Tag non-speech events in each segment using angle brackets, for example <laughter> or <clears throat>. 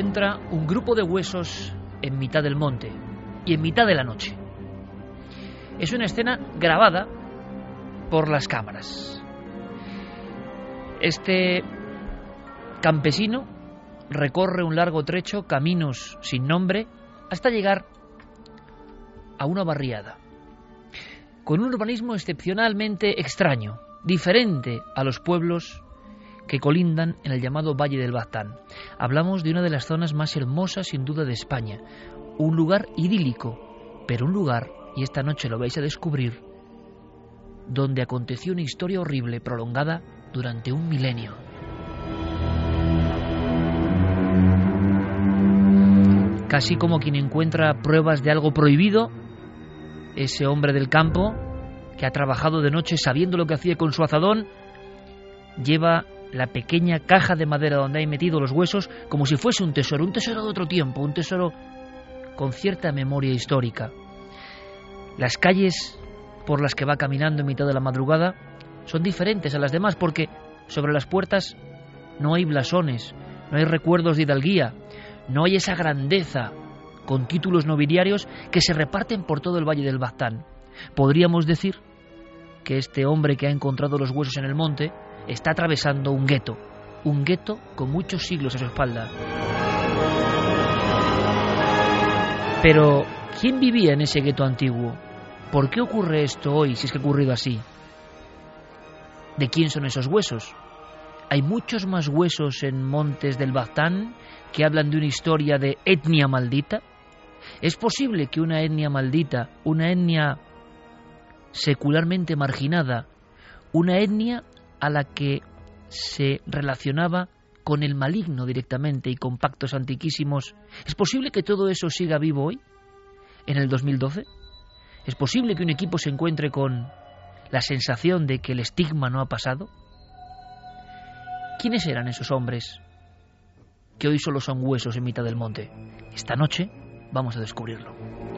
Encuentra un grupo de huesos en mitad del monte y en mitad de la noche. Es una escena grabada por las cámaras. Este campesino recorre un largo trecho, caminos sin nombre, hasta llegar a una barriada, con un urbanismo excepcionalmente extraño, diferente a los pueblos que colindan en el llamado Valle del Baztán. Hablamos de una de las zonas más hermosas sin duda de España, un lugar idílico, pero un lugar, y esta noche lo vais a descubrir, donde aconteció una historia horrible prolongada durante un milenio. Casi como quien encuentra pruebas de algo prohibido, ese hombre del campo, que ha trabajado de noche sabiendo lo que hacía con su azadón, lleva la pequeña caja de madera donde hay metido los huesos como si fuese un tesoro, un tesoro de otro tiempo, un tesoro con cierta memoria histórica. Las calles por las que va caminando en mitad de la madrugada son diferentes a las demás porque sobre las puertas no hay blasones, no hay recuerdos de hidalguía, no hay esa grandeza con títulos nobiliarios que se reparten por todo el Valle del Baztán. Podríamos decir que este hombre que ha encontrado los huesos en el monte está atravesando un gueto, un gueto con muchos siglos a su espalda. Pero, ¿quién vivía en ese gueto antiguo? ¿Por qué ocurre esto hoy, si es que ha ocurrido así? ¿De quién son esos huesos? Hay muchos más huesos en montes del Baztán que hablan de una historia de etnia maldita. ¿Es posible que una etnia maldita, una etnia secularmente marginada, una etnia a la que se relacionaba con el maligno directamente y con pactos antiquísimos. ¿Es posible que todo eso siga vivo hoy, en el 2012? ¿Es posible que un equipo se encuentre con la sensación de que el estigma no ha pasado? ¿Quiénes eran esos hombres que hoy solo son huesos en mitad del monte? Esta noche vamos a descubrirlo.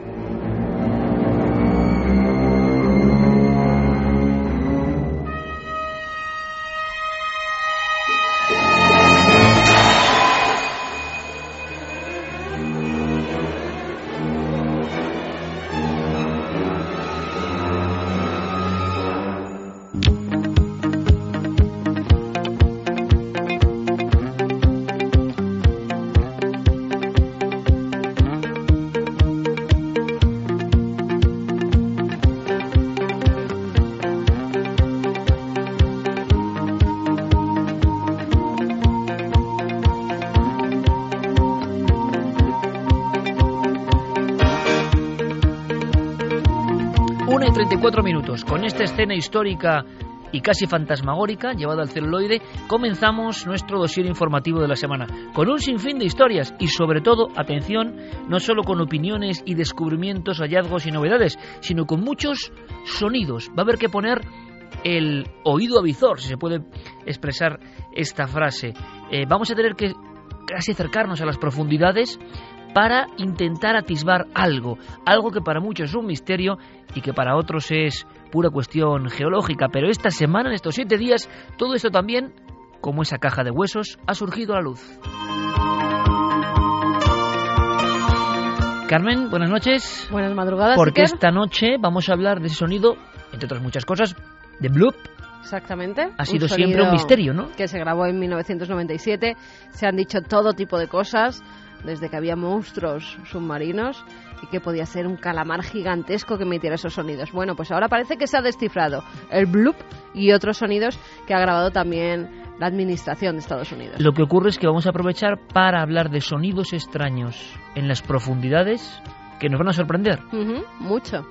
Con esta escena histórica y casi fantasmagórica llevada al celuloide, comenzamos nuestro dossier informativo de la semana, con un sinfín de historias y sobre todo, atención, no solo con opiniones y descubrimientos, hallazgos y novedades, sino con muchos sonidos. Va a haber que poner el oído avizor, si se puede expresar esta frase. Eh, vamos a tener que casi acercarnos a las profundidades para intentar atisbar algo, algo que para muchos es un misterio y que para otros es pura cuestión geológica, pero esta semana, en estos siete días, todo esto también, como esa caja de huesos, ha surgido a la luz. Carmen, buenas noches. Buenas madrugadas. Porque Iker. esta noche vamos a hablar de ese sonido, entre otras muchas cosas, de Bloop. Exactamente. Ha sido un siempre un misterio, ¿no? Que se grabó en 1997. Se han dicho todo tipo de cosas, desde que había monstruos submarinos y que podía ser un calamar gigantesco que emitiera esos sonidos. Bueno, pues ahora parece que se ha descifrado el bloop y otros sonidos que ha grabado también la administración de Estados Unidos. Lo que ocurre es que vamos a aprovechar para hablar de sonidos extraños en las profundidades que nos van a sorprender. Mucho.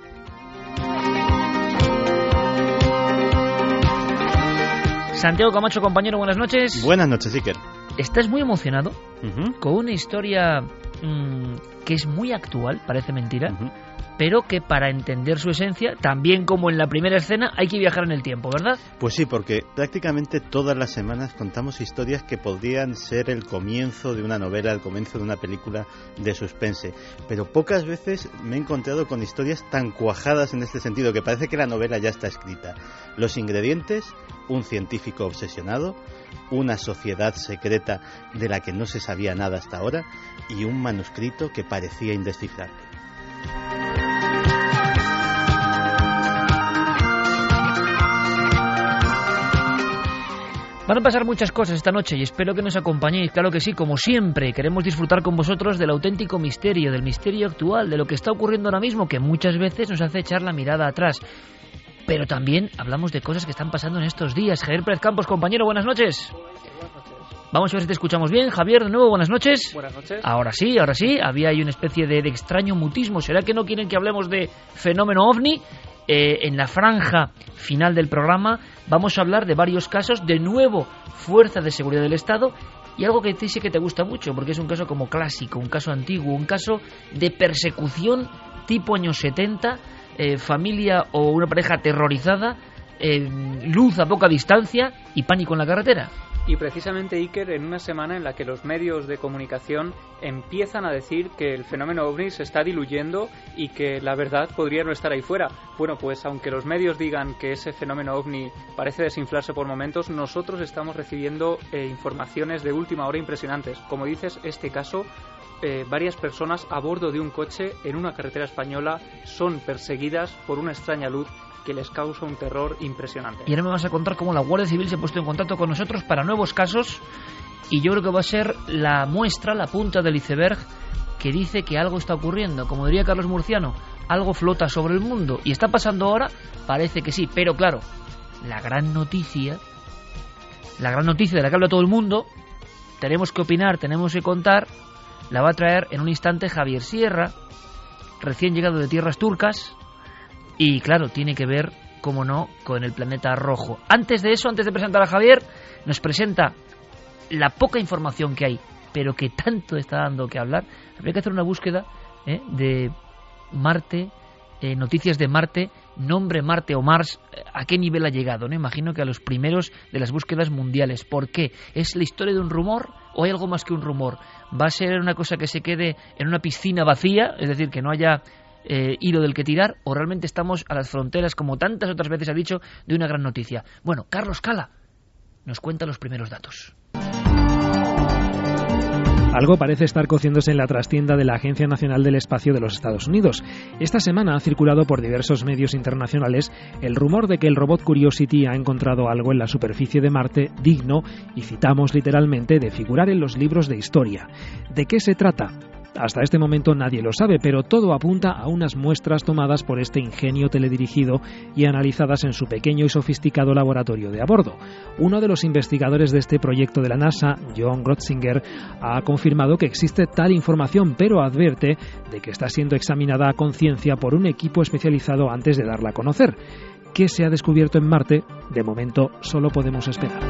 Santiago Camacho, compañero, buenas noches. Buenas noches, Iker. Estás muy emocionado con una historia mm, que es muy actual, parece mentira. Pero que para entender su esencia, también como en la primera escena, hay que viajar en el tiempo, ¿verdad? Pues sí, porque prácticamente todas las semanas contamos historias que podrían ser el comienzo de una novela, el comienzo de una película de suspense. Pero pocas veces me he encontrado con historias tan cuajadas en este sentido, que parece que la novela ya está escrita. Los ingredientes, un científico obsesionado, una sociedad secreta de la que no se sabía nada hasta ahora y un manuscrito que parecía indescifrable. Van a pasar muchas cosas esta noche y espero que nos acompañéis. Claro que sí, como siempre, queremos disfrutar con vosotros del auténtico misterio, del misterio actual, de lo que está ocurriendo ahora mismo, que muchas veces nos hace echar la mirada atrás. Pero también hablamos de cosas que están pasando en estos días. Javier Pérez Campos, compañero, buenas noches. Vamos a ver si te escuchamos bien. Javier, de nuevo, buenas noches. Buenas noches. Ahora sí, ahora sí. Había ahí una especie de, de extraño mutismo. ¿Será que no quieren que hablemos de fenómeno ovni? Eh, en la franja final del programa vamos a hablar de varios casos. De nuevo, fuerza de seguridad del Estado. Y algo que sí que te gusta mucho, porque es un caso como clásico, un caso antiguo, un caso de persecución tipo años 70, eh, familia o una pareja aterrorizada, eh, luz a poca distancia y pánico en la carretera. Y precisamente Iker en una semana en la que los medios de comunicación empiezan a decir que el fenómeno ovni se está diluyendo y que la verdad podría no estar ahí fuera. Bueno, pues aunque los medios digan que ese fenómeno ovni parece desinflarse por momentos, nosotros estamos recibiendo eh, informaciones de última hora impresionantes. Como dices, este caso eh, varias personas a bordo de un coche en una carretera española son perseguidas por una extraña luz que les causa un terror impresionante. Y ahora me vas a contar cómo la Guardia Civil se ha puesto en contacto con nosotros para nuevos casos y yo creo que va a ser la muestra, la punta del iceberg que dice que algo está ocurriendo. Como diría Carlos Murciano, algo flota sobre el mundo y está pasando ahora, parece que sí, pero claro, la gran noticia, la gran noticia de la que habla todo el mundo, tenemos que opinar, tenemos que contar, la va a traer en un instante Javier Sierra, recién llegado de tierras turcas, y claro, tiene que ver, como no, con el planeta rojo. Antes de eso, antes de presentar a Javier, nos presenta la poca información que hay, pero que tanto está dando que hablar. Habría que hacer una búsqueda ¿eh? de Marte, eh, noticias de Marte, nombre Marte o Mars, eh, a qué nivel ha llegado. ¿no? Imagino que a los primeros de las búsquedas mundiales. ¿Por qué? ¿Es la historia de un rumor o hay algo más que un rumor? ¿Va a ser una cosa que se quede en una piscina vacía? Es decir, que no haya eh, hilo del que tirar o realmente estamos a las fronteras, como tantas otras veces ha dicho, de una gran noticia. Bueno, Carlos Cala nos cuenta los primeros datos. Algo parece estar cociéndose en la trastienda de la Agencia Nacional del Espacio de los Estados Unidos. Esta semana ha circulado por diversos medios internacionales el rumor de que el robot Curiosity ha encontrado algo en la superficie de Marte digno, y citamos literalmente, de figurar en los libros de historia. ¿De qué se trata? Hasta este momento nadie lo sabe, pero todo apunta a unas muestras tomadas por este ingenio teledirigido y analizadas en su pequeño y sofisticado laboratorio de a bordo. Uno de los investigadores de este proyecto de la NASA, John Grotzinger, ha confirmado que existe tal información, pero advierte de que está siendo examinada a conciencia por un equipo especializado antes de darla a conocer. ¿Qué se ha descubierto en Marte? De momento solo podemos esperar.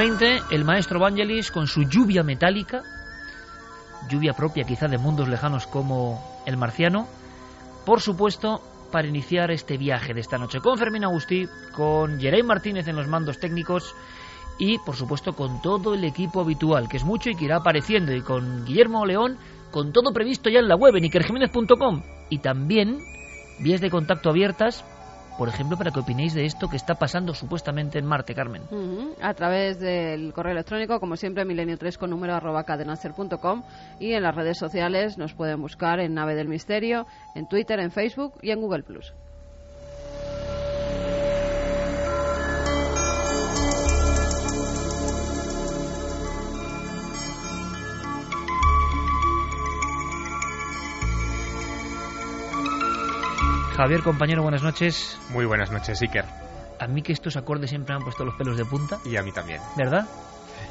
20, el maestro Vangelis con su lluvia metálica lluvia propia quizá de mundos lejanos como el marciano. Por supuesto, para iniciar este viaje de esta noche con Fermín Agustí, con Jeremy Martínez en los mandos técnicos y por supuesto con todo el equipo habitual, que es mucho y que irá apareciendo, y con Guillermo León, con todo previsto ya en la web en y también vías de contacto abiertas por ejemplo, para que opinéis de esto que está pasando supuestamente en Marte, Carmen. A través del correo electrónico, como siempre, milenio3 con número arroba cadenacer.com y en las redes sociales nos pueden buscar en Nave del Misterio, en Twitter, en Facebook y en Google Plus. Javier, compañero, buenas noches. Muy buenas noches, Iker. A mí que estos acordes siempre me han puesto los pelos de punta. Y a mí también. ¿Verdad?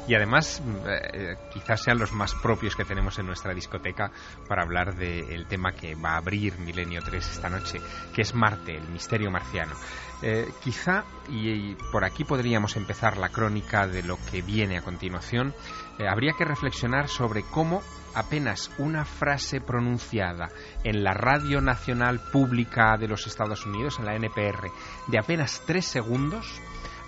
Y además, eh, quizás sean los más propios que tenemos en nuestra discoteca para hablar del tema que va a abrir Milenio 3 esta noche, que es Marte, el misterio marciano. Eh, quizá, y, por aquí podríamos empezar la crónica de lo que viene a continuación, eh, habría que reflexionar sobre cómo apenas una frase pronunciada en la Radio Nacional Pública de los Estados Unidos, en la NPR, de apenas tres segundos,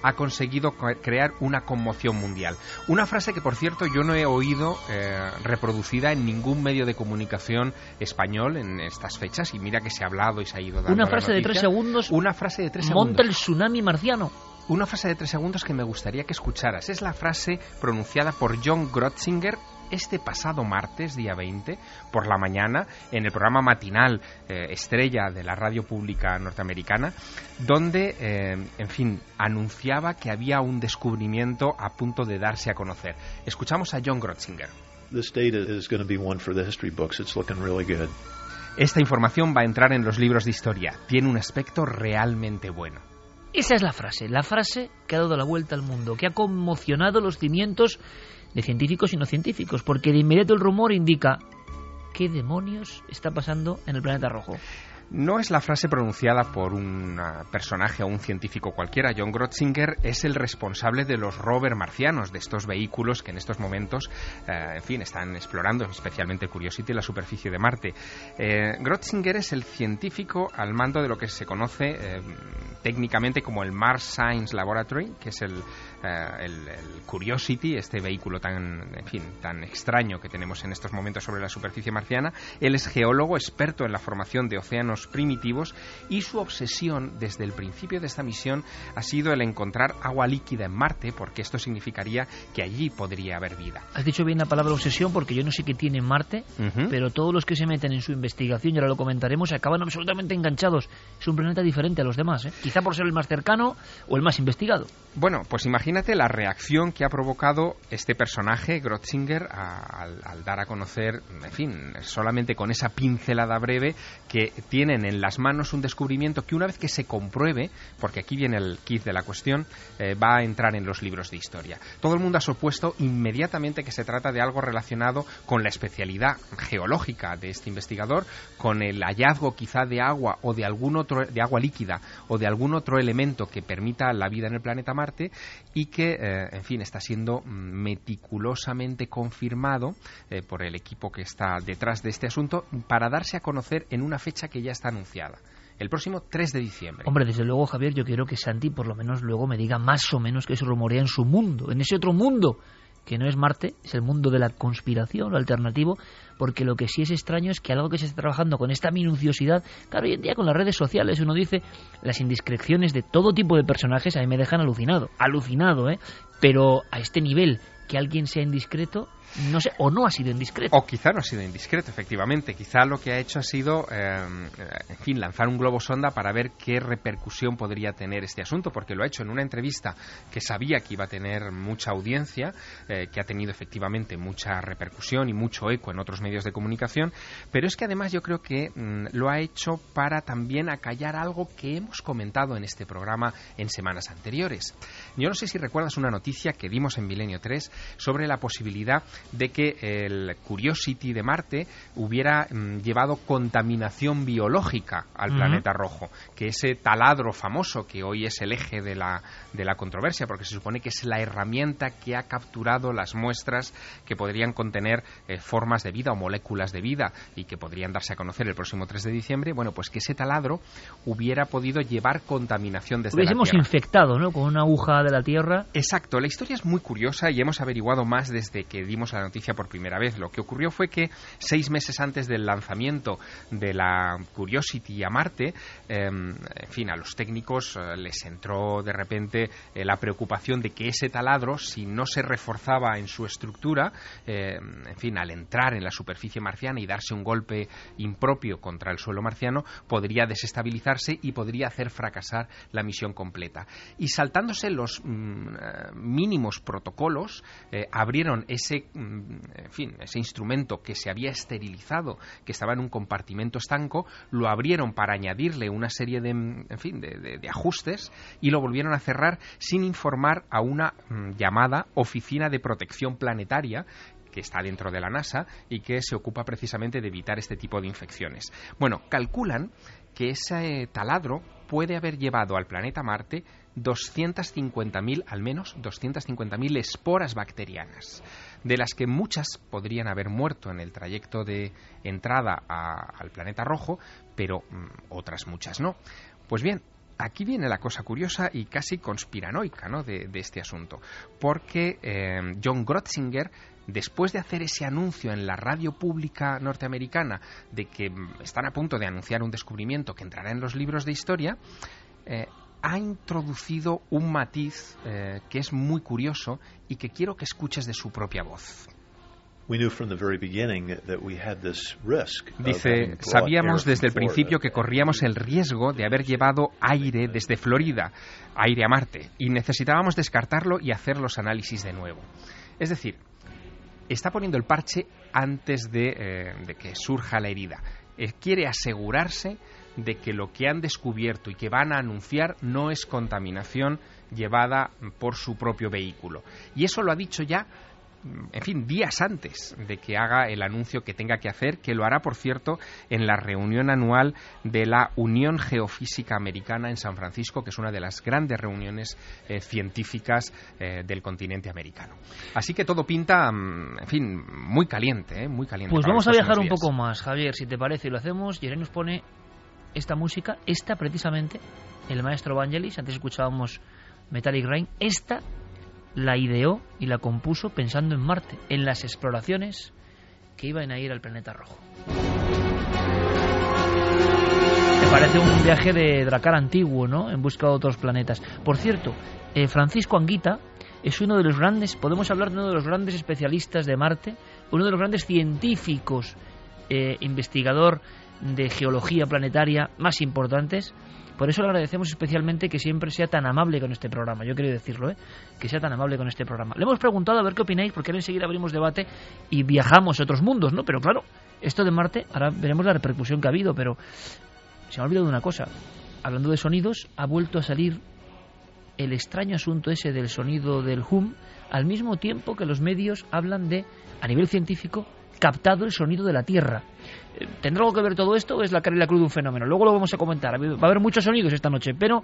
ha conseguido crear una conmoción mundial. Una frase que, por cierto, yo no he oído eh, reproducida en ningún medio de comunicación español en estas fechas, y mira que se ha hablado y se ha ido dando Una frase de tres segundos. Una frase de tres segundos. Monta el tsunami marciano. Una frase de tres segundos que me gustaría que escucharas. Es la frase pronunciada por John Grotzinger este pasado martes, día 20, por la mañana, en el programa matinal eh, estrella de la radio pública norteamericana, donde, eh, en fin, anunciaba que había un descubrimiento a punto de darse a conocer. Escuchamos a John Grotzinger. Esta información va a entrar en los libros de historia. Tiene un aspecto realmente bueno. Esa es la frase, la frase que ha dado la vuelta al mundo, que ha conmocionado los cimientos de científicos y no científicos, porque de inmediato el rumor indica qué demonios está pasando en el planeta rojo. No es la frase pronunciada por un personaje o un científico cualquiera. John Grotzinger es el responsable de los rover marcianos, de estos vehículos que en estos momentos, eh, en fin, están explorando, especialmente Curiosity, la superficie de Marte. Eh, Grotzinger es el científico al mando de lo que se conoce eh, técnicamente como el Mars Science Laboratory, que es el, el, Curiosity, este vehículo tan, en fin, tan extraño que tenemos en estos momentos sobre la superficie marciana. Él es geólogo, experto en la formación de océanos primitivos y su obsesión desde el principio de esta misión ha sido el encontrar agua líquida en Marte, porque esto significaría que allí podría haber vida. Has dicho bien la palabra obsesión porque yo no sé qué tiene Marte, pero todos los que se meten en su investigación, y ahora lo comentaremos, acaban absolutamente enganchados. Es un planeta diferente a los demás, ¿eh? quizá por ser el más cercano o el más investigado. Bueno, pues imagínate la reacción que ha provocado este personaje, Grotzinger, al dar a conocer, en fin, solamente con esa pincelada breve que tiene en las manos un descubrimiento que una vez que se compruebe, porque aquí viene el kit de la cuestión, eh, va a entrar en los libros de historia. Todo el mundo ha supuesto inmediatamente que se trata de algo relacionado con la especialidad geológica de este investigador, con el hallazgo quizá de agua o de algún otro de agua líquida o de algún otro elemento que permita la vida en el planeta Marte y que, eh, en fin, está siendo meticulosamente confirmado eh, por el equipo que está detrás de este asunto para darse a conocer en una fecha que ya está anunciada. El próximo 3 de diciembre. Hombre, desde luego, Javier, yo quiero que Santi por lo menos luego me diga más o menos que se rumorea en su mundo, en ese otro mundo que no es Marte, es el mundo de la conspiración, lo alternativo, porque lo que sí es extraño es que algo que se está trabajando con esta minuciosidad, claro, hoy en día con las redes sociales uno dice las indiscreciones de todo tipo de personajes a mí me dejan alucinado, alucinado, ¿eh? Pero a este nivel que alguien sea indiscreto, no sé, o no ha sido indiscreto. O quizá no ha sido indiscreto, efectivamente. Quizá lo que ha hecho ha sido, eh, en fin, lanzar un globo sonda para ver qué repercusión podría tener este asunto, porque lo ha hecho en una entrevista que sabía que iba a tener mucha audiencia, eh, que ha tenido efectivamente mucha repercusión y mucho eco en otros medios de comunicación, pero es que además yo creo que mm, lo ha hecho para también acallar algo que hemos comentado en este programa en semanas anteriores. Yo no sé si recuerdas una noticia que dimos en Milenio 3 sobre la posibilidad de que el Curiosity de Marte hubiera mm, llevado contaminación biológica al planeta rojo, que ese taladro famoso que hoy es el eje de la, de la controversia, porque se supone que es la herramienta que ha capturado las muestras que podrían contener eh, formas de vida o moléculas de vida y que podrían darse a conocer el próximo 3 de diciembre, bueno, pues que ese taladro hubiera podido llevar contaminación desde Hubiésemos la Tierra. infectado, ¿no? Con una aguja de la Tierra. Exacto, la historia es muy curiosa y hemos averiguado más desde que dimos la noticia por primera vez. Lo que ocurrió fue que seis meses antes del lanzamiento de la Curiosity a Marte, eh, en fin, a los técnicos eh, les entró de repente eh, la preocupación de que ese taladro, si no se reforzaba en su estructura, eh, en fin, al entrar en la superficie marciana y darse un golpe impropio contra el suelo marciano, podría desestabilizarse y podría hacer fracasar la misión completa. Y saltándose los mm, eh, mínimos protocolos, abrieron ese, en fin, ese instrumento que se había esterilizado, que estaba en un compartimento estanco, lo abrieron para añadirle una serie de, mm, de, ajustes y lo volvieron a cerrar sin informar a una mm, llamada Oficina de Protección Planetaria que está dentro de la NASA y que se ocupa precisamente de evitar este tipo de infecciones. Bueno, calculan que ese taladro puede haber llevado al planeta Marte 250.000, al menos 250.000 esporas bacterianas, de las que muchas podrían haber muerto en el trayecto de entrada al planeta rojo, pero mm, otras muchas no. Pues bien, aquí viene la cosa curiosa y casi conspiranoica ¿no? de, de este asunto, porque eh, John Grotzinger, después de hacer ese anuncio en la radio pública norteamericana de que mm, están a punto de anunciar un descubrimiento que entrará en los libros de historia, eh, ha introducido un matiz eh, que es muy curioso y que quiero que escuches de su propia voz. Dice, sabíamos desde el principio que corríamos el riesgo de haber llevado aire desde Florida, aire a Marte, y necesitábamos descartarlo y hacer los análisis de nuevo. Es decir, está poniendo el parche antes de, eh, de que surja la herida. Eh, quiere asegurarse de que lo que han descubierto y que van a anunciar no es contaminación llevada por su propio vehículo. Y eso lo ha dicho ya en fin, días antes de que haga el anuncio que tenga que hacer, que lo hará, por cierto, en la reunión anual de la Unión Geofísica Americana en San Francisco, que es una de las grandes reuniones eh, científicas eh, del continente americano. Así que todo pinta, mm, en fin, muy caliente, ¿eh? muy caliente. Pues vamos a viajar un poco más, Javier, si te parece, y lo hacemos. Y nos pone esta música, esta precisamente, el maestro Vangelis, antes escuchábamos Metallic Rain, esta la ideó y la compuso pensando en Marte, en las exploraciones que iban a ir al planeta rojo. Me parece un viaje de Dracar antiguo, ¿no? En busca de otros planetas. Por cierto, eh, Francisco Anguita es uno de los grandes, podemos hablar de uno de los grandes especialistas de Marte, uno de los grandes científicos, eh, investigador de geología planetaria más importantes. Por eso le agradecemos especialmente que siempre sea tan amable con este programa. Yo quiero decirlo, ¿eh? que sea tan amable con este programa. Le hemos preguntado a ver qué opináis, porque ahora enseguida abrimos debate y viajamos a otros mundos, ¿no? Pero claro, esto de Marte, ahora veremos la repercusión que ha habido, pero se me ha olvidado de una cosa. Hablando de sonidos, ha vuelto a salir el extraño asunto ese del sonido del hum, al mismo tiempo que los medios hablan de, a nivel científico, captado el sonido de la Tierra. Eh, ¿Tendrá algo que ver todo esto es la cara y la cruz de un fenómeno? Luego lo vamos a comentar. Va a haber muchos sonidos esta noche, pero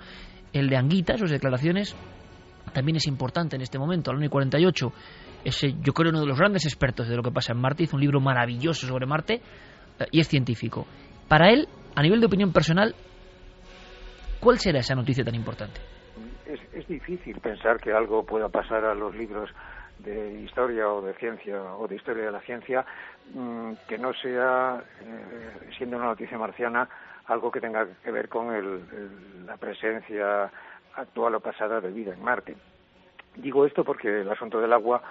el de Anguita, sus declaraciones, también es importante en este momento, al 1 y 48. Ese, yo creo, uno de los grandes expertos de lo que pasa en Marte, hizo un libro maravilloso sobre Marte eh, y es científico. Para él, a nivel de opinión personal, ¿cuál será esa noticia tan importante? Es, es difícil pensar que algo pueda pasar a los libros de historia o de ciencia o de historia de la ciencia mmm, que no sea, eh, siendo una noticia marciana, algo que tenga que ver con el, el, la presencia actual o pasada de vida en Marte. Digo esto porque el asunto del agua,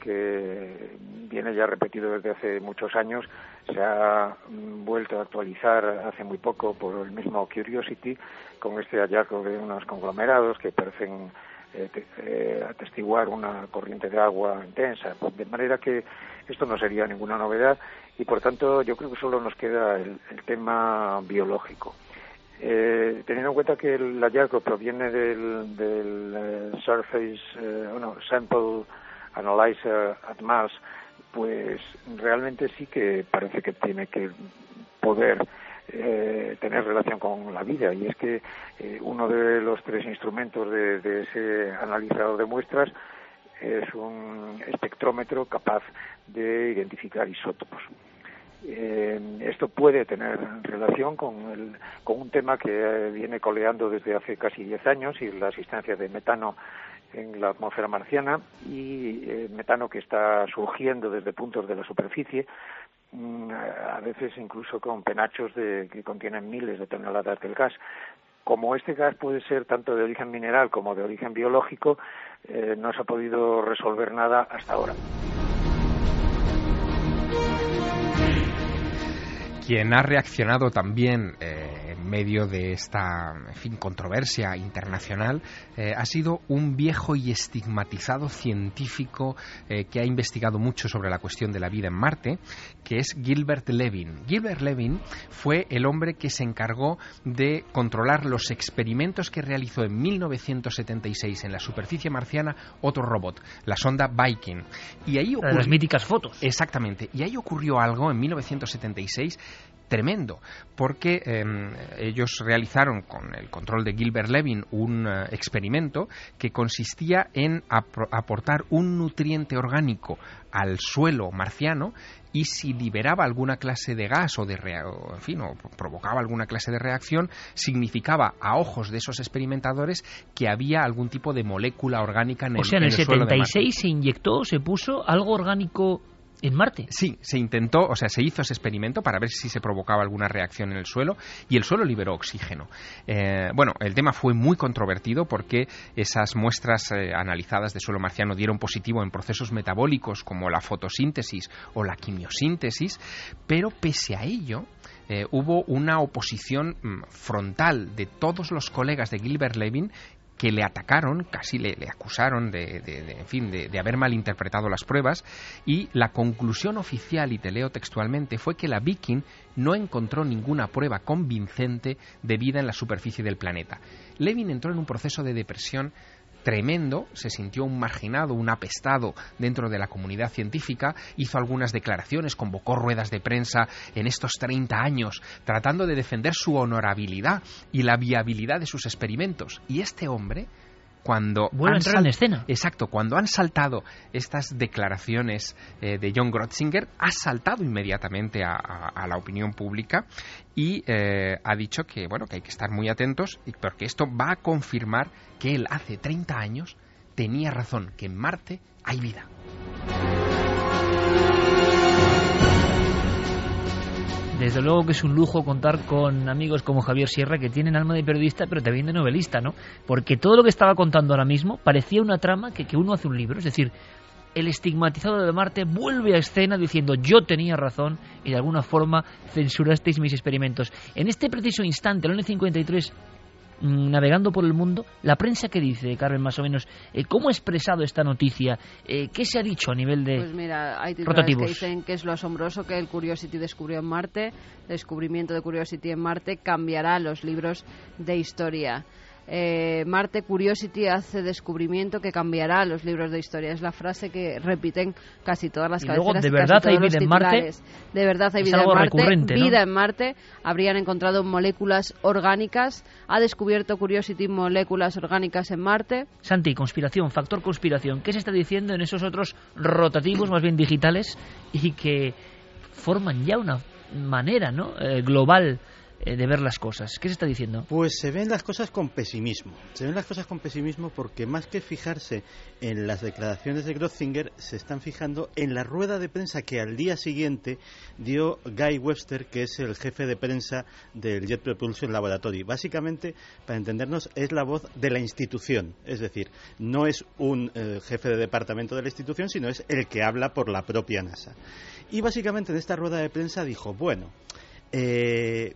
que viene ya repetido desde hace muchos años, se ha vuelto a actualizar hace muy poco por el mismo Curiosity con este hallazgo de unos conglomerados que parecen eh, eh, atestiguar una corriente de agua intensa, de manera que esto no sería ninguna novedad y por tanto yo creo que solo nos queda el, el tema biológico. Eh, teniendo en cuenta que el hallazgo proviene del, del uh, Surface, no, Sample Analyzer at Mars, pues realmente sí que parece que tiene que poder eh, tener relación con la vida y es que eh, uno de los tres instrumentos de, ese analizador de muestras es un espectrómetro capaz de identificar isótopos. Eh, esto puede tener relación con, el, con un tema que viene coleando desde hace casi 10 años y la existencia de metano en la atmósfera marciana y eh, metano que está surgiendo desde puntos de la superficie, a veces incluso con penachos de, que contienen miles de toneladas del gas. Como este gas puede ser tanto de origen mineral como de origen biológico, eh, no se ha podido resolver nada hasta ahora. Quien ha reaccionado también eh, en medio de esta en fin, controversia internacional eh, ha sido un viejo y estigmatizado científico eh, que ha investigado mucho sobre la cuestión de la vida en Marte, que es Gilbert Levin. Gilbert Levin fue el hombre que se encargó de controlar los experimentos que realizó en 1976 en la superficie marciana otro robot, la sonda Viking. Y ahí ocurrió... Las míticas fotos. Exactamente. Y ahí ocurrió algo en 1976 tremendo, porque eh, ellos realizaron con el control de Gilbert Levin un uh, experimento que consistía en ap aportar un nutriente orgánico al suelo marciano y si liberaba alguna clase de gas o de o, en fin, o provocaba alguna clase de reacción, significaba a ojos de esos experimentadores que había algún tipo de molécula orgánica en el, o sea, en el, en el 76 se inyectó, se puso algo orgánico ¿En Marte? Sí, se intentó, o sea, se hizo ese experimento para ver si se provocaba alguna reacción en el suelo y el suelo liberó oxígeno. Eh, bueno, el tema fue muy controvertido porque esas muestras eh, analizadas de suelo marciano dieron positivo en procesos metabólicos como la fotosíntesis o la quimiosíntesis, pero pese a ello, eh, hubo una oposición mm, frontal de todos los colegas de Gilbert Levin que le atacaron, casi le, acusaron de, de, de, en fin, de, de, haber malinterpretado las pruebas y la conclusión oficial, y te leo textualmente, fue que la Viking no encontró ninguna prueba convincente de vida en la superficie del planeta. Levin entró en un proceso de depresión tremendo, se sintió un marginado, un apestado dentro de la comunidad científica, hizo algunas declaraciones, convocó ruedas de prensa en estos 30 años, tratando de defender su honorabilidad y la viabilidad de sus experimentos. Y este hombre, cuando Vuelve a entrar en escena. Exacto, cuando han saltado estas declaraciones eh, de John Grotzinger, ha saltado inmediatamente a, a, a la opinión pública y eh, ha dicho que bueno que hay que estar muy atentos porque esto va a confirmar que él hace 30 años tenía razón, que en Marte hay vida. Desde luego que es un lujo contar con amigos como Javier Sierra que tienen alma de periodista pero también de novelista, ¿no? Porque todo lo que estaba contando ahora mismo parecía una trama que, que uno hace un libro, es decir, el estigmatizado de Marte vuelve a escena diciendo yo tenía razón y de alguna forma censurasteis mis experimentos. En este preciso instante, el año 53, navegando por el mundo, la prensa que dice, Carmen, más o menos, eh, ¿cómo ha expresado esta noticia? Eh, ¿Qué se ha dicho a nivel de Pues mira, hay rotativos? que dicen que es lo asombroso que el Curiosity descubrió en Marte, el descubrimiento de Curiosity en Marte cambiará los libros de historia. Eh, Marte Curiosity hace descubrimiento que cambiará los libros de historia. Es la frase que repiten casi todas las Y luego, cabeceras ¿de y verdad hay vida en Marte? De verdad hay Es vida en Marte. recurrente, ¿no? Vida en Marte. Habrían encontrado moléculas orgánicas. Ha descubierto Curiosity moléculas orgánicas en Marte. Santi, conspiración, factor conspiración. ¿Qué se está diciendo en esos otros rotativos, más bien digitales, y que forman ya una manera ¿no? Eh, global de ver las cosas? ¿Qué se está diciendo? Pues se ven las cosas con pesimismo. Se ven las cosas con pesimismo porque más que fijarse en las declaraciones de Grotzinger, se están fijando en la rueda de prensa que al día siguiente dio Guy Webster, que es el jefe de prensa del Jet Propulsion Laboratory. Básicamente, para entendernos, es la voz de la institución. Es decir, no es un eh, jefe de departamento de la institución, sino es el que habla por la propia NASA. Y básicamente en esta rueda de prensa dijo, bueno, eh,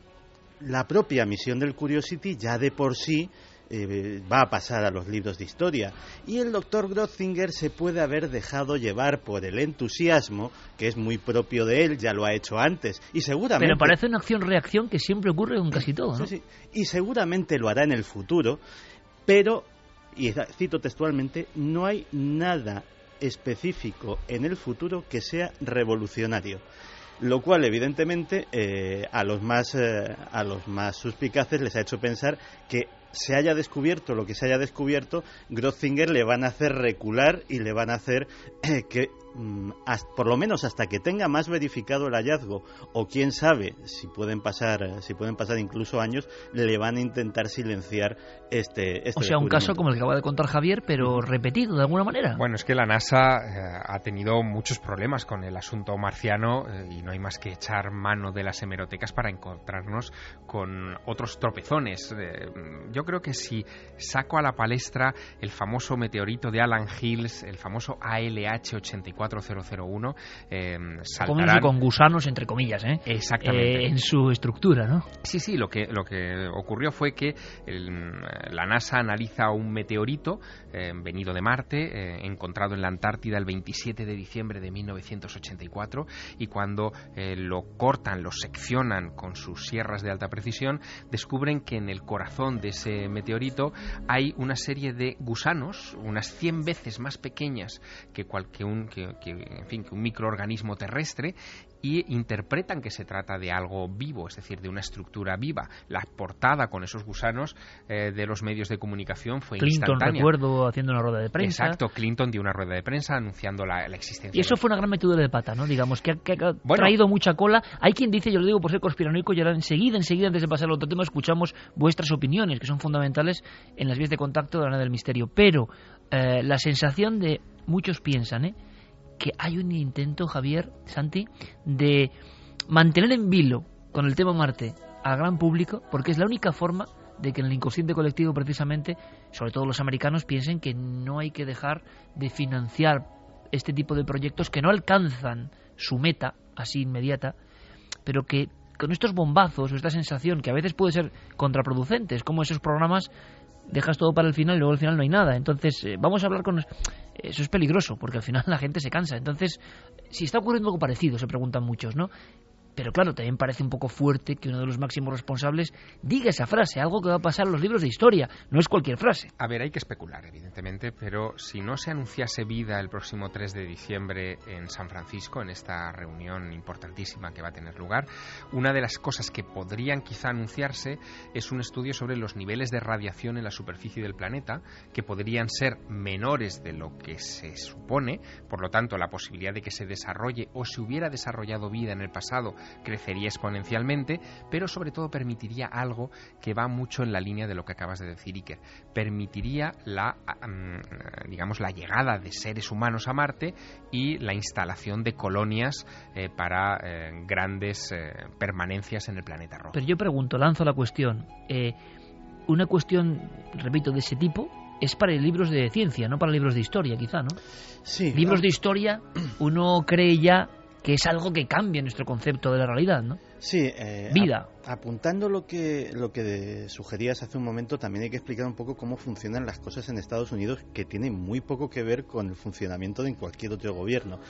la propia misión del Curiosity ya de por sí eh, va a pasar a los libros de historia. Y el doctor Grotzinger se puede haber dejado llevar por el entusiasmo, que es muy propio de él, ya lo ha hecho antes. Y seguramente. Pero parece una acción-reacción que siempre ocurre con casi todo, ¿no? Sí, sí. Y seguramente lo hará en el futuro, pero, y cito textualmente, no hay nada específico en el futuro que sea revolucionario lo cual evidentemente eh, a los más eh, a los más suspicaces les ha hecho pensar que se haya descubierto lo que se haya descubierto, Grotzinger le van a hacer recular y le van a hacer eh, que por lo menos hasta que tenga más verificado el hallazgo o quién sabe si pueden pasar si pueden pasar incluso años le van a intentar silenciar este, este o sea un caso como el que acaba de contar Javier pero repetido de alguna manera. Bueno es que la NASA eh, ha tenido muchos problemas con el asunto marciano eh, y no hay más que echar mano de las hemerotecas para encontrarnos con otros tropezones. Eh, yo creo que si saco a la palestra el famoso meteorito de Alan Hills el famoso ALH 84 4001 eh, con gusanos, entre comillas, ¿eh? Exactamente. Eh, en su estructura, ¿no? Sí, sí, lo que, lo que ocurrió fue que la NASA analiza un meteorito eh, venido de Marte, encontrado en la Antártida el 27 de diciembre de 1984, y cuando lo cortan, lo seccionan con sus sierras de alta precisión, descubren que en el corazón de ese meteorito hay una serie de gusanos, unas 100 veces más pequeñas que, cual, un, que, que, en fin, que un microorganismo terrestre y interpretan que se trata de algo vivo, es decir, de una estructura viva. La portada con esos gusanos eh, de los medios de comunicación fue Clinton, instantánea. recuerdo, haciendo una rueda de prensa. Exacto, Clinton dio una rueda de prensa anunciando la, existencia. Y eso fue una gran metida de pata, ¿no? Digamos, que ha, traído mucha cola. Hay quien dice, yo lo digo por ser conspiranoico, y ahora enseguida, enseguida, antes de pasar al otro tema, escuchamos vuestras opiniones, que son fundamentales en las vías de contacto de la del Misterio. Pero eh, la sensación de muchos piensan, ¿eh? Que hay un intento, Javier, Santi, de mantener en vilo con el tema Marte al gran público, porque es la única forma de que en el inconsciente colectivo, precisamente, sobre todo los americanos, piensen que no hay que dejar de financiar este tipo de proyectos que no alcanzan su meta así inmediata, pero que con estos bombazos o esta sensación que a veces puede ser contraproducente, es como esos programas dejas todo para el final y luego al final no hay nada. Entonces, eh, vamos a hablar con... Eso es peligroso, porque al final la gente se cansa. Entonces, si está ocurriendo algo parecido, se preguntan muchos, ¿no? Pero claro, también parece un poco fuerte que uno de los máximos responsables diga esa frase, algo que va a pasar en los libros de historia. No es cualquier frase. A ver, hay que especular, evidentemente, pero si no se anunciase vida el próximo 3 de diciembre en San Francisco, en esta reunión importantísima que va a tener lugar, una de las cosas que podrían quizá anunciarse es un estudio sobre los niveles de radiación en la superficie del planeta, que podrían ser menores de lo que se supone, por lo tanto, la posibilidad de que se desarrolle o se hubiera desarrollado vida en el pasado crecería exponencialmente, pero sobre todo permitiría algo que va mucho en la línea de lo que acabas de decir, Iker. Permitiría la, digamos, la llegada de seres humanos a Marte y la instalación de colonias eh, para eh, grandes eh, permanencias en el planeta rojo. Pero yo pregunto, lanzo la cuestión. una cuestión, repito, de ese tipo es para libros de ciencia, no para libros de historia, quizá, ¿no? Sí. Libros de historia, uno cree ya que es algo que cambia nuestro concepto de la realidad, ¿no? Sí, eh, vida. apuntando lo que lo que sugerías hace un momento, también hay que explicar un poco cómo funcionan las cosas en Estados Unidos, que tiene muy poco que ver con el funcionamiento de cualquier otro gobierno.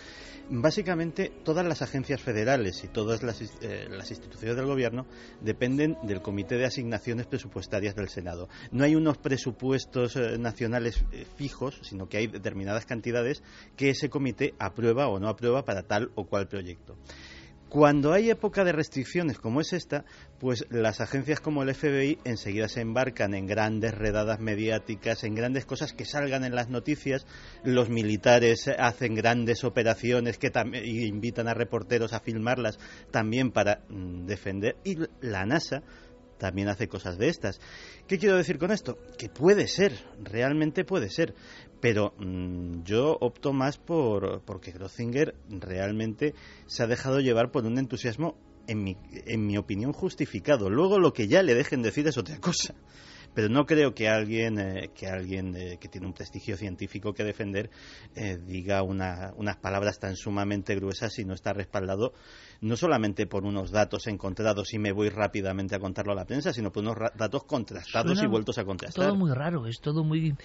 Básicamente, todas las agencias federales y todas las, eh, las instituciones del gobierno dependen del Comité de Asignaciones Presupuestarias del Senado. No hay unos presupuestos eh, nacionales fijos, sino que hay determinadas cantidades que ese comité aprueba o no aprueba para tal o cual proyecto. Cuando hay época de restricciones como es esta, pues las agencias como el FBI enseguida se embarcan en grandes redadas mediáticas, en grandes cosas que salgan en las noticias. Los militares hacen grandes operaciones que invitan a reporteros a filmarlas también para mm, defender. Y la NASA también hace cosas de estas. ¿Qué quiero decir con esto? Que puede ser, realmente puede ser, pero mm, yo opto más por porque Grotzinger realmente se ha dejado llevar por un entusiasmo, en mi, en mi opinión, justificado. Luego lo que ya le dejen decir es otra cosa pero no creo que alguien eh, que alguien eh, que tiene un prestigio científico que defender eh, diga unas palabras tan sumamente gruesas si no está respaldado no solamente por unos datos encontrados y me voy rápidamente a contarlo a la prensa, sino por unos datos contrastados y vueltos a contrastar. Todo muy raro, es todo muy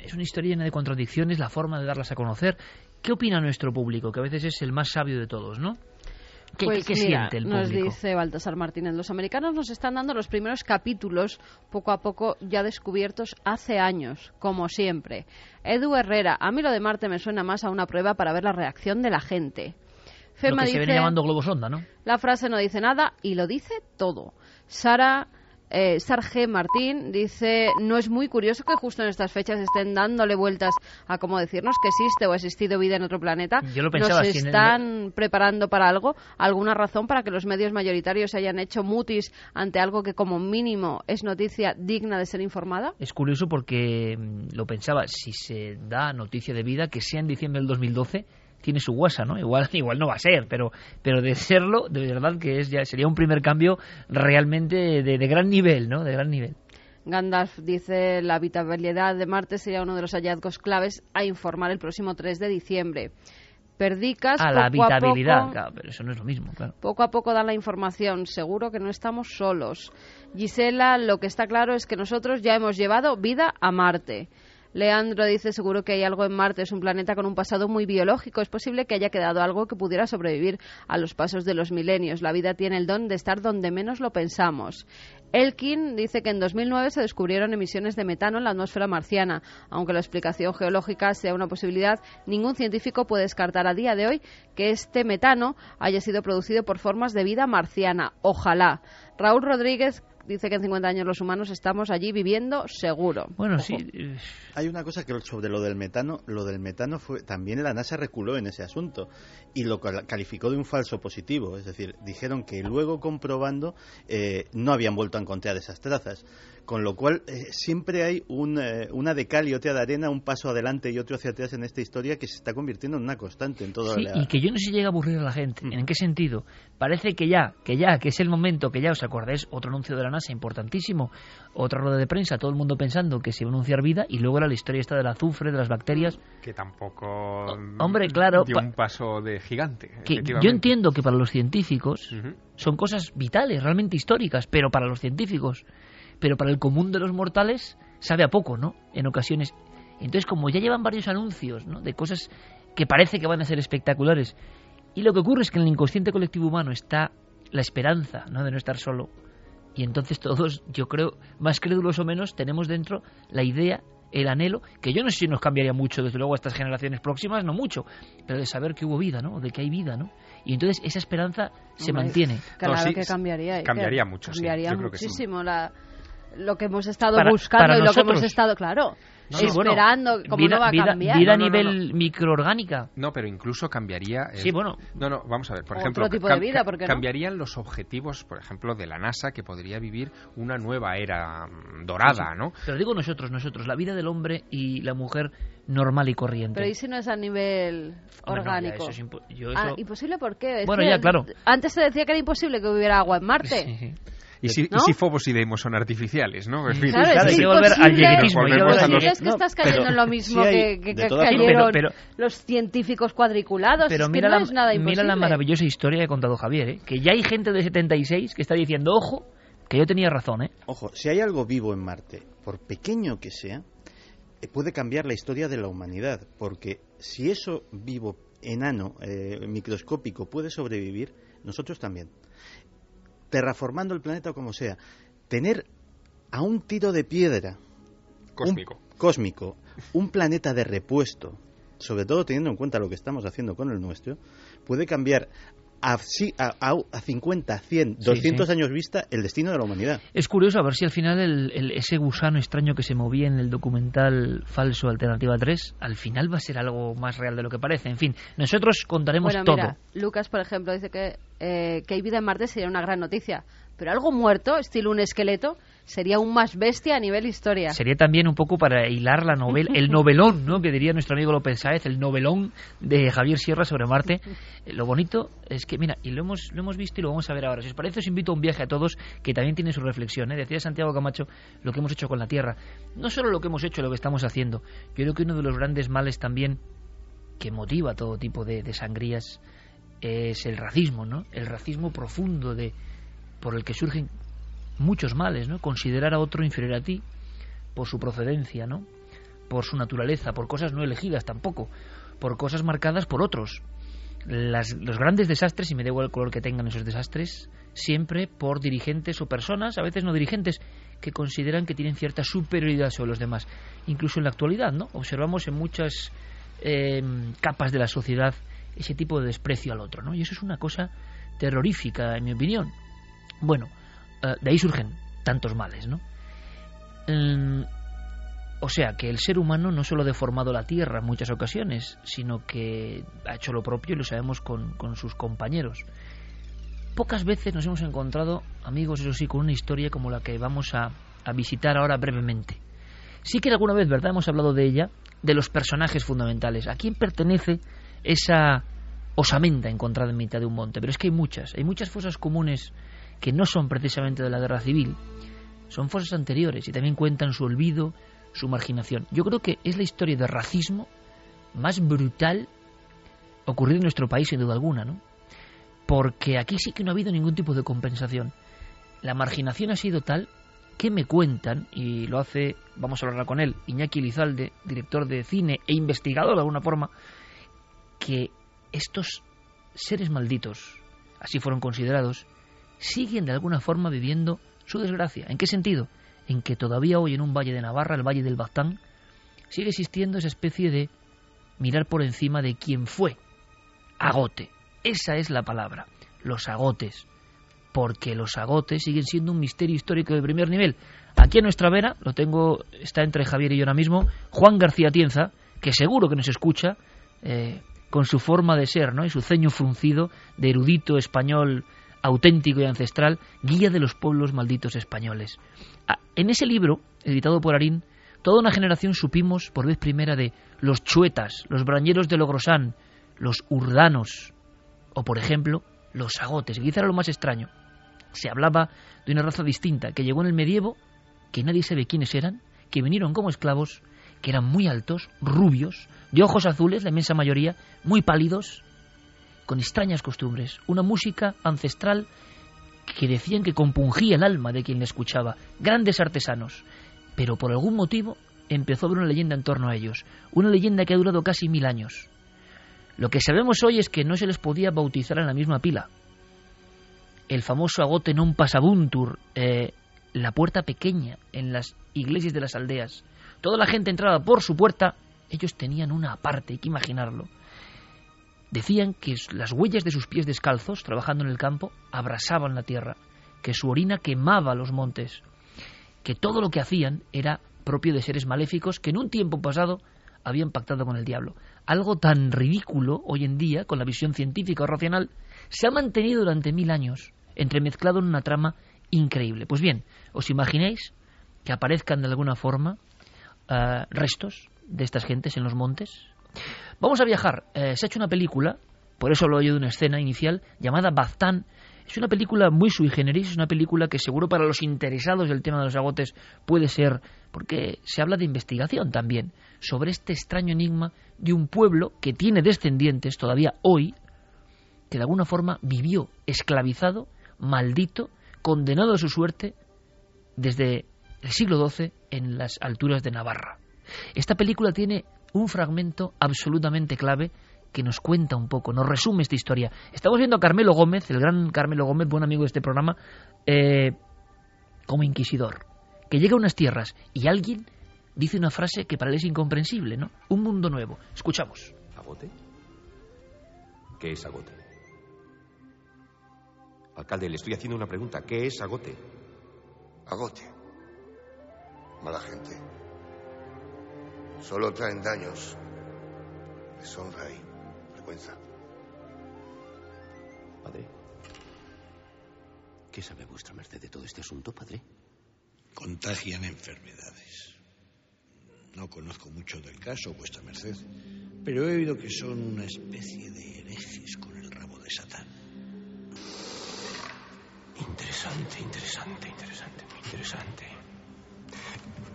es una historia llena de contradicciones, la forma de darlas a conocer. ¿Qué opina nuestro público, que a veces es el más sabio de todos, no? ¿Qué, Pues qué- qué mira, siente el nos público? dice Baltasar Martínez, los americanos nos están dando los primeros capítulos, poco a poco ya descubiertos hace años, como siempre. Edu Herrera, a mí lo de Marte me suena más a una prueba para ver la reacción de la gente. Lo Fema que se dice, viene llamando globo sonda, ¿no? la frase no dice nada y lo dice todo. Sara eh, Sarge Martín dice, no es muy curioso que justo en estas fechas estén dándole vueltas a cómo decirnos que existe o ha existido vida en otro planeta. Yo lo pensaba, Nos el- están preparando para algo, alguna razón para que los medios mayoritarios se hayan hecho mutis ante algo que como mínimo es noticia digna de ser informada. Es curioso porque mm, lo pensaba, si se da noticia de vida, que sea en diciembre del 2012, tiene su guasa, ¿no? Igual, <laughs> igual no va a ser, pero, pero de serlo, de verdad que es ya sería un primer cambio realmente de, de gran nivel, ¿no? De gran nivel. Gandalf dice la habitabilidad de Marte sería uno de los hallazgos claves a informar el próximo 3 de diciembre. Perdicas, A la a habitabilidad, poco- claro, pero eso no es lo mismo, claro. Poco a poco dan la información, seguro que no estamos solos. Gisela, lo que está claro es que nosotros ya hemos llevado vida a Marte. Leandro dice, seguro que hay algo en Marte, es un planeta con un pasado muy biológico, es posible que haya quedado algo que pudiera sobrevivir a los pasos de los milenios. La vida tiene el don de estar donde menos lo pensamos. Elkin dice que en 2009 se descubrieron emisiones de metano en la atmósfera marciana. Aunque la explicación geológica sea una posibilidad, ningún científico puede descartar a día de hoy que este metano haya sido producido por formas de vida marciana. Ojalá. Raúl Rodríguez dice que en 50 años los humanos estamos allí viviendo seguro. Bueno, Ojo. sí, eh, Hay una cosa que sobre lo del metano, lo del metano fue también la NASA reculó en ese asunto y lo cal- calificó de un falso positivo, es decir, dijeron que luego comprobando eh, no habían vuelto a encontrar esas trazas, con lo cual eh, siempre hay un, eh, una de cal y otra de arena, un paso adelante y otro hacia atrás en esta historia que se está convirtiendo en una constante en todo Sí, y que yo no sé si llega a aburrir a la gente. ¿En qué sentido? Parece que ya, que ya, que es el momento, que ya, ¿os acordáis? Otro anuncio de la NASA importantísimo, otra rueda de prensa, todo el mundo pensando que se iba a anunciar vida, y luego era la historia esta del azufre, de las bacterias. Que tampoco. mm, hombre, claro, Dio pa- un paso de gigante. Que yo entiendo que para los científicos son cosas vitales, realmente históricas, pero para los científicos, pero para el común de los mortales sabe a poco, ¿no? En ocasiones. Entonces, como ya llevan varios anuncios, ¿no? De cosas que parece que van a ser espectaculares, y lo que ocurre es que en el inconsciente colectivo humano está la esperanza, ¿no? De no estar solo. Y entonces todos, yo creo, más crédulos o menos, tenemos dentro la idea, el anhelo, que yo no sé si nos cambiaría mucho, desde luego, a estas generaciones próximas, no mucho, pero de saber que hubo vida, ¿no? De que hay vida, ¿no? Y entonces esa esperanza se Hombre, mantiene. Claro No, sí, que cambiaría. Cambiaría mucho, sí, Cambiaría yo creo que sí. muchísimo la, lo que hemos estado Para- buscando para y lo que hemos estado, claro, Sí, bueno, esperando, cómo vida, no va a vida- cambiar. vida a No, no, no, nivel microorgánica. No, pero incluso cambiaría. el- Sí, bueno. No, no, vamos a ver. Por Otro ejemplo, tipo de vida, ¿por qué no? cambiarían los objetivos, por ejemplo, de la NASA, que podría vivir una nueva era mm, dorada, ¿no? Pero digo nosotros, nosotros, la vida del hombre y la mujer normal y corriente. Pero ¿y si no es a nivel Hombre, no, ya, orgánico? eso es impo- yo Ah, ¿Imposible por qué? Es Bueno, ya, claro. Antes se decía que era imposible que hubiera agua en Marte. <laughs> Sí, sí. Y si, ¿No? y si Fobos y Deimos son artificiales, ¿no? En fin. Claro, Claro, es que volver al los- ¿Crees que No, estás cayendo en lo mismo sí hay- que, que- que cayeron Pero- los científicos cuadriculados? Pero es que mira, no la, es nada mira imposible. la maravillosa historia que ha contado Javier, ¿eh? que ya hay gente de 76 que está diciendo, ojo, que yo tenía razón, ¿eh? Ojo, si hay algo vivo en Marte, por pequeño que sea, eh, puede cambiar la historia de la humanidad, porque si eso vivo, enano, eh, microscópico, puede sobrevivir, nosotros también. Terraformando el planeta o como sea, tener a un tiro de piedra Cósmico. un- cósmico, un planeta de repuesto, sobre todo teniendo en cuenta lo que estamos haciendo con el nuestro, puede cambiar a, sí, a, a- a 50, 100, Sí, 200 sí. años vista el destino de la humanidad. Es curioso a ver si al final el- el- ese gusano extraño que se movía en el documental falso Alternativa 3, al final va a ser algo más real de lo que parece. En fin, nosotros contaremos Bueno, todo. mira, Lucas, por ejemplo, dice que, eh, que hay vida en Marte sería una gran noticia. Pero algo muerto, estilo un esqueleto, sería aún más bestia a nivel historia. Sería también un poco para hilar la novela, el <laughs> novelón, ¿no? Que diría nuestro amigo López Sáez, el novelón de Javier Sierra sobre Marte. Eh, Lo bonito es que, mira, y lo hemos, lo hemos visto y lo vamos a ver ahora. Si os parece, os invito a un viaje a todos que también tiene su reflexión. ¿eh? Decía Santiago Camacho lo que hemos hecho con la Tierra. No solo lo que hemos hecho, lo que estamos haciendo. Yo creo que uno de los grandes males también que motiva todo tipo de, de sangrías es el racismo, ¿no? El racismo profundo de por el que surgen muchos males, ¿no? Considerar a otro inferior a ti por su procedencia, ¿no? Por su naturaleza, por cosas no elegidas tampoco, por cosas marcadas por otros. los grandes desastres, y me da igual el color que tengan esos desastres, siempre por dirigentes o personas, a veces no dirigentes, que consideran que tienen cierta superioridad sobre los demás. Incluso en la actualidad, ¿no? Observamos en muchas eh, capas de la sociedad ese tipo de desprecio al otro, ¿no? Y eso es una cosa terrorífica, en mi opinión. Bueno, eh, de ahí surgen tantos males, ¿no? O sea que el ser humano no solo ha deformado la Tierra en muchas ocasiones, sino que ha hecho lo propio y lo sabemos con, con sus compañeros. Pocas veces nos hemos encontrado, amigos, eso sí, con una historia como la que vamos a, a visitar ahora brevemente. Sí que alguna vez, ¿verdad? Hemos hablado de ella, de los personajes fundamentales. ¿A quién pertenece esa osamenta encontrada en mitad de un monte? Pero es que hay muchas, hay muchas fosas comunes que no son precisamente de la guerra civil, son fosas anteriores y también cuentan su olvido, su marginación. Yo creo que es la historia de racismo más brutal ocurrida en nuestro país, sin duda alguna, ¿no? Porque aquí sí que no ha habido ningún tipo de compensación. La marginación ha sido tal que me cuentan, y lo hace, vamos a hablar con él, Iñaki Lizalde, director de cine e investigador de alguna forma, que estos seres malditos, así fueron considerados, siguen de alguna forma viviendo su desgracia. ¿En qué sentido? En que todavía hoy en un valle de Navarra, el valle del Baztán, sigue existiendo esa especie de mirar por encima de quien fue agote. Esa es la palabra, los agotes. Porque los agotes siguen siendo un misterio histórico de primer nivel. Aquí a nuestra vera, lo tengo, está entre Javier y yo ahora mismo, Juan García Tienza, que seguro que nos escucha, eh, con su forma de ser, ¿no? Y su ceño fruncido de erudito español auténtico y ancestral, guía de los pueblos malditos españoles. Ah, en ese libro, editado por Arín, toda una generación supimos por vez primera de los chuetas, los brañeros de Logrosán, los urdanos, o por ejemplo, los agotes, quizá era lo más extraño. Se hablaba de una raza distinta que llegó en el medievo, que nadie sabe quiénes eran, que vinieron como esclavos, que eran muy altos, rubios, de ojos azules, la inmensa mayoría, muy pálidos, con extrañas costumbres, una música ancestral que decían que compungía el alma de quien le escuchaba, grandes artesanos, pero por algún motivo empezó a haber una leyenda en torno a ellos, una leyenda que ha durado casi mil años. Lo que sabemos hoy es que no se les podía bautizar en la misma pila. El famoso agote non pasabuntur, eh, la puerta pequeña en las iglesias de las aldeas. Toda la gente entraba por su puerta, ellos tenían una aparte, hay que imaginarlo. Decían que las huellas de sus pies descalzos, trabajando en el campo, abrasaban la tierra, que su orina quemaba los montes, que todo lo que hacían era propio de seres maléficos que en un tiempo pasado habían pactado con el diablo. Algo tan ridículo hoy en día, con la visión científica o racional, se ha mantenido durante mil años, entremezclado en una trama increíble. Pues bien, ¿os imagináis que aparezcan de alguna forma eh, restos de estas gentes en los montes? Vamos a viajar. Eh, se ha hecho una película, por eso hablo yo de una escena inicial, llamada Baztán. Es una película muy sui generis, es una película que seguro para los interesados del tema de los agotes puede ser, porque se habla de investigación también, sobre este extraño enigma de un pueblo que tiene descendientes todavía hoy, que de alguna forma vivió esclavizado, maldito, condenado a su suerte desde el siglo XII en las alturas de Navarra. Esta película tiene un fragmento absolutamente clave que nos cuenta un poco, nos resume esta historia. Estamos viendo a Carmelo Gómez, el gran Carmelo Gómez, buen amigo de este programa, eh, como inquisidor, que llega a unas tierras y alguien dice una frase que para él es incomprensible, ¿no? Un mundo nuevo. Escuchamos. ¿Agote? ¿Qué es agote? Alcalde, le estoy haciendo una pregunta. ¿Qué es agote? Agote. Mala gente. Solo traen daños, deshonra y vergüenza. Padre, ¿qué sabe vuestra merced de todo este asunto, padre? Contagian enfermedades. No conozco mucho del caso, vuestra merced, pero he oído que son una especie de herejes con el rabo de Satán. Interesante, interesante, interesante, muy interesante.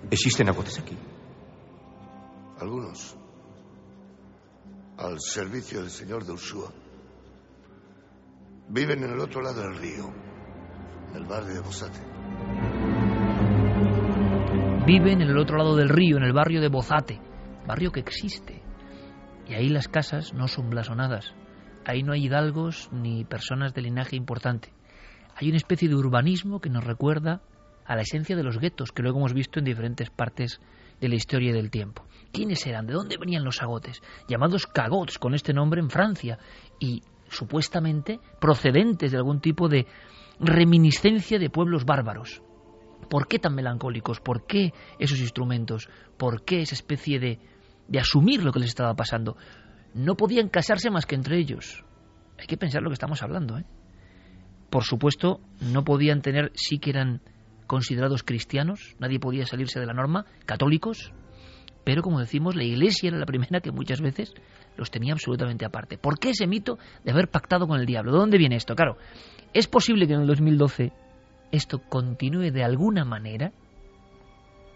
¿Existen agotes aquí? Algunos al servicio del señor de Ursúa. Viven en el otro lado del río, en el barrio de Bozate. Viven en el otro lado del río, en el barrio de Bozate, barrio que existe. Y ahí las casas no son blasonadas, ahí no hay hidalgos ni personas de linaje importante. Hay una especie de urbanismo que nos recuerda a la esencia de los guetos, que luego hemos visto en diferentes partes de la historia y del tiempo. ¿Quiénes eran? ¿De dónde venían los agotes? Llamados cagots con este nombre en Francia y supuestamente procedentes de algún tipo de reminiscencia de pueblos bárbaros. ¿Por qué tan melancólicos? ¿Por qué esos instrumentos? ¿Por qué esa especie de, de asumir lo que les estaba pasando? No podían casarse más que entre ellos. Hay que pensar lo que estamos hablando. ¿eh? Por supuesto, no podían tener, sí que eran considerados cristianos, nadie podía salirse de la norma, católicos, pero como decimos, la Iglesia era la primera que muchas veces los tenía absolutamente aparte. ¿Por qué ese mito de haber pactado con el diablo? ¿De dónde viene esto? Claro, es posible que en el 2012 esto continúe de alguna manera.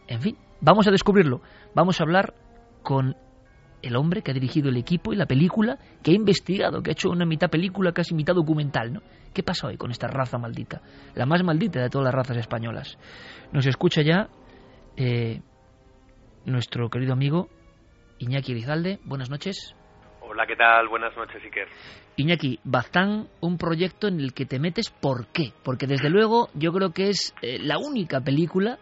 En fin, vamos a descubrirlo. Vamos a hablar con el hombre que ha dirigido el equipo y la película, que ha investigado, que ha hecho una mitad película, casi mitad documental, ¿no? ¿Qué pasa hoy con esta raza maldita? La más maldita de todas las razas españolas. Nos escucha ya eh, nuestro querido amigo Iñaki Elizalde. Buenas noches. Hola, ¿qué tal? Buenas noches, Iker. Iñaki, Bazán, un proyecto en el que te metes, ¿por qué? Porque desde luego yo creo que es eh, la única película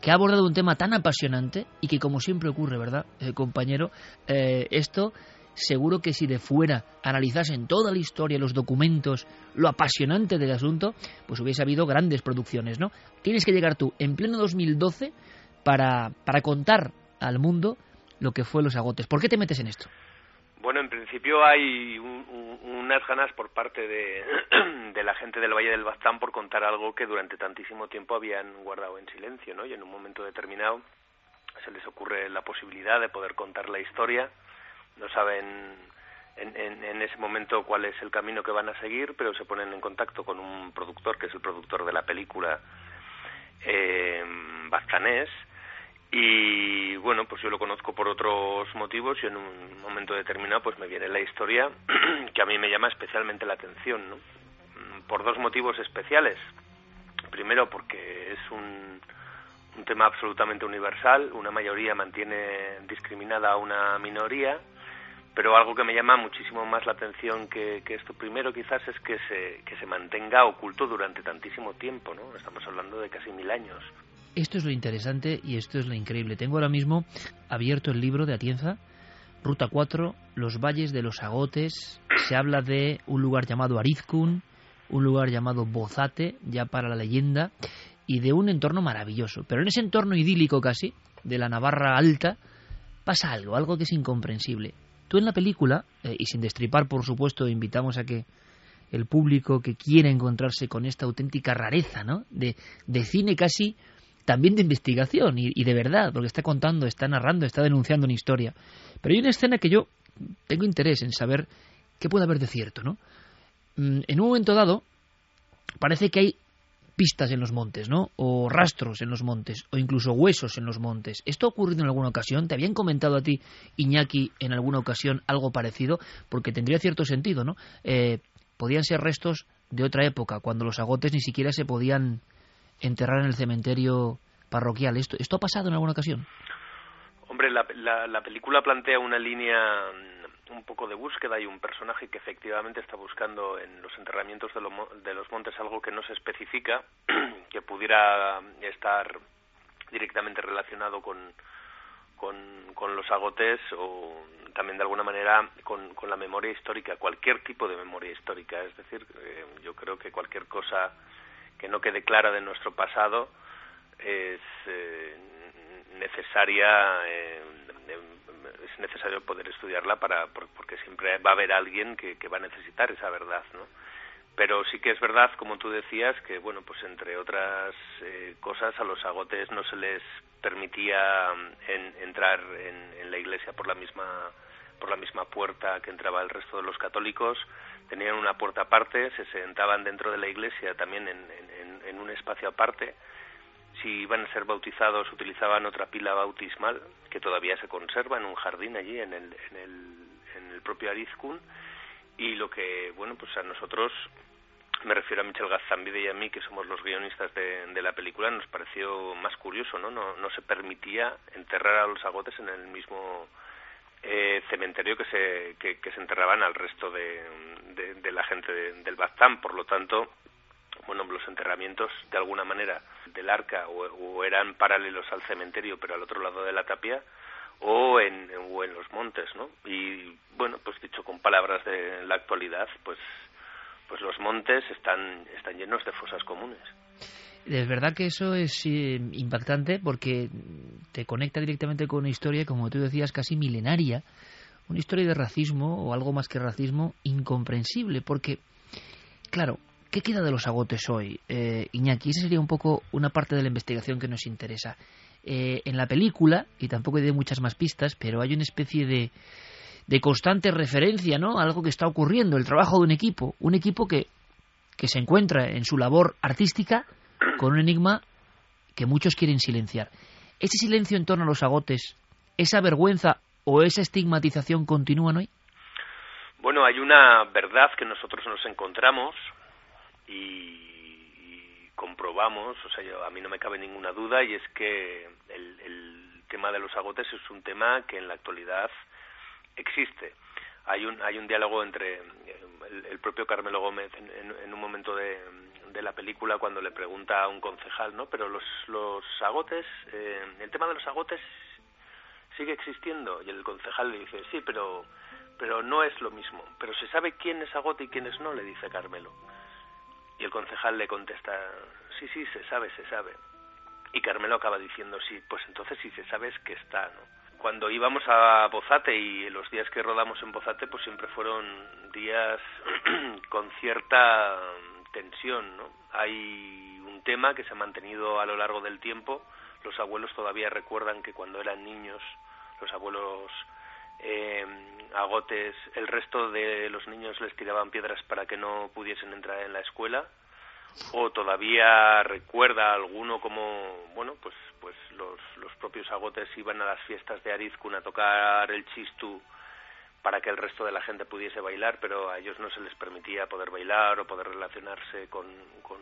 que ha abordado un tema tan apasionante y que como siempre ocurre, ¿verdad, eh, compañero? Eh, esto seguro que si de fuera analizasen toda la historia, los documentos, lo apasionante del asunto, pues hubiese habido grandes producciones, ¿no? Tienes que llegar tú en pleno 2012 para, para contar al mundo lo que fue los agotes. ¿Por qué te metes en esto? Bueno, en principio hay unas ganas por parte de, <clears throat> de, la gente del Valle del Baztán por contar algo que durante tantísimo tiempo habían guardado en silencio, ¿no? Y en un momento determinado se les ocurre la posibilidad de poder contar la historia. No saben en, en, en ese momento cuál es el camino que van a seguir, pero se ponen en contacto con un productor, que es el productor de la película eh, Baztanés, y bueno pues yo lo conozco por otros motivos y en un momento determinado pues me viene la historia <clears throat> que a mí me llama especialmente la atención ¿no? Mm, por dos motivos especiales primero porque es un, un tema absolutamente universal una mayoría mantiene discriminada a una minoría pero algo que me llama muchísimo más la atención que, que, esto primero quizás es que se, que se mantenga oculto durante tantísimo tiempo, ¿no? Estamos hablando de casi mil años. Esto es lo interesante y esto es lo increíble. Tengo ahora mismo abierto el libro de Atienza, Ruta 4, Los Valles de los Agotes. Se habla de un lugar llamado Arizcun, un lugar llamado Bozate, ya para la leyenda, y de un entorno maravilloso. Pero en ese entorno idílico casi, de la Navarra alta, pasa algo, algo que es incomprensible. Tú en la película, eh, y sin destripar, por supuesto, invitamos a que el público que quiera encontrarse con esta auténtica rareza, ¿no? De, de cine casi también de investigación y, de verdad, porque está contando, está narrando, está denunciando una historia. Pero hay una escena que yo tengo interés en saber qué puede haber de cierto, ¿no? Mm, en un momento dado, parece que hay pistas en los montes, ¿no? O rastros en los montes, o incluso huesos en los montes. ¿Esto ha ocurrido en alguna ocasión? ¿Te habían comentado a ti, Iñaki, en alguna ocasión algo parecido? Porque tendría cierto sentido, ¿no? Eh, podían ser restos de otra época, cuando los agotes ni siquiera se podían enterrar en el cementerio parroquial. ¿Esto, ha pasado en alguna ocasión? Hombre, la, la, la película plantea una línea un poco de búsqueda y un personaje que efectivamente está buscando en los enterramientos de, de los montes algo que no se especifica, <clears throat> que pudiera estar directamente relacionado con, con, con, los agotes o también de alguna manera con, con, la memoria histórica, cualquier tipo de memoria histórica. Es decir, eh, yo creo que cualquier cosa que no quede clara de nuestro pasado es eh, necesaria eh, es necesario poder estudiarla para porque siempre va a haber alguien que, va a necesitar esa verdad no pero sí que es verdad como tú decías que bueno pues entre otras eh, cosas a los agotes no se les permitía en, entrar en, en la iglesia por la misma por la misma puerta que entraba el resto de los católicos tenían una puerta aparte, se sentaban dentro de la iglesia también en, un espacio aparte. Si iban a ser bautizados utilizaban otra pila bautismal que todavía se conserva en un jardín allí en el, en el, en el propio Arizkun y lo que, bueno, pues a nosotros, me refiero a Michel Gazambide y a mí, que somos los guionistas de, de la película, nos pareció más curioso, ¿no? ¿no? No se permitía enterrar a los agotes en el mismo eh, cementerio que se, que, se enterraban al resto de, de, la gente del Baztán. Por lo tanto, bueno, los enterramientos de alguna manera del arca o, eran paralelos al cementerio, pero al otro lado de la tapia, o en, o en los montes, ¿no? Y bueno, pues dicho con palabras de la actualidad, pues, pues los montes están, están llenos de fosas comunes. Es verdad que eso es eh, impactante porque te conecta directamente con una historia, como tú decías, casi milenaria, una historia de racismo o algo más que racismo incomprensible, porque, claro, ¿qué queda de los agotes hoy? Eh, Iñaki, esa sería un poco una parte de la investigación que nos interesa. Eh, en la película, y tampoco hay muchas más pistas, pero hay una especie de, de constante referencia, ¿no? A algo que está ocurriendo, el trabajo de un equipo, un equipo que, que se encuentra en su labor artística con un enigma que muchos quieren silenciar. ¿Ese silencio en torno a los agotes, esa vergüenza o esa estigmatización continúan hoy? Bueno, hay una verdad que nosotros nos encontramos y, comprobamos, o sea, a mí no me cabe ninguna duda, y es que el, el tema de los agotes es un tema que en la actualidad existe. Hay un, hay un diálogo entre el, propio Carmelo Gómez en un momento de, de la película cuando le pregunta a un concejal, ¿no? Pero los, los agotes, eh, el tema de los agotes sigue existiendo y el concejal le dice, sí, pero, pero no es lo mismo. Pero se sabe quién es agote y quién es no, le dice Carmelo. Y el concejal le contesta, sí, sí, se sabe, se sabe. Y Carmelo acaba diciendo, sí, pues entonces si se sabe es que está, ¿no? Cuando íbamos a Bozate y los días que rodamos en Bozate, pues siempre fueron días <clears throat> con cierta tensión, ¿no? Hay un tema que se ha mantenido a lo largo del tiempo. Los abuelos todavía recuerdan que cuando eran niños, los abuelos eh, agotes, el resto de los niños les tiraban piedras para que no pudiesen entrar en la escuela. O todavía recuerda alguno como, bueno, pues, pues los, los propios agotes iban a las fiestas de Arizcun a tocar el chistu para que el resto de la gente pudiese bailar, pero a ellos no se les permitía poder bailar o poder relacionarse con, con,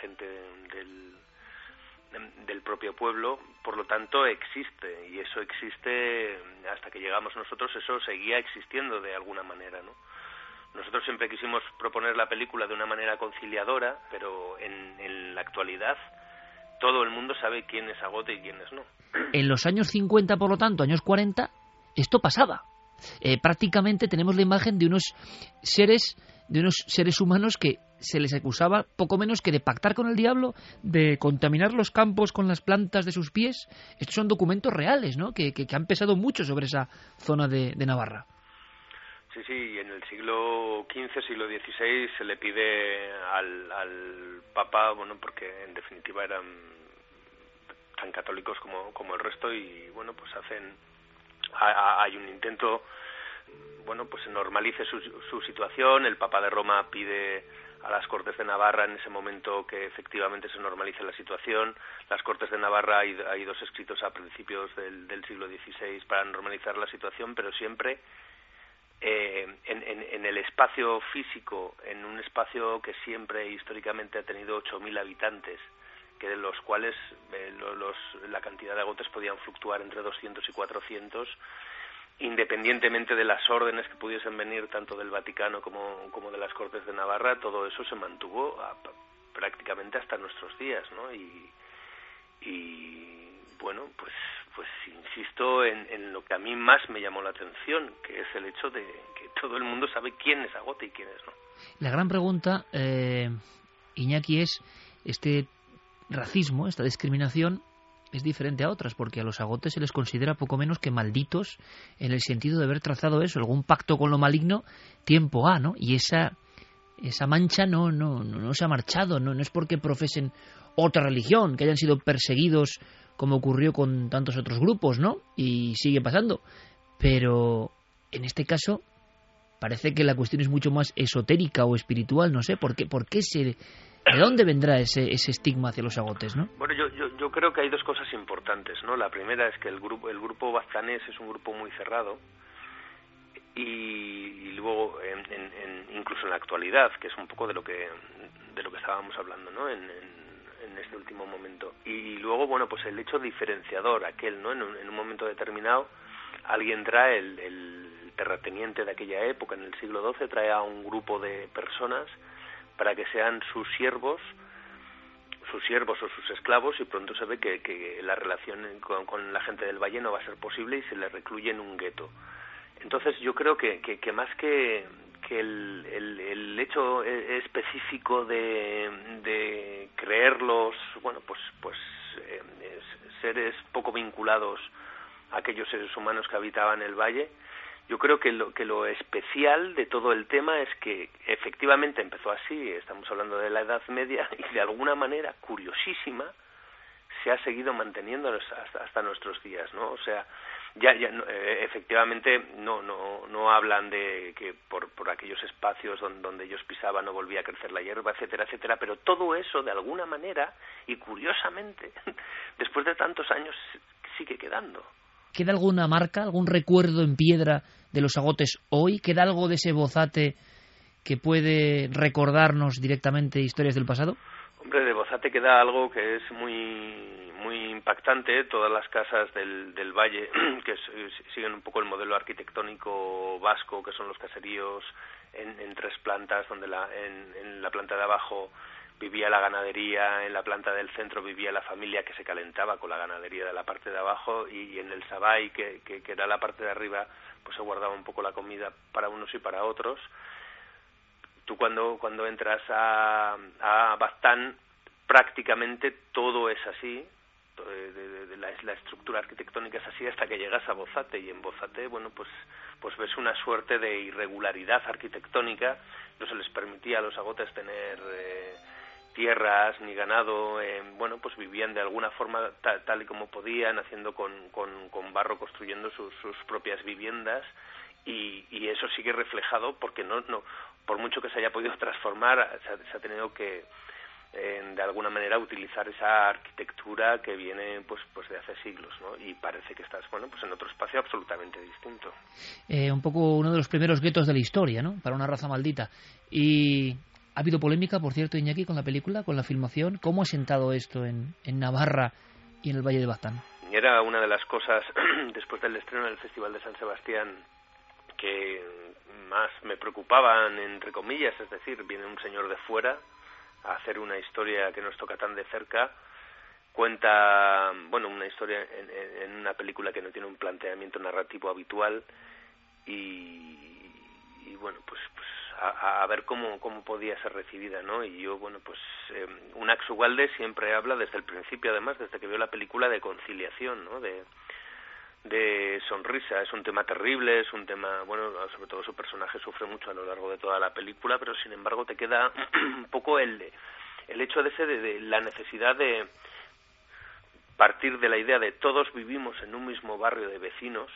gente del, del propio pueblo, por lo tanto existe y eso existe hasta que llegamos nosotros, eso seguía existiendo de alguna manera, ¿no? Nosotros siempre quisimos proponer la película de una manera conciliadora, pero en, en la actualidad todo el mundo sabe quién es Agote y quién es no. En los años 50, por lo tanto, años 40, esto pasaba. Eh, prácticamente tenemos la imagen de unos seres de unos seres humanos que se les acusaba poco menos que de pactar con el diablo, de contaminar los campos con las plantas de sus pies. Estos son documentos reales, ¿no? Que, que, han pesado mucho sobre esa zona de, Navarra. Sí, sí, en el siglo XV, siglo XVI se le pide al, al Papa, bueno, porque en definitiva eran tan católicos como, como el resto y, bueno, pues hacen hay un intento bueno pues normalice su, su situación el Papa de Roma pide a las Cortes de Navarra en ese momento que efectivamente se normalice la situación. Las Cortes de Navarra hay, hay dos escritos a principios del, del, siglo XVI para normalizar la situación, pero siempre eh, en, en, en, el espacio físico, en un espacio que siempre históricamente ha tenido 8.000 habitantes, que de los cuales eh, la cantidad de agotes podían fluctuar entre 200 y 400 independientemente de las órdenes que pudiesen venir tanto del Vaticano como, como de las Cortes de Navarra, todo eso se mantuvo prácticamente hasta nuestros días, ¿no? Y, y bueno, pues, pues insisto en, en, lo que a mí más me llamó la atención, que es el hecho de que todo el mundo sabe quién es Agote y quién es no. La gran pregunta, eh, Iñaki, es este racismo, esta discriminación, es diferente a otras, porque a los agotes se les considera poco menos que malditos en el sentido de haber trazado eso, algún pacto con lo maligno, tiempo A, ¿no? Y esa, esa mancha no, no, no, se ha marchado, no, no es porque profesen otra religión, que hayan sido perseguidos como ocurrió con tantos otros grupos, ¿no? Y sigue pasando. Pero en este caso parece que la cuestión es mucho más esotérica o espiritual, no sé, ¿por qué, por qué se, ¿De dónde vendrá ese, ese estigma hacia los agotes, no? Bueno, yo, yo, yo, creo que hay dos cosas importantes, ¿no? La primera es que el grupo, el grupo baztanés es un grupo muy cerrado y, luego, en, en, incluso en la actualidad, que es un poco de lo que, de lo que estábamos hablando, ¿no? En, en este último momento. Y luego, bueno, pues el hecho diferenciador, aquel, ¿no? En un, en un momento determinado alguien trae el, el terrateniente de aquella época, en el siglo XII, trae a un grupo de personas para que sean sus siervos, sus siervos o sus esclavos y pronto se ve que, la relación con, la gente del valle no va a ser posible y se le recluye en un gueto. Entonces yo creo que, más que, que el, el, hecho e, específico de, de creerlos, bueno, pues, pues eh, seres poco vinculados a aquellos seres humanos que habitaban el valle, yo creo que lo, que lo especial de todo el tema es que efectivamente empezó así, estamos hablando de la Edad Media, <laughs> y de alguna manera, curiosísima, se ha seguido manteniendo hasta, nuestros días, ¿no? O sea, ya, ya eh, efectivamente no, no, no hablan de que por, por aquellos espacios donde, donde ellos pisaban no volvía a crecer la hierba, etcétera, etcétera, pero todo eso de alguna manera y curiosamente, <laughs> después de tantos años, sigue quedando. ¿Queda alguna marca, algún recuerdo en piedra de los agotes hoy? ¿Queda algo de ese bozate que puede recordarnos directamente historias del pasado? Hombre, de Bozate queda algo que es muy muy impactante. Todas las casas del, del valle <clears throat> que siguen un poco el modelo arquitectónico vasco, que son los caseríos en, en tres plantas, donde la, en, en la planta de abajo vivía la ganadería, en la planta del centro vivía la familia que se calentaba con la ganadería de la parte de abajo y, en el sabay, que, que, era la parte de arriba, pues se guardaba un poco la comida para unos y para otros. Tú cuando, cuando entras a, a Bastán, prácticamente todo es así, de, la, la, estructura arquitectónica es así hasta que llegas a Bozate y en Bozate bueno pues pues ves una suerte de irregularidad arquitectónica no se les permitía a los agotes tener eh, tierras ni ganado, eh, bueno, pues vivían de alguna forma tal, y como podían, haciendo con, con, con barro, construyendo sus, propias viviendas. Y, y, eso sigue reflejado porque no, no, por mucho que se haya podido transformar, se ha, tenido que eh, de alguna manera utilizar esa arquitectura que viene pues pues de hace siglos y parece que estás bueno pues en otro espacio absolutamente distinto. Eh, un poco uno de los primeros guetos de la historia no para una raza maldita. Y ha habido polémica, por cierto, Iñaki, con la película, con la filmación. ¿Cómo ha sentado esto en, en Navarra y en el Valle de Baztán? Era una de las cosas, <clears throat> después del estreno del Festival de San Sebastián, que más me preocupaban, entre comillas, es decir, viene un señor de fuera a hacer una historia que nos toca tan de cerca, cuenta, bueno, una historia en, en una película que no tiene un planteamiento narrativo habitual y, y bueno, pues, pues a, a, ver cómo, cómo podía ser recibida, ¿no? Y yo, bueno, pues eh, Unax Ugalde siempre habla desde el principio, además, desde que vio la película, de conciliación, ¿no? De, de sonrisa. Es un tema terrible, es un tema, bueno, sobre todo su personaje sufre mucho a lo largo de toda la película, pero sin embargo te queda <clears throat> un poco el, el hecho de ese de la necesidad de partir de la idea de todos vivimos en un mismo barrio de vecinos,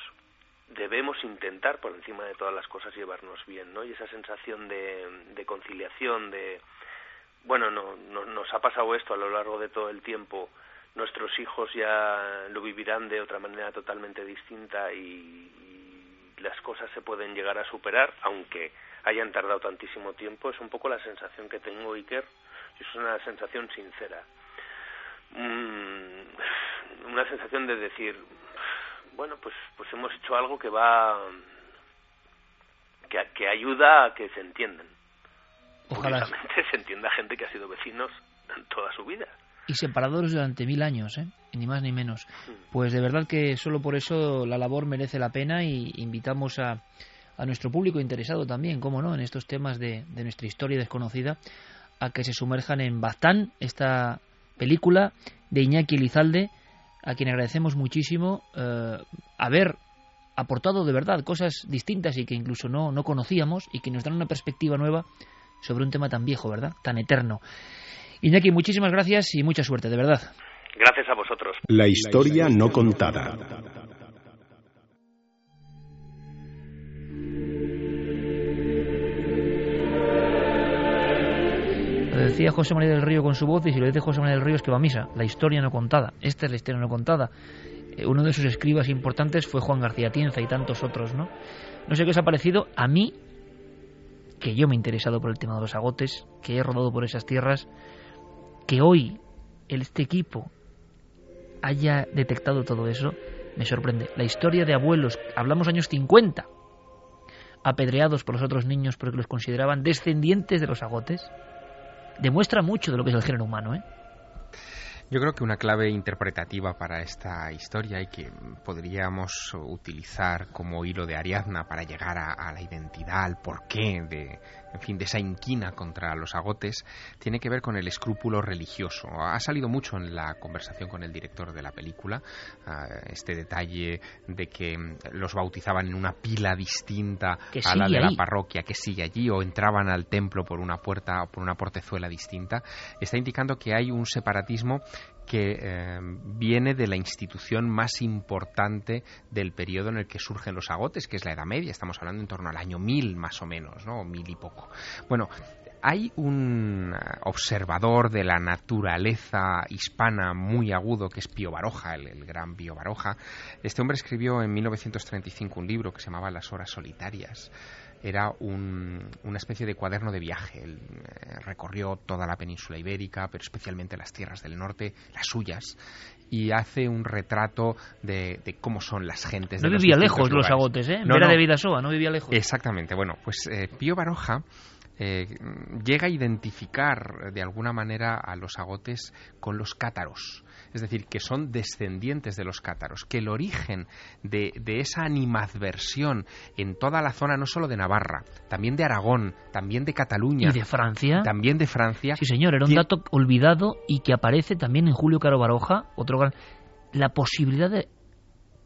debemos intentar por encima de todas las cosas llevarnos bien, ¿no? Y esa sensación de, conciliación, de bueno, no, no, nos ha pasado esto a lo largo de todo el tiempo, nuestros hijos ya lo vivirán de otra manera totalmente distinta y, las cosas se pueden llegar a superar, aunque hayan tardado tantísimo tiempo, es un poco la sensación que tengo, Iker, y es una sensación sincera. Mm, una sensación de decir, bueno, pues, pues hemos hecho algo que va, que, que ayuda a que se entiendan. Ojalá. se entienda gente que ha sido vecinos toda su vida. Y separados durante mil años, ¿eh? ni más ni menos. Pues de verdad que solo por eso la labor merece la pena y invitamos a, a nuestro público interesado también, cómo no, en estos temas de, de nuestra historia desconocida, a que se sumerjan en Bastán, esta película de Iñaki Elizalde, a quien agradecemos muchísimo eh, haber aportado de verdad cosas distintas y que incluso no, no conocíamos y que nos dan una perspectiva nueva sobre un tema tan viejo, ¿verdad? Tan eterno. Iñaki, muchísimas gracias y mucha suerte, de verdad. Gracias a vosotros. La historia no contada. Decía José María del Río con su voz y si lo dice José María del Río es que va a misa, la historia no contada. Esta es la historia no contada. Eh, uno de sus escribas importantes fue Juan García Tienza y tantos otros, ¿no? No sé qué os ha parecido a mí, que yo me he interesado por el tema de los agotes, que he rodado por esas tierras, que hoy este equipo haya detectado todo eso, me sorprende. La historia de abuelos, hablamos años 50, apedreados por los otros niños porque los consideraban descendientes de los agotes, demuestra mucho de lo que es el género humano, ¿eh? Yo creo que una clave interpretativa para esta historia y que podríamos utilizar como hilo de Ariadna para llegar a, a la identidad, al porqué de, en fin, de esa inquina contra los agotes, tiene que ver con el escrúpulo religioso. Ha salido mucho en la conversación con el director de la película uh, este detalle de que los bautizaban en una pila distinta a la de ahí. la parroquia, que sigue allí, o entraban al templo por una puerta o por una portezuela distinta. Está indicando que hay un separatismo que eh, viene de la institución más importante del periodo en el que surgen los agotes, que es la Edad Media. Estamos hablando en torno al año 1000 más o menos, ¿no? Mil y poco. Bueno, hay un observador de la naturaleza hispana muy agudo que es Pío Baroja, el, gran Pío Baroja. Este hombre escribió en 1935 un libro que se llamaba Las horas solitarias. Era un, una especie de cuaderno de viaje. Él eh, recorrió toda la península ibérica, pero especialmente las tierras del norte, las suyas, y hace un retrato de, de cómo son las gentes. No de vivía los lejos los agotes, ¿eh? No, Era no. de Vidasoa, no vivía lejos. Exactamente. Bueno, pues eh, Pío Baroja eh, llega a identificar de alguna manera a los agotes con los cátaros. Es decir, que son descendientes de los cátaros, que el origen de, de, esa animadversión en toda la zona, no solo de Navarra, también de Aragón, también de Cataluña. ¿Y de Francia? También de Francia. Sí, señor, era un dato olvidado y que aparece también en Julio Caro Baroja, otro gran. La posibilidad de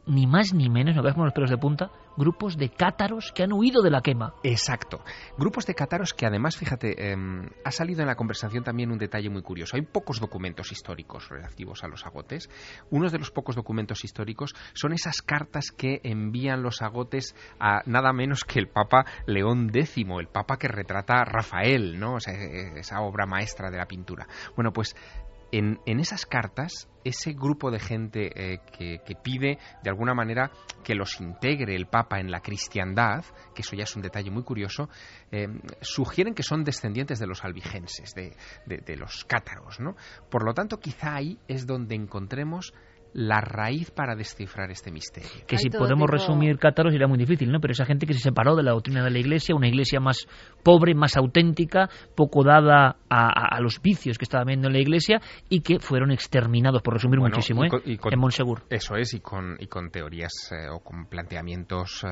ni más ni menos, no veas como los pelos de punta, grupos de cátaros que han huido de la quema. Exacto. Grupos de cátaros que además, fíjate, eh, ha salido en la conversación también un detalle muy curioso. Hay pocos documentos históricos relativos a los agotes. Uno de los pocos documentos históricos son esas cartas que envían los agotes a nada menos que el Papa León X, el Papa que retrata a Rafael, ¿no? O sea, esa obra maestra de la pintura. Bueno, pues en, en, esas cartas, ese grupo de gente eh, que, que, pide de alguna manera que los integre el Papa en la cristiandad, que eso ya es un detalle muy curioso, eh, sugieren que son descendientes de los albigenses, de, de, de los cátaros. ¿no? Por lo tanto, quizá ahí es donde encontremos la raíz para descifrar este misterio. Que si podemos tipo... resumir cátaros era muy difícil, ¿no? Pero esa gente que se separó de la doctrina de la Iglesia, una Iglesia más pobre, más auténtica, poco dada a, a, a los vicios que estaba viendo en la Iglesia y que fueron exterminados, por resumir bueno, muchísimo, y ¿eh? con, y con, en Monsegur. Eso es, y con, y con teorías eh, o con planteamientos eh,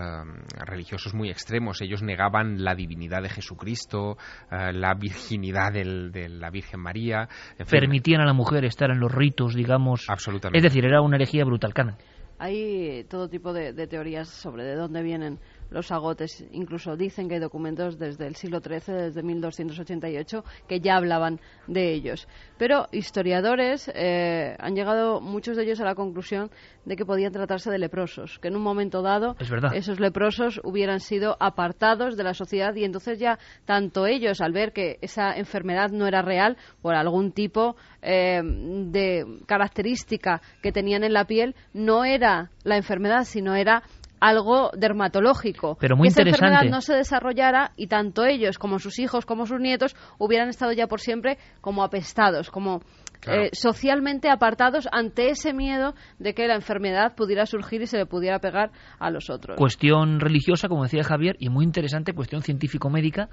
religiosos muy extremos. Ellos negaban la divinidad de Jesucristo, eh, la virginidad del, de la Virgen María. En fin. Permitían a la mujer estar en los ritos, digamos. Absolutamente. Es decir, era una herejía brutal, Carmen. Hay todo tipo de, de, teorías sobre de dónde vienen los agotes. Incluso dicen que hay documentos desde el siglo XIII, desde 1288, que ya hablaban de ellos. Pero historiadores eh, han llegado, muchos de ellos, a la conclusión de que podían tratarse de leprosos, que en un momento dado es verdad. esos leprosos hubieran sido apartados de la sociedad y entonces ya tanto ellos, al ver que esa enfermedad no era real por algún tipo eh, de característica que tenían en la piel, no era la enfermedad, sino era algo dermatológico. Pero muy que esa enfermedad no se desarrollara y tanto ellos como sus hijos como sus nietos hubieran estado ya por siempre como apestados, como claro. eh, socialmente apartados ante ese miedo de que la enfermedad pudiera surgir y se le pudiera pegar a los otros. Cuestión religiosa, como decía Javier, y muy interesante, cuestión científico-médica,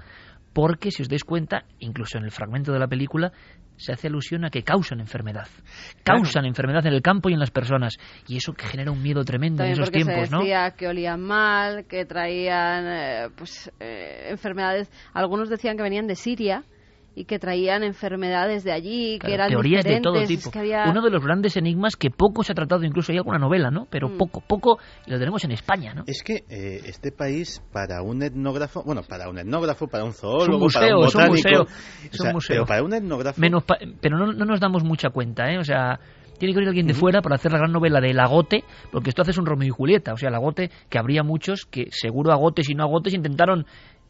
porque si os dais cuenta, incluso en el fragmento de la película, se hace alusión a que causan enfermedad. Causan claro. enfermedad en el campo y en las personas. Y eso que genera un miedo tremendo También en esos porque tiempos, se decía que olían mal, que traían eh, pues, eh, enfermedades. Algunos decían que venían de Siria y que traían enfermedades de allí, claro, que eran teorías diferentes, de todo tipo. que había... Uno de los grandes enigmas que poco se ha tratado, incluso hay alguna novela, ¿no? Pero mm. poco, poco lo tenemos en España, ¿no? Es que eh, este país para un etnógrafo, bueno, para un etnógrafo, para un zoólogo, museo, para un botánico, es un museo, es un museo. Pero para un etnógrafo, Menos pa pero no, no nos damos mucha cuenta, ¿eh? O sea, tiene que venir alguien de fuera para hacer la gran novela de Lagote, porque esto hace un Romeo y Julieta, o sea, Lagote, que habría muchos que seguro agotes y no agotes intentaron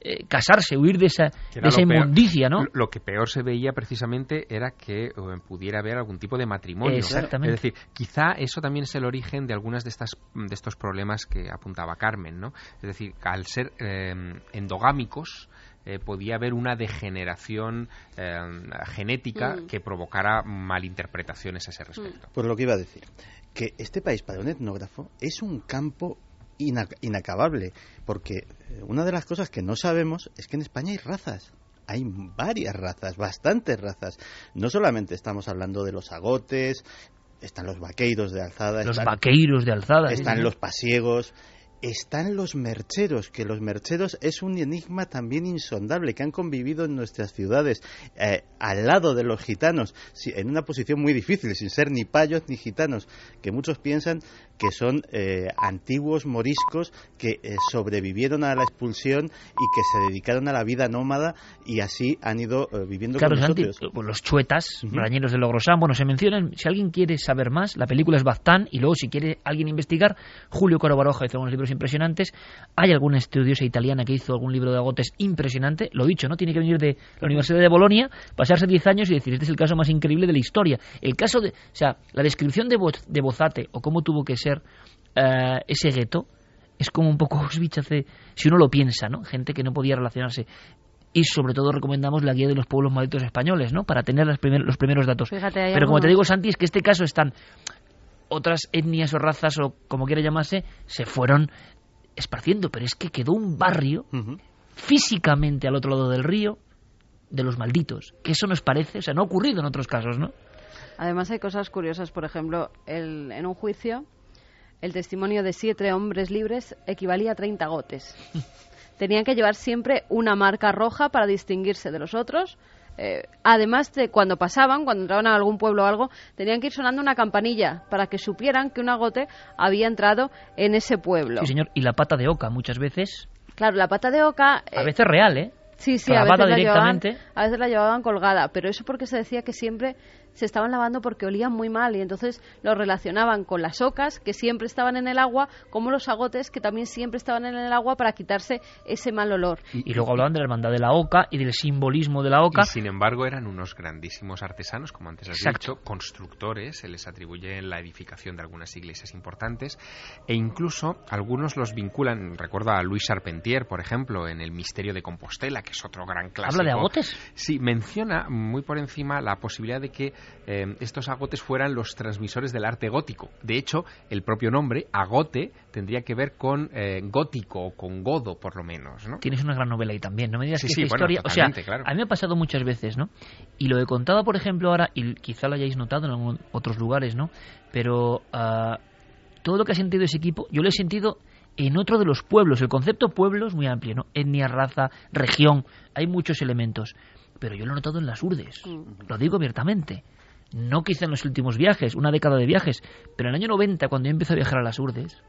eh, casarse, huir de esa, de esa inmundicia, ¿no? Lo que peor se veía precisamente era que eh, pudiera haber algún tipo de matrimonio. Exactamente. Es decir, quizá eso también es el origen de algunas de estas de estos problemas que apuntaba Carmen, ¿no? Es decir, al ser eh, endogámicos eh, podía haber una degeneración eh, genética Mm. que provocara malinterpretaciones a ese respecto. Pues lo que iba a decir, que este país para un etnógrafo es un campo ina- inacabable, porque eh, una de las cosas que no sabemos es que en España hay razas. Hay varias razas, bastantes razas. No solamente estamos hablando de los agotes, están los vaqueiros de alzada, Los están, vaqueiros de alzada. están los pasiegos, están los mercheros, que los mercheros es un enigma también insondable, que han convivido en nuestras ciudades, eh, al lado de los gitanos, en una posición muy difícil, sin ser ni payos ni gitanos, que muchos piensan que son eh, antiguos moriscos que eh, sobrevivieron a la expulsión y que se dedicaron a la vida nómada y así han ido eh, viviendo Claro, con nosotros. pues los chuetas, Ujú. brañeros de Logrosán, bueno, se mencionan, si alguien quiere saber más, la película es Baztán, y luego si quiere alguien investigar, Julio Coro Baroja hizo unos libros impresionantes, hay alguna estudiosa italiana que hizo algún libro de agotes impresionante, lo dicho, ¿no? Tiene que venir de la Universidad de Bolonia, pasarse 10 años y decir, este es el caso más increíble de la historia. El caso de, o sea, la descripción de, Bo- de Bozate, o cómo tuvo que ser eh, ese gueto, es como un poco Auschwitz hace, si uno lo piensa, ¿no? Gente que no podía relacionarse y sobre todo recomendamos la guía de los pueblos malditos españoles, ¿no? Para tener las primer- los primeros datos. Fíjate, Pero como te digo, Santi, es que este caso están otras etnias o razas o como quiera llamarse, se fueron esparciendo, pero es que quedó un barrio físicamente al otro lado del río de los malditos, que eso nos parece, o sea, no ha ocurrido en otros casos, ¿no? Además hay cosas curiosas, por ejemplo, el- en un juicio el testimonio de siete hombres libres equivalía a 30 gotes. <laughs> Tenían que llevar siempre una marca roja para distinguirse de los otros. Eh, además de cuando pasaban, cuando entraban a algún pueblo o algo, tenían que ir sonando una campanilla para que supieran que un agote había entrado en ese pueblo. Sí, señor, y la pata de oca muchas veces, Claro, la pata de oca... a eh, veces real, ¿eh? Sí, sí, a veces, la llevaban, directamente. a veces la llevaban colgada, pero eso porque se decía que siempre se estaban lavando porque olían muy mal y entonces lo relacionaban con las ocas que siempre estaban en el agua, como los agotes que también siempre estaban en el agua para quitarse ese mal olor. Y luego hablaban de la hermandad de la oca y del simbolismo de la oca. Y sin embargo eran unos grandísimos artesanos, como antes has Exacto. dicho, constructores, se les atribuye la edificación de algunas iglesias importantes e incluso algunos los vinculan, recuerdo a Luis Charpentier, por ejemplo, en El misterio de Compostela, que es otro gran clásico. ¿Habla de agotes? Sí, menciona muy por encima la posibilidad de que eh, estos agotes fueran los transmisores del arte gótico. De hecho, el propio nombre, agote, tendría que ver con eh, gótico o con godo, por lo menos, ¿no? Tienes una gran novela ahí también, no me digas Sí, que sí, esta bueno, historia, o sea, claro. a mí me ha pasado muchas veces, ¿no? Y lo he contado, por ejemplo, ahora, y quizá lo hayáis notado en algún- otros lugares, ¿no? Pero ah, todo lo que ha sentido ese equipo, yo lo he sentido en otro de los pueblos. El concepto pueblo es muy amplio, ¿no? Etnia, raza, región, hay muchos elementos. Pero yo lo he notado en las urdes, lo digo abiertamente. No quizá en los últimos viajes, una década de viajes, pero en el año 90, cuando yo empecé a viajar a las urdes,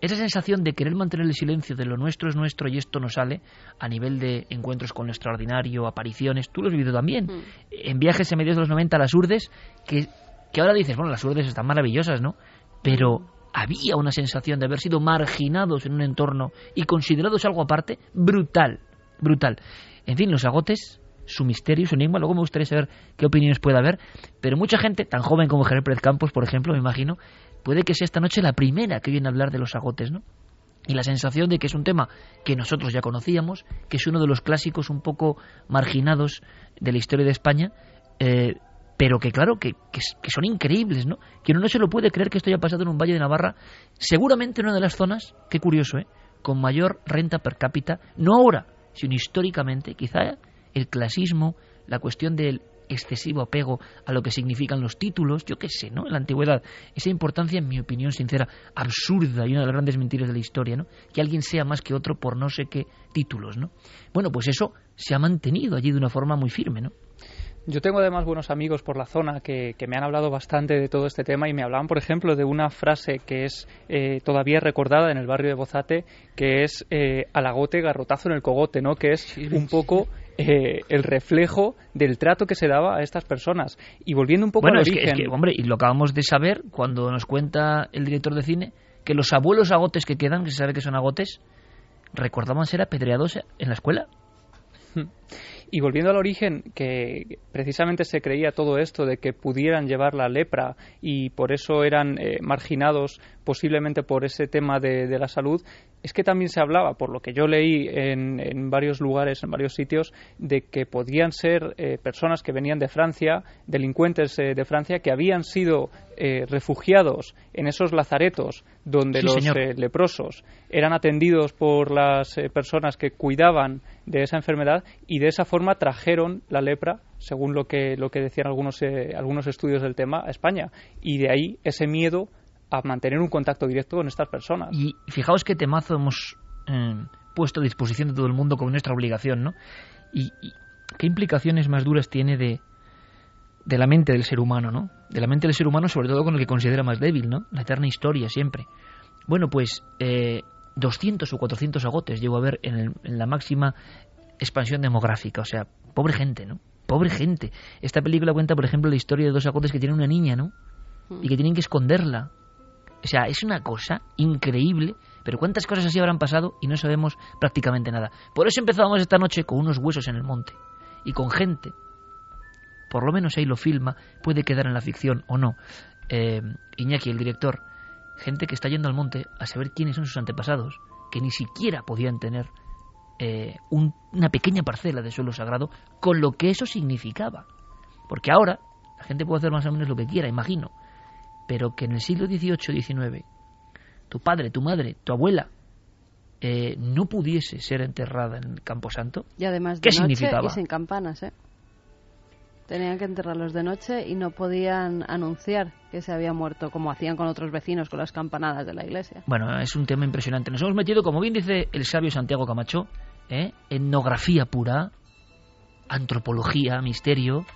esa sensación de querer mantener el silencio de lo nuestro es nuestro y esto no sale a nivel de encuentros con lo extraordinario, apariciones, tú lo has vivido también. En viajes en mediados de los 90 a las urdes, que, que ahora dices, bueno, las urdes están maravillosas, ¿no? Pero había una sensación de haber sido marginados en un entorno y considerados algo aparte, brutal, brutal. En fin, los agotes, su misterio, su enigma, luego me gustaría saber qué opiniones puede haber, pero mucha gente, tan joven como Javier Pérez Campos, por ejemplo, me imagino, puede que sea esta noche la primera que viene a hablar de los agotes, ¿no? Y la sensación de que es un tema que nosotros ya conocíamos, que es uno de los clásicos un poco marginados de la historia de España, eh, pero que claro, que, que, son increíbles, ¿no? Que uno no se lo puede creer que esto haya pasado en un valle de Navarra, seguramente en una de las zonas, qué curioso, ¿eh? Con mayor renta per cápita, no ahora, sino históricamente, quizá el clasismo, la cuestión del excesivo apego a lo que significan los títulos, yo qué sé, ¿no? En la antigüedad, esa importancia, en mi opinión sincera, absurda y una de las grandes mentiras de la historia, ¿no? Que alguien sea más que otro por no sé qué títulos, ¿no? Bueno, pues eso se ha mantenido allí de una forma muy firme, ¿no? Yo tengo además buenos amigos por la zona que, que me han hablado bastante de todo este tema y me hablaban, por ejemplo, de una frase que es eh, todavía recordada en el barrio de Bozate, que es eh, alagote, garrotazo en el cogote, ¿no? Que es un poco eh, el reflejo del trato que se daba a estas personas. Y volviendo un poco bueno, al es que, origen... es que, hombre, y lo acabamos de saber cuando nos cuenta el director de cine que los abuelos agotes que quedan, que se sabe que son agotes, recordaban ser apedreados en la escuela. Y volviendo al origen, que precisamente se creía todo esto de que pudieran llevar la lepra y por eso eran eh, marginados posiblemente por ese tema de, de la salud, es que también se hablaba, por lo que yo leí en, varios lugares, en varios sitios, de que podían ser eh, personas que venían de Francia, delincuentes eh, de Francia, que habían sido eh, refugiados en esos lazaretos donde los leprosos eran atendidos por las personas que cuidaban de esa enfermedad y de esa forma trajeron la lepra, según lo que, lo que decían algunos, algunos estudios del tema, a España. Y de ahí ese miedo mantener un contacto directo con estas personas. Y fijaos qué temazo hemos eh, puesto a disposición de todo el mundo como nuestra obligación, ¿no? Y, qué implicaciones más duras tiene de, de la mente del ser humano, ¿no? De la mente del ser humano, sobre todo con el que considera más débil, ¿no? La eterna historia siempre. Bueno, pues eh, 200 o 400 agotes llego a ver en, en la máxima expansión demográfica. O sea, pobre gente, ¿no? Pobre gente. Esta película cuenta, por ejemplo, la historia de dos agotes que tienen una niña, ¿no? Y que tienen que esconderla o sea, es una cosa increíble, pero cuántas cosas así habrán pasado y no sabemos prácticamente nada. Por eso empezábamos esta noche con unos huesos en el monte y con gente. Por lo menos ahí lo filma, puede quedar en la ficción o no. Eh, Iñaki, el director, gente que está yendo al monte a saber quiénes son sus antepasados, que ni siquiera podían tener eh, una pequeña parcela de suelo sagrado, con lo que eso significaba. Porque ahora la gente puede hacer más o menos lo que quiera, imagino pero que en el siglo XVIII XIX tu padre, tu madre, tu abuela eh, no pudiese ser enterrada en el Camposanto, y además de ¿qué noche significaba? Y sin campanas, ¿eh? Tenían que enterrarlos de noche y no podían anunciar que se había muerto, como hacían con otros vecinos con las campanadas de la iglesia. Bueno, es un tema impresionante. Nos hemos metido, como bien dice el sabio Santiago Camacho, ¿eh? etnografía pura, antropología, misterio,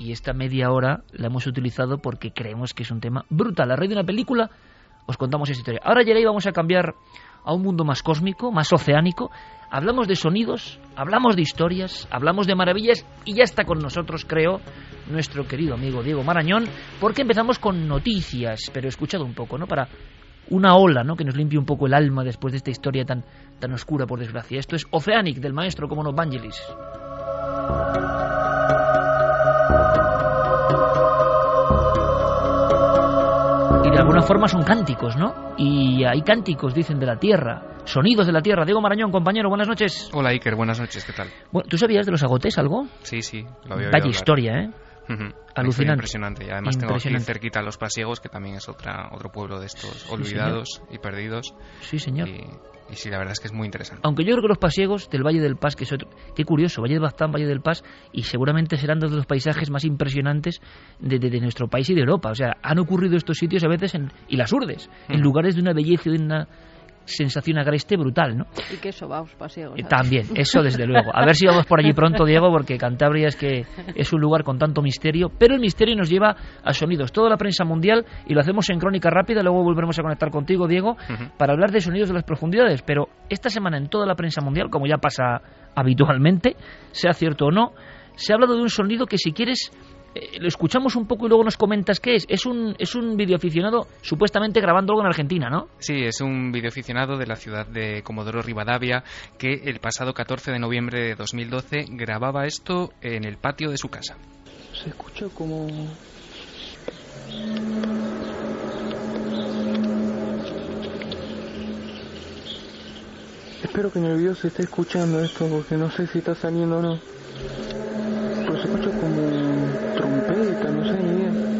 y esta media hora la hemos utilizado porque creemos que es un tema brutal. A raíz de una película os contamos esa historia. Ahora, Yerei, vamos a cambiar a un mundo más cósmico, más oceánico. Hablamos de sonidos, hablamos de historias, hablamos de maravillas y ya está con nosotros, creo, nuestro querido amigo Diego Marañón, porque empezamos con noticias, pero he escuchado un poco, ¿no? Para una ola, ¿no? Que nos limpie un poco el alma después de esta historia tan, tan oscura, por desgracia. Esto es Oceanic, del maestro como no Vangelis. Alguna forma son cánticos, ¿no? Y hay cánticos, dicen, de la tierra, sonidos de la tierra. Diego Marañón, compañero, buenas noches. Hola Iker, buenas noches, ¿qué tal? Bueno, ¿Tú sabías de los agotes algo? Sí, sí, lo había Vaya historia, ¿eh? Alucinante. Impresionante. Y además tengo aquí cerquita a Los Pasiegos, que también es otra, otro pueblo de estos olvidados y perdidos. Sí, señor. Y sí, la verdad es que es muy interesante. Aunque yo creo que los pasiegos del Valle del Paz, que es otro, qué curioso, Valle de Baztán, Valle del Paz, y seguramente serán dos de los paisajes más impresionantes de, de, nuestro país y de Europa. O sea, han ocurrido estos sitios a veces en, y las urdes, en lugares de una belleza y de una sensación agreste brutal, ¿no? Y que eso vamos pasiegos. También, <laughs> eso desde luego. A ver si vamos por allí pronto, Diego, porque Cantabria es que es un lugar con tanto misterio, pero el misterio nos lleva a sonidos. Toda la prensa mundial, y lo hacemos en crónica rápida, luego volveremos a conectar contigo, Diego, para hablar de sonidos de las profundidades. Pero esta semana en toda la prensa mundial, como ya pasa habitualmente, sea cierto o no, se ha hablado de un sonido que si quieres eh, lo escuchamos un poco y luego nos comentas qué es. Es un, es un videoaficionado supuestamente grabando algo en Argentina, ¿no? Sí, es un videoaficionado de la ciudad de Comodoro Rivadavia que el pasado 14 de noviembre de 2012 grababa esto en el patio de su casa. Se escucha como... Espero que en el video se esté escuchando esto porque no sé si está saliendo o no. Pero se escucha como trompeta, no sé ni idea.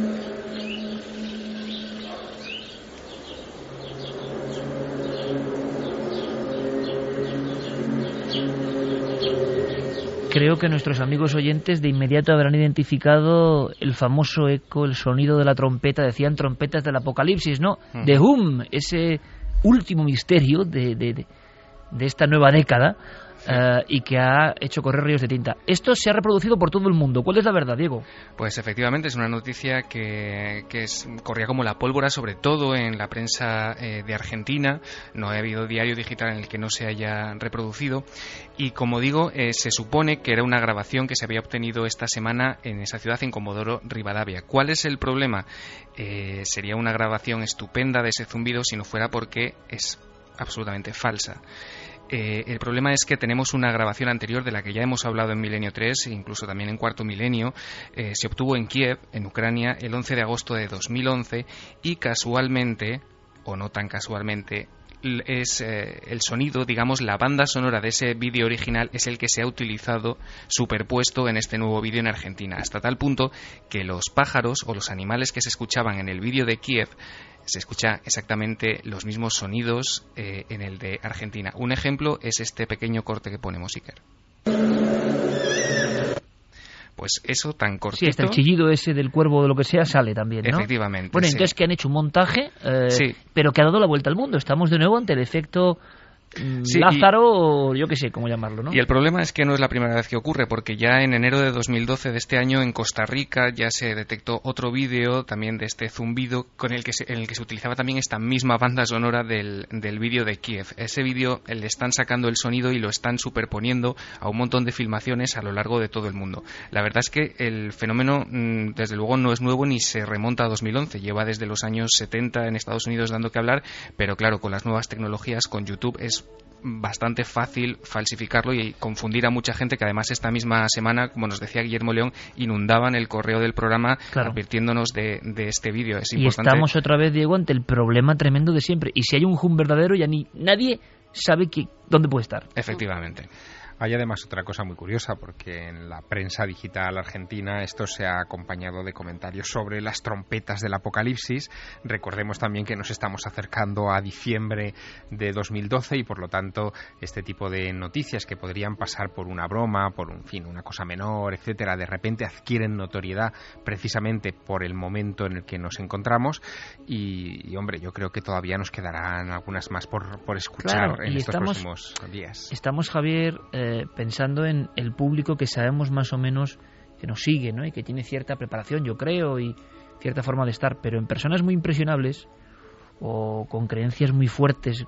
Creo que nuestros amigos oyentes de inmediato habrán identificado el famoso eco, el sonido de la trompeta, decían trompetas del apocalipsis, ¿no? De Hum, ese último misterio de, de, de esta nueva década eh, y que ha hecho correr ríos de tinta. Esto se ha reproducido por todo el mundo. ¿Cuál es la verdad, Diego? Pues efectivamente es una noticia que, corría como la pólvora, sobre todo en la prensa eh, de Argentina. No ha habido diario digital en el que no se haya reproducido. Y como digo, eh, se supone que era una grabación que se había obtenido esta semana en esa ciudad, en Comodoro Rivadavia. ¿Cuál es el problema? sería una grabación estupenda de ese zumbido si no fuera porque es absolutamente falsa. Eh, el problema es que tenemos una grabación anterior de la que ya hemos hablado en Milenio 3, incluso también en Cuarto Milenio. Eh, se obtuvo en Kiev, en Ucrania, el 11 de agosto de 2011 y casualmente, o no tan casualmente, es eh, el sonido, digamos, la banda sonora de ese vídeo original es el que se ha utilizado superpuesto en este nuevo vídeo en Argentina, hasta tal punto que los pájaros o los animales que se escuchaban en el vídeo de Kiev se escucha exactamente los mismos sonidos eh, en el de Argentina. Un ejemplo es este pequeño corte que ponemos, Iker. Pues eso tan cortito. Sí, hasta el chillido ese del cuervo o de lo que sea sale también, ¿no? Efectivamente, Bueno, sí. entonces que han hecho un montaje, eh, Sí. pero que ha dado la vuelta al mundo. Estamos de nuevo ante el efecto Sí, y- Lázaro, o yo qué sé cómo llamarlo, ¿no? Y el problema es que no es la primera vez que ocurre, porque ya en enero de 2012 de este año en Costa Rica ya se detectó otro vídeo también de este zumbido con el que se, en el que se utilizaba también esta misma banda sonora del, del vídeo de Kiev. Ese vídeo le están sacando el sonido y lo están superponiendo a un montón de filmaciones a lo largo de todo el mundo. La verdad es que el fenómeno mm, desde luego no es nuevo ni se remonta a 2011, lleva desde los años 70 en Estados Unidos dando que hablar, pero claro, con las nuevas tecnologías, con YouTube es bastante fácil falsificarlo y confundir a mucha gente que además esta misma semana, como nos decía Guillermo León, inundaban el correo del programa Claro. advirtiéndonos de, de este vídeo. Es y importante. estamos otra vez, Diego, ante el problema tremendo de siempre. Y si hay un hum verdadero, ya ni nadie sabe que, dónde puede estar. Efectivamente. Hay además otra cosa muy curiosa, porque en la prensa digital argentina esto se ha acompañado de comentarios sobre las trompetas del apocalipsis. Recordemos también que nos estamos acercando a diciembre de 2012 y por lo tanto este tipo de noticias que podrían pasar por una broma, por un fin, una cosa menor, etcétera, de repente adquieren notoriedad precisamente por el momento en el que nos encontramos y, y, hombre, yo creo que todavía nos quedarán algunas más por, por escuchar Claro, en estos estamos- próximos días. Estamos, Javier, eh, pensando en el público que sabemos más o menos que nos sigue, ¿no? Y que tiene cierta preparación, yo creo, y cierta forma de estar. Pero en personas muy impresionables o con creencias muy fuertes,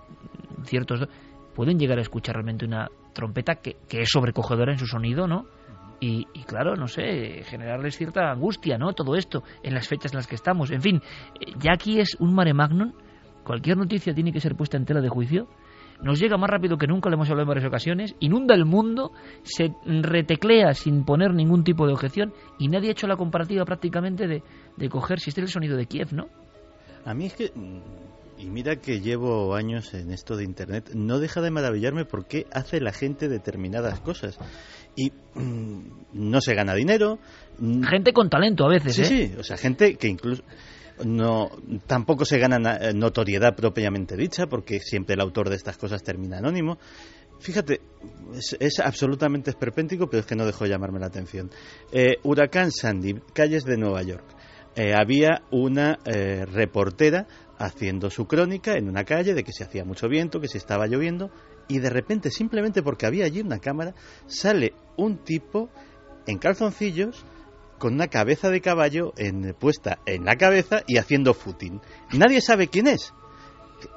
ciertos, pueden llegar a escuchar realmente una trompeta que, que es sobrecogedora en su sonido, ¿no? Y, y claro, no sé, generarles cierta angustia, ¿no? Todo esto en las fechas en las que estamos. En fin, eh, ya aquí es un mare magnum. Cualquier noticia tiene que ser puesta en tela de juicio nos llega más rápido que nunca, lo hemos hablado en varias ocasiones, inunda el mundo, se reteclea sin poner ningún tipo de objeción y nadie ha hecho la comparativa prácticamente de, de coger si este es el sonido de Kiev, ¿no? A mí es que, y mira que llevo años en esto de Internet, no deja de maravillarme por qué hace la gente determinadas cosas. Y mm, no se gana dinero. mm, Gente con talento a veces, Sí, ¿eh? sí, o sea, gente que incluso no tampoco se gana na- eh, notoriedad propiamente dicha, porque siempre el autor de estas cosas termina anónimo. Fíjate, es, es absolutamente esperpéntico, pero es que no dejó de llamarme la atención. Eh, Huracán Sandy, calles de Nueva York. Eh, había una reportera haciendo su crónica en una calle de que se hacía mucho viento, que se estaba lloviendo, y de repente, simplemente porque había allí una cámara, sale un tipo en calzoncillos con una cabeza de caballo en- puesta en la cabeza y haciendo footing. Nadie sabe quién es.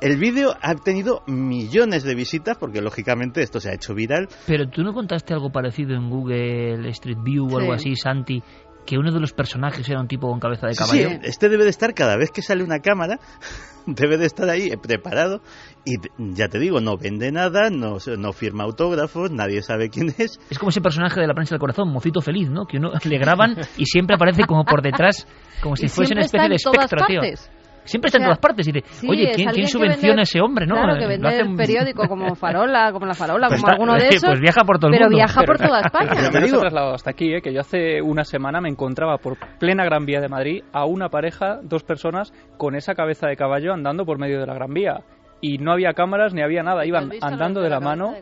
El vídeo ha tenido millones de visitas porque lógicamente esto se ha hecho viral. Pero tú no contaste algo parecido en Google Street View o algo Sí. así, Santi, que uno de los personajes era un tipo con cabeza de caballo. sí, este debe de estar cada vez que sale una cámara, <laughs> debe de estar ahí eh, preparado y ya te digo, no vende nada, no, se- no firma autógrafos, nadie sabe quién es. Es como ese personaje de la prensa del corazón, Mocito Feliz, ¿no? Que uno <laughs> le graban y siempre aparece como por detrás, como si Y fuese una especie de espectro, tío. partes. Siempre está O sea, en todas partes y dice, Sí, oye, ¿quién, ¿quién subvenciona vende- a ese hombre, no? Claro, que vende lo hace el un- <laughs> periódico como Farola, como La Farola, Pues como está- alguno de <laughs> esos. pues viaja por todo el pero mundo. viaja por toda España. Pero me he trasladado hasta aquí, ¿eh? que yo hace una semana me encontraba por plena Gran Vía de Madrid a una pareja, dos personas, con esa cabeza de caballo andando por medio de la Gran Vía. Y no había cámaras ni había nada, iban andando de la mano.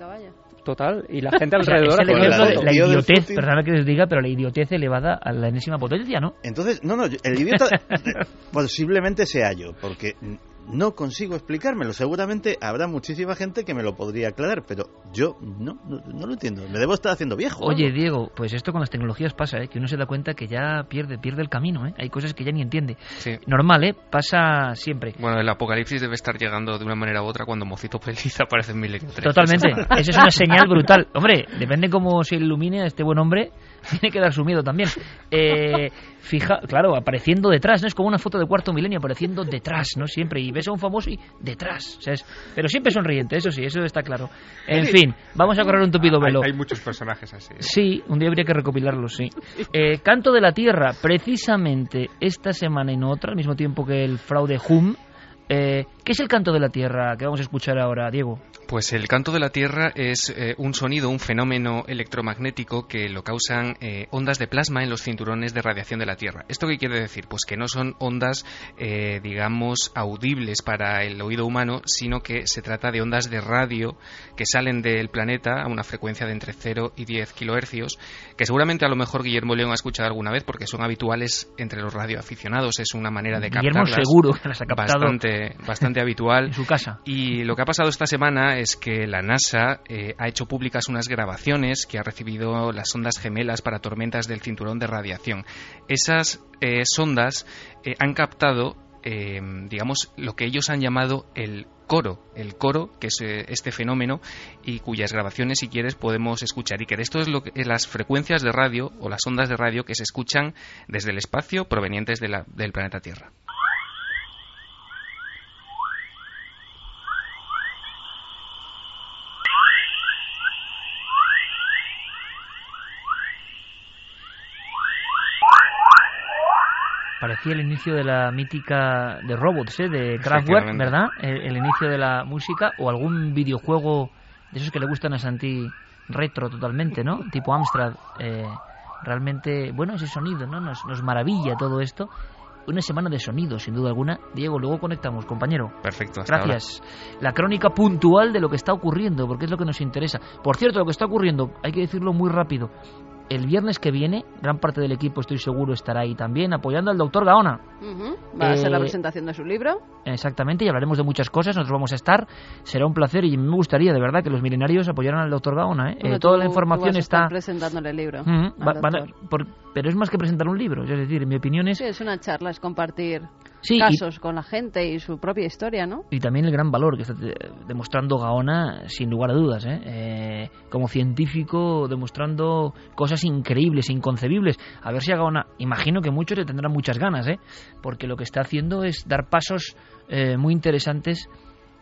Total, y la <laughs> gente O sea, alrededor. es la tío del idiotez, perdóname que les diga, pero la idiotez elevada a la enésima potencia, ¿no? Entonces, no, no, el idiota <laughs> posiblemente sea yo, porque no consigo explicármelo. Seguramente habrá muchísima gente que me lo podría aclarar, pero yo no, no, no lo entiendo. Me debo estar haciendo viejo. Oye, algo. Diego, pues esto con las tecnologías pasa, ¿eh? que uno se da cuenta que ya pierde, pierde el camino, ¿eh? Hay cosas que ya ni entiende. Sí. Normal, ¿eh? Pasa siempre. Bueno, el apocalipsis debe estar llegando de una manera u otra cuando Mocito Feliz <laughs> aparece en Milenio 3. Totalmente. Esa es una <laughs> señal brutal. Hombre, depende cómo se ilumine a este buen hombre, <laughs> tiene que dar su miedo también. Eh, fija, claro, apareciendo detrás, ¿no? Es como una foto de cuarto milenio apareciendo detrás, ¿no? Siempre. Y ves a un famoso y detrás. O sea, es- pero siempre sonriente, eso sí, eso está claro. En fin, vamos a correr un tupido Hay, velo. hay muchos personajes así. ¿eh? Sí, un día habría que recopilarlos, sí. Eh, Canto de la Tierra, precisamente esta semana y no otra, al mismo tiempo que el fraude Hum, eh, ¿Qué es el canto de la Tierra que vamos a escuchar ahora, Diego? Pues el canto de la Tierra es eh, un sonido, un fenómeno electromagnético que lo causan eh, ondas de plasma en los cinturones de radiación de la Tierra. ¿Esto qué quiere decir? Pues que no son ondas, eh, digamos, audibles para el oído humano, sino que se trata de ondas de radio que salen del planeta a una frecuencia de entre 0 y 10 kilohercios, que seguramente a lo mejor Guillermo León ha escuchado alguna vez porque son habituales entre los radioaficionados. Es una manera de Guillermo seguro que las ha captado bastante, bastante habitual. En su casa. Y lo que ha pasado esta semana es que la NASA eh, ha hecho públicas unas grabaciones que ha recibido las ondas gemelas para tormentas del cinturón de radiación. Esas eh, sondas eh, han captado, digamos, lo que ellos han llamado el coro, el coro, que es este fenómeno y cuyas grabaciones, si quieres, podemos escuchar. Y que esto es lo que, las frecuencias de radio o las ondas de radio que se escuchan desde el espacio provenientes del planeta Tierra. Parecía el inicio de la mítica de Robots, ¿eh? de Kraftwerk, ¿verdad? El, inicio de la música o algún videojuego de esos que le gustan a Santi retro totalmente, ¿no? Tipo Amstrad. Eh, realmente, bueno, ese sonido, ¿no? Nos, nos maravilla todo esto. Una semana de sonido, sin duda alguna. Diego, luego conectamos, compañero. Perfecto. Gracias. La crónica puntual de lo que está ocurriendo, porque es lo que nos interesa. Por cierto, lo que está ocurriendo, hay que decirlo muy rápido el viernes que viene, gran parte del equipo, estoy seguro, estará ahí también apoyando al doctor Gaona. Va a ser la eh, presentación de su libro. Exactamente, y hablaremos de muchas cosas. Nosotros vamos a estar. Será un placer y me gustaría, de verdad, que los milenarios apoyaran al doctor Gaona. ¿eh? eh toda la información está. presentándole el libro. pero es más que presentar un libro. Es decir, mi opinión es. Sí, es una charla, es compartir casos con la gente y su propia historia, ¿no? Y también el gran valor que está demostrando Gaona, sin lugar a dudas, ¿eh? ¿eh? como científico, demostrando cosas increíbles, inconcebibles. A ver si a Gaona, imagino que muchos le tendrán muchas ganas, ¿eh? porque lo que está haciendo es dar pasos eh, muy interesantes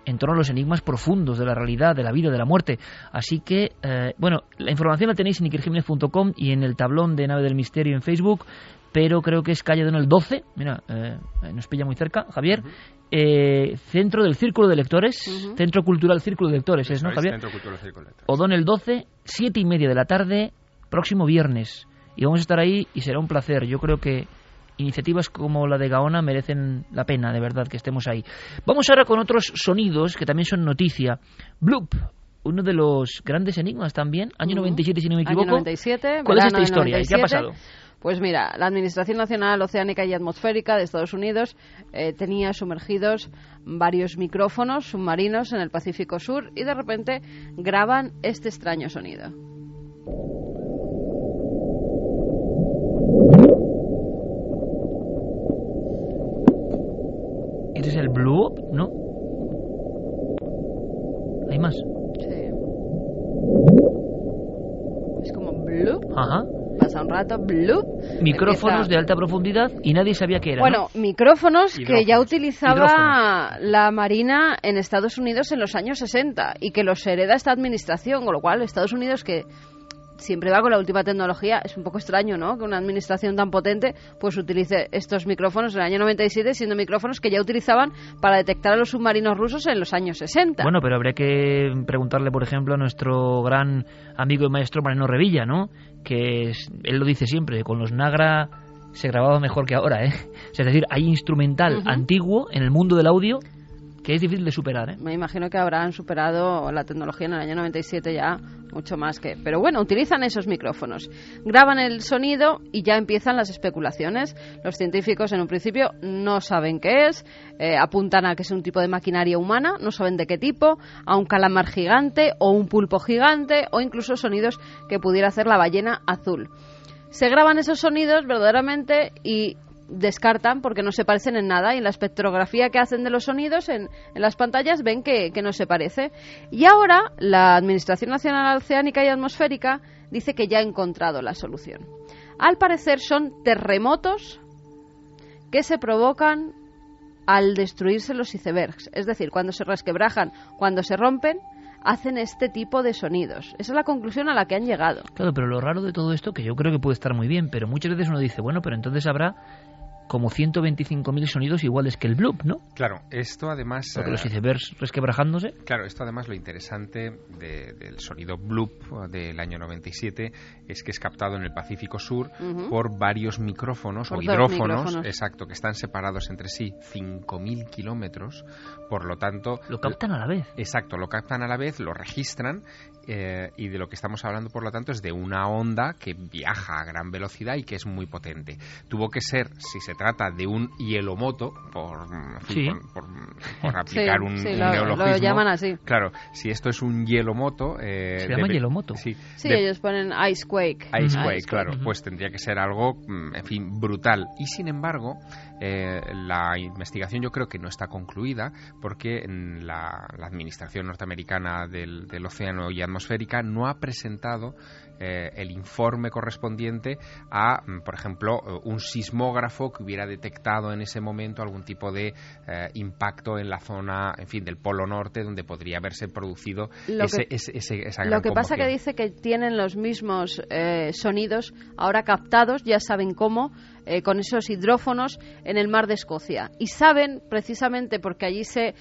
en torno a los enigmas profundos de la realidad, de la vida, de la muerte. Así que, eh, bueno, la información la tenéis en ikerjiménez.com y en el tablón de Nave del Misterio en Facebook pero creo que es calle Donel 12, mira, eh, nos pilla muy cerca, Javier, eh, centro del Círculo de Lectores, Centro Cultural Círculo de Lectores, ¿es, ¿no, Javier? Centro Cultural Círculo de Lectores. O'Donnell 12, siete y media de la tarde, próximo viernes. Y vamos a estar ahí y será un placer. Yo creo que iniciativas como la de Gaona merecen la pena, de verdad, que estemos ahí. Vamos ahora con otros sonidos que también son noticia. Bloop, uno de los grandes enigmas también, año 97 si no me equivoco. Año 97, ¿Cuál es esta historia? ¿Qué ha pasado? Pues mira, la Administración Nacional Oceánica y Atmosférica de Estados Unidos eh, tenía sumergidos varios micrófonos submarinos en el Pacífico Sur y de repente graban este extraño sonido. ¿Este es el Blue Up? ¿No? ¿Hay más? Sí. Es como Blue. Ajá pasa un rato, bloop. Micrófonos de alta profundidad y nadie sabía qué era. Bueno, micrófonos que ya utilizaba la Marina en Estados Unidos en los años 60 y que los hereda esta administración, con lo cual Estados Unidos que siempre va con la última tecnología. Es un poco extraño, ¿no? Que una administración tan potente pues utilice estos micrófonos en el año 97, siendo micrófonos que ya utilizaban para detectar a los submarinos rusos en los años 60. Bueno, pero habría que preguntarle, por ejemplo, a nuestro gran amigo y maestro Mariano Revilla, ¿no? Que él lo dice siempre, con los Nagra se grababa mejor que ahora, ¿eh? es decir, hay instrumental antiguo en el mundo del audio que es difícil de superar. ¿eh? Me imagino que habrán superado la tecnología en el año 97 ya mucho más que... Pero bueno, utilizan esos micrófonos, graban el sonido y ya empiezan las especulaciones. Los científicos en un principio no saben qué es, eh, apuntan a que es un tipo de maquinaria humana, no saben de qué tipo, a un calamar gigante o un pulpo gigante o incluso sonidos que pudiera hacer la ballena azul. Se graban esos sonidos verdaderamente y descartan porque no se parecen en nada y en la espectrografía que hacen de los sonidos en, las pantallas ven que, que, no se parece. Y ahora la Administración Nacional Oceánica y Atmosférica dice que ya ha encontrado la solución. Al parecer son terremotos que se provocan al destruirse los icebergs, es decir, cuando se resquebrajan, cuando se rompen, hacen este tipo de sonidos. Esa es la conclusión a la que han llegado. Claro, pero lo raro de todo esto, que yo creo que puede estar muy bien, pero muchas veces uno dice, bueno, pero entonces habrá como 125.000 sonidos iguales que el bloop, ¿no? Claro, esto además... Porque los icebergs resquebrajándose. Claro, esto además lo interesante del sonido bloop del año 97 es que es captado en el Pacífico Sur por varios micrófonos o hidrófonos, exacto, que están separados entre sí 5.000 kilómetros, por lo tanto... Lo captan a la vez. Exacto, lo captan a la vez, lo registran eh, y de lo que estamos hablando, por lo tanto, es de una onda que viaja a gran velocidad y que es muy potente. Tuvo que ser, si se trata de un hielomoto, por, por, <laughs> aplicar un, neologismo. Lo llaman así. Claro, si esto es un hielomoto... Eh, se llama hielomoto. Sí, ellos ponen icequake. Icequake, claro. Pues tendría que ser algo, mm, en fin, brutal. Y sin embargo, eh, la investigación yo creo que no está concluida porque la, Administración Norteamericana del, del Océano y Atmosférica no ha presentado eh, el informe correspondiente a, mm, por ejemplo, eh, un sismógrafo que hubiera detectado en ese momento algún tipo de eh, impacto en la zona, en fin, del Polo Norte, donde podría haberse producido ese, ese, esa gran Lo que pasa que dice que tienen los mismos sonidos ahora captados, ya saben cómo, con esos hidrófonos en el mar de Escocia. Y saben, precisamente porque allí se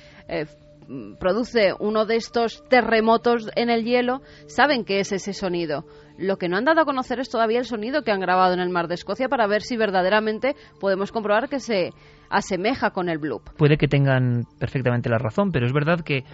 produce uno de estos terremotos en el hielo, saben que es ese sonido. Lo que no han dado a conocer es todavía el sonido que han grabado en el mar de Escocia para ver si verdaderamente podemos comprobar que se asemeja con el bloop. Puede que tengan perfectamente la razón, pero es verdad que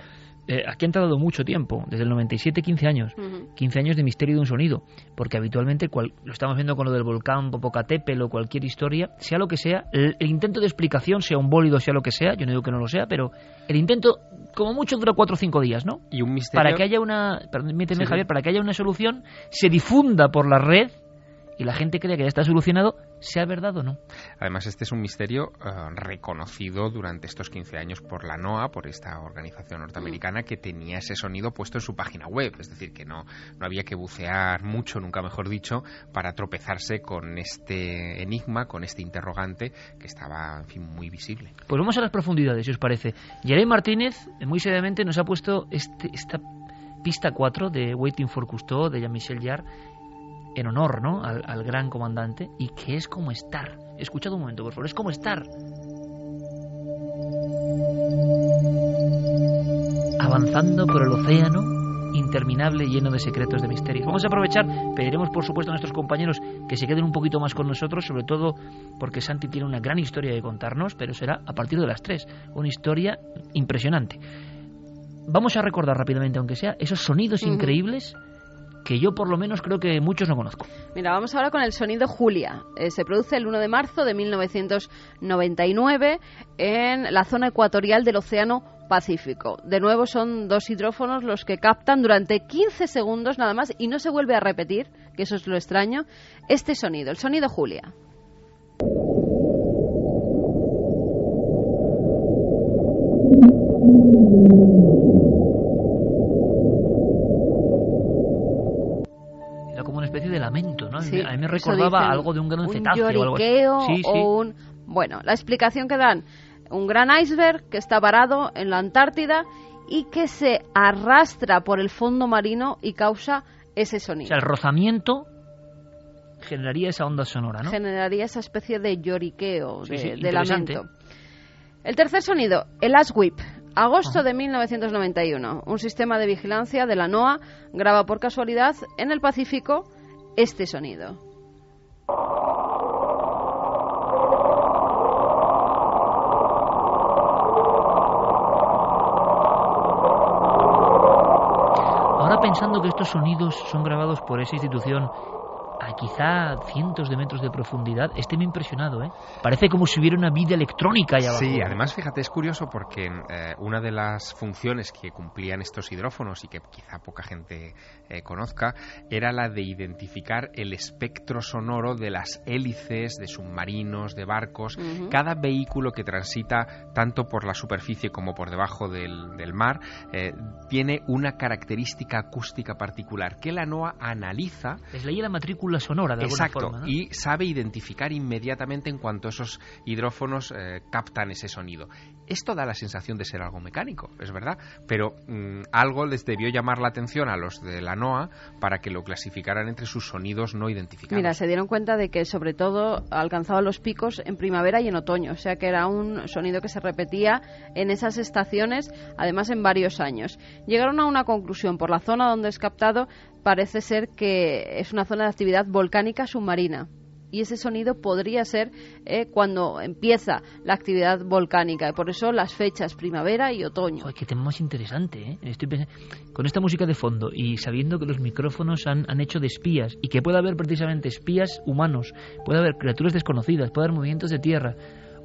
eh, aquí han tardado mucho tiempo, desde el 97, 15 años. 15 años de misterio de un sonido, porque habitualmente lo estamos viendo con lo del volcán Popocatépetl o cualquier historia, sea lo que sea, el, intento de explicación, sea un bólido, sea lo que sea, yo no digo que no lo sea, pero el intento como mucho dura cuatro o cinco días, ¿no? Y un misterio... Para que haya una, permíteme Javier, para que haya una solución, se difunda por la red y la gente cree que ya está solucionado, sea verdad o no. Además, este es un misterio eh, reconocido durante estos 15 años por la NOAA, por esta organización norteamericana que tenía ese sonido puesto en su página web. Es decir, que no, no había que bucear mucho, nunca mejor dicho, para tropezarse con este enigma, con este interrogante que estaba, en fin, muy visible. Pues vamos a las profundidades, si os parece. Jeremy Martínez, muy seriamente, nos ha puesto este, esta pista 4 de Waiting for Cousteau de Jean-Michel Jarre en honor ¿no? al, gran comandante y que es como estar. Escuchad un momento, por favor, es como estar. Avanzando por el océano interminable lleno de secretos de misterios. Vamos a aprovechar, pediremos por supuesto a nuestros compañeros que se queden un poquito más con nosotros, sobre todo porque Santi tiene una gran historia que contarnos, pero será a partir de las tres, una historia impresionante. Vamos a recordar rápidamente, aunque sea, esos sonidos increíbles que yo por lo menos creo que muchos no conozco. Mira, vamos ahora con el sonido Julia. Eh, se produce el 1 de marzo de 1999 en la zona ecuatorial del Océano Pacífico. De nuevo son dos hidrófonos los que captan durante 15 segundos nada más y no se vuelve a repetir, que eso es lo extraño, este sonido, el sonido Julia. De lamento, ¿no? a mí me recordaba algo de un gran cetáceo. Un algo o un... Bueno, la explicación que dan, un gran iceberg que está varado en la Antártida y que se arrastra por el fondo marino y causa ese sonido. O sea, el rozamiento generaría esa onda sonora, ¿no? Generaría esa especie de lloriqueo, de, lamento. El tercer sonido, el whip. Agosto de 1991. Un sistema de vigilancia de la NOAA graba por casualidad en el Pacífico este sonido. Ahora pensando que estos sonidos son grabados por esa institución a quizá cientos de metros de profundidad, este me ha impresionado, ¿eh? Parece como si hubiera una vida electrónica allá abajo. Sí, además, fíjate, es curioso porque eh, una de las funciones que cumplían estos hidrófonos y que quizá poca gente eh, conozca era la de identificar el espectro sonoro de las hélices de submarinos, de barcos. Cada vehículo que transita tanto por la superficie como por debajo del, del mar eh, tiene una característica acústica particular que la NOAA analiza. Les leía la matrícula sonora de Exacto, alguna forma. ¿no? y sabe identificar inmediatamente en cuanto esos hidrófonos eh, captan ese sonido. Esto da la sensación de ser algo mecánico, es verdad, pero mm, algo les debió llamar la atención a los de la NOAA para que lo clasificaran entre sus sonidos no identificados. Mira, se dieron cuenta de que sobre todo alcanzaba los picos en primavera y en otoño, o sea que era un sonido que se repetía en esas estaciones, además en varios años. Llegaron a una conclusión, por la zona donde es captado parece ser que es una zona de actividad volcánica submarina y ese sonido podría ser eh, cuando empieza la actividad volcánica y por eso las fechas primavera y otoño. Joder, qué tema más interesante, ¿eh? Estoy pensando- con esta música de fondo y sabiendo que los micrófonos han, han hecho de espías y que puede haber precisamente espías humanos, puede haber criaturas desconocidas, puede haber movimientos de tierra.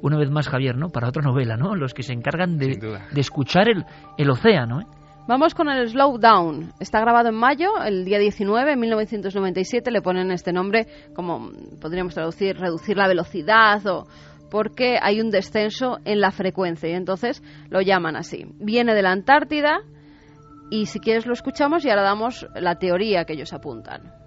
Una vez más, Javier, ¿no? Para otra novela, ¿no? Los que se encargan de, de escuchar el, el océano, ¿eh? Vamos con el Slowdown. Está grabado en mayo, el día 19, en 1997. Le ponen este nombre como podríamos traducir, reducir la velocidad o porque hay un descenso en la frecuencia y entonces lo llaman así. Viene de la Antártida y si quieres lo escuchamos y ahora damos la teoría que ellos apuntan.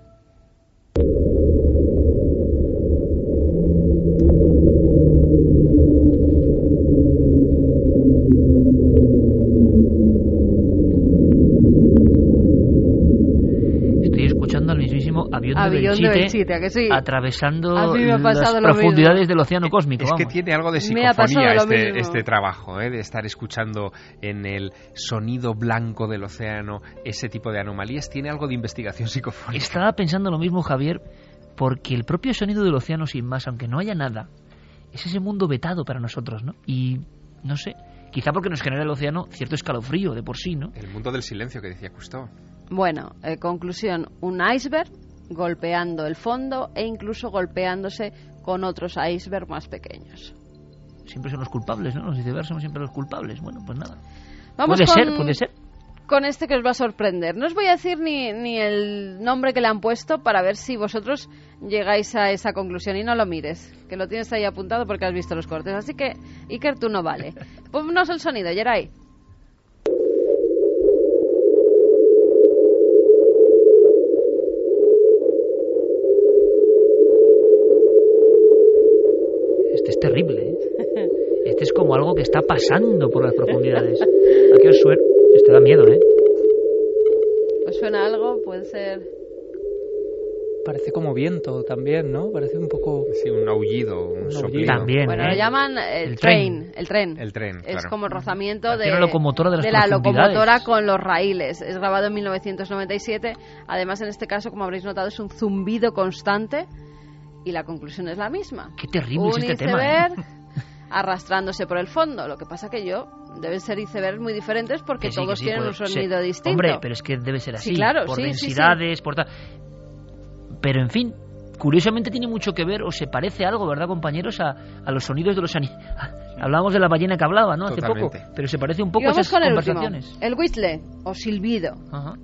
Mismísimo avión, Avión de de Belchite, Belchite, ¿a que sí? atravesando A las profundidades mismo. del océano cósmico. Es que tiene algo de psicofonía este, este trabajo, ¿eh? de estar escuchando en el sonido blanco del océano ese tipo de anomalías. Tiene algo de investigación psicofónica. Estaba pensando lo mismo, Javier, porque el propio sonido del océano sin más, aunque no haya nada, es ese mundo vetado para nosotros, ¿no? Y no sé, quizá porque nos genera el océano cierto escalofrío de por sí, ¿no? El mundo del silencio que decía Cousteau. Bueno, eh, conclusión, un iceberg golpeando el fondo e incluso golpeándose con otros icebergs más pequeños. Siempre son los culpables, ¿no? Los icebergs somos siempre los culpables. Bueno, pues nada. Vamos puede con, ser, puede ser. con este que os va a sorprender. No os voy a decir ni, ni el nombre que le han puesto para ver si vosotros llegáis a esa conclusión y no lo mires, que lo tienes ahí apuntado porque has visto los cortes. Así que, Iker, tú no vale. <laughs> Ponnos el sonido, Yeray. Es terrible, ¿eh? Este es como algo que está pasando por las profundidades. ¿A qué os suena? Este da miedo, ¿eh? ¿Os suena algo? Puede ser... Parece como viento también, ¿no? Parece un poco... Sí, un aullido, un, Un soplido. aullido. También, Bueno, ¿eh? lo llaman eh, el, El train, tren. el tren. El tren, Es claro. como el rozamiento de, una locomotora de las la locomotora con los raíles. Es grabado en 1997. Además, en este caso, como habréis notado, es un zumbido constante y la conclusión es la misma. Qué terrible es un este tema, ¿eh? iceberg arrastrándose por el fondo. Lo que pasa que yo deben ser icebergs muy diferentes porque Que sí, todos sí, tienen un ser. sonido distinto. Hombre, pero es que debe ser Sí, así. claro, por sí, sí, sí. densidades, por tal. Pero en fin, curiosamente tiene mucho que ver o se parece algo, ¿verdad, compañeros? A, a los sonidos de los animales. <laughs> Hablábamos de la ballena que hablaba, ¿no? Hace poco. Totalmente. Pero se parece un poco a esas con el último, conversaciones. el whistle o silbido. Ajá.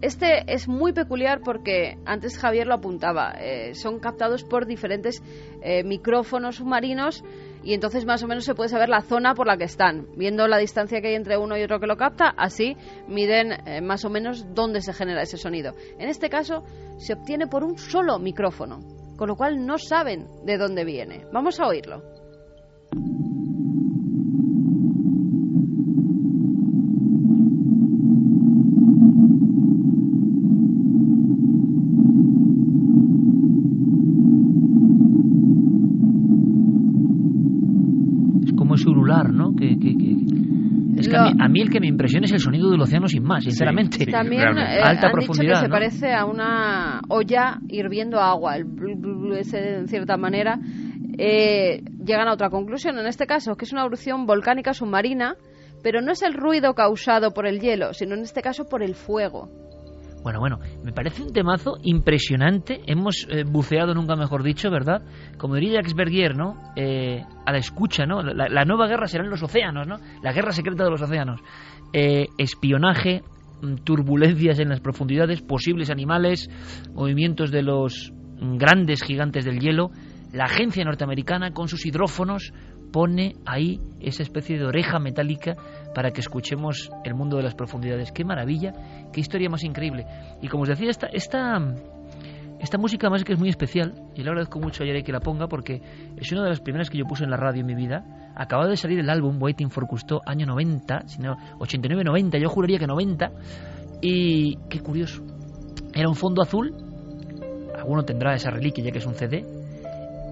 Este es muy peculiar porque antes Javier lo apuntaba. eh, son captados por diferentes eh, micrófonos submarinos y entonces más o menos se puede saber la zona por la que están. Viendo la distancia que hay entre uno y otro que lo capta, así miden eh, más o menos dónde se genera ese sonido. En este caso se obtiene por un solo micrófono, con lo cual no saben de dónde viene. Vamos a oírlo. Es como ese ulular, ¿no? Que, que- que- Es que a mí, a mí el que me impresiona es el sonido del océano sin más, sinceramente. sí, También eh, Alta han dicho que profundidad, se parece a una olla hirviendo agua, el blu, blu, blu ese en cierta manera. Eh, llegan a otra conclusión, en este caso, que es una erupción volcánica submarina, pero no es el ruido causado por el hielo, sino en este caso por el fuego. Bueno, bueno, me parece un temazo impresionante. Hemos eh, buceado, nunca mejor dicho, ¿verdad? Como diría Jacques Bergier, ¿no? Eh, a la escucha, ¿no? La, nueva guerra será en los océanos, ¿no? La guerra secreta de los océanos. Eh, espionaje, mm, turbulencias en las profundidades, posibles animales, movimientos de los grandes gigantes del hielo. La agencia norteamericana, con sus hidrófonos, pone ahí esa especie de oreja metálica para que escuchemos el mundo de las profundidades. ¡Qué maravilla! ¡Qué historia más increíble! Y como os decía, esta, esta, música más que es muy especial, y le agradezco mucho a Yere que la ponga porque es una de las primeras que yo puse en la radio en mi vida. Acaba de salir el álbum Waiting for Cousteau, año 90, sino 89-90, yo juraría que 90. Y qué curioso. Era un fondo azul, alguno tendrá esa reliquia ya que es un CD.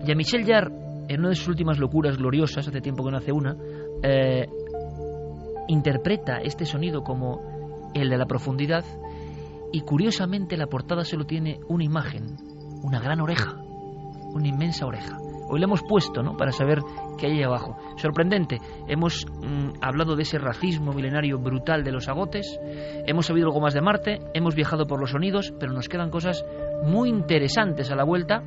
Y a Michel Jarre, en una de sus últimas locuras gloriosas, hace tiempo que no hace una, eh, interpreta este sonido como el de la profundidad y curiosamente la portada solo tiene una imagen, una gran oreja, una inmensa oreja. Hoy la hemos puesto, ¿no? Para saber qué hay ahí abajo. Sorprendente. Hemos mm, hablado de ese racismo milenario brutal de los agotes. Hemos sabido algo más de Marte. Hemos viajado por los sonidos, pero nos quedan cosas muy interesantes a la vuelta,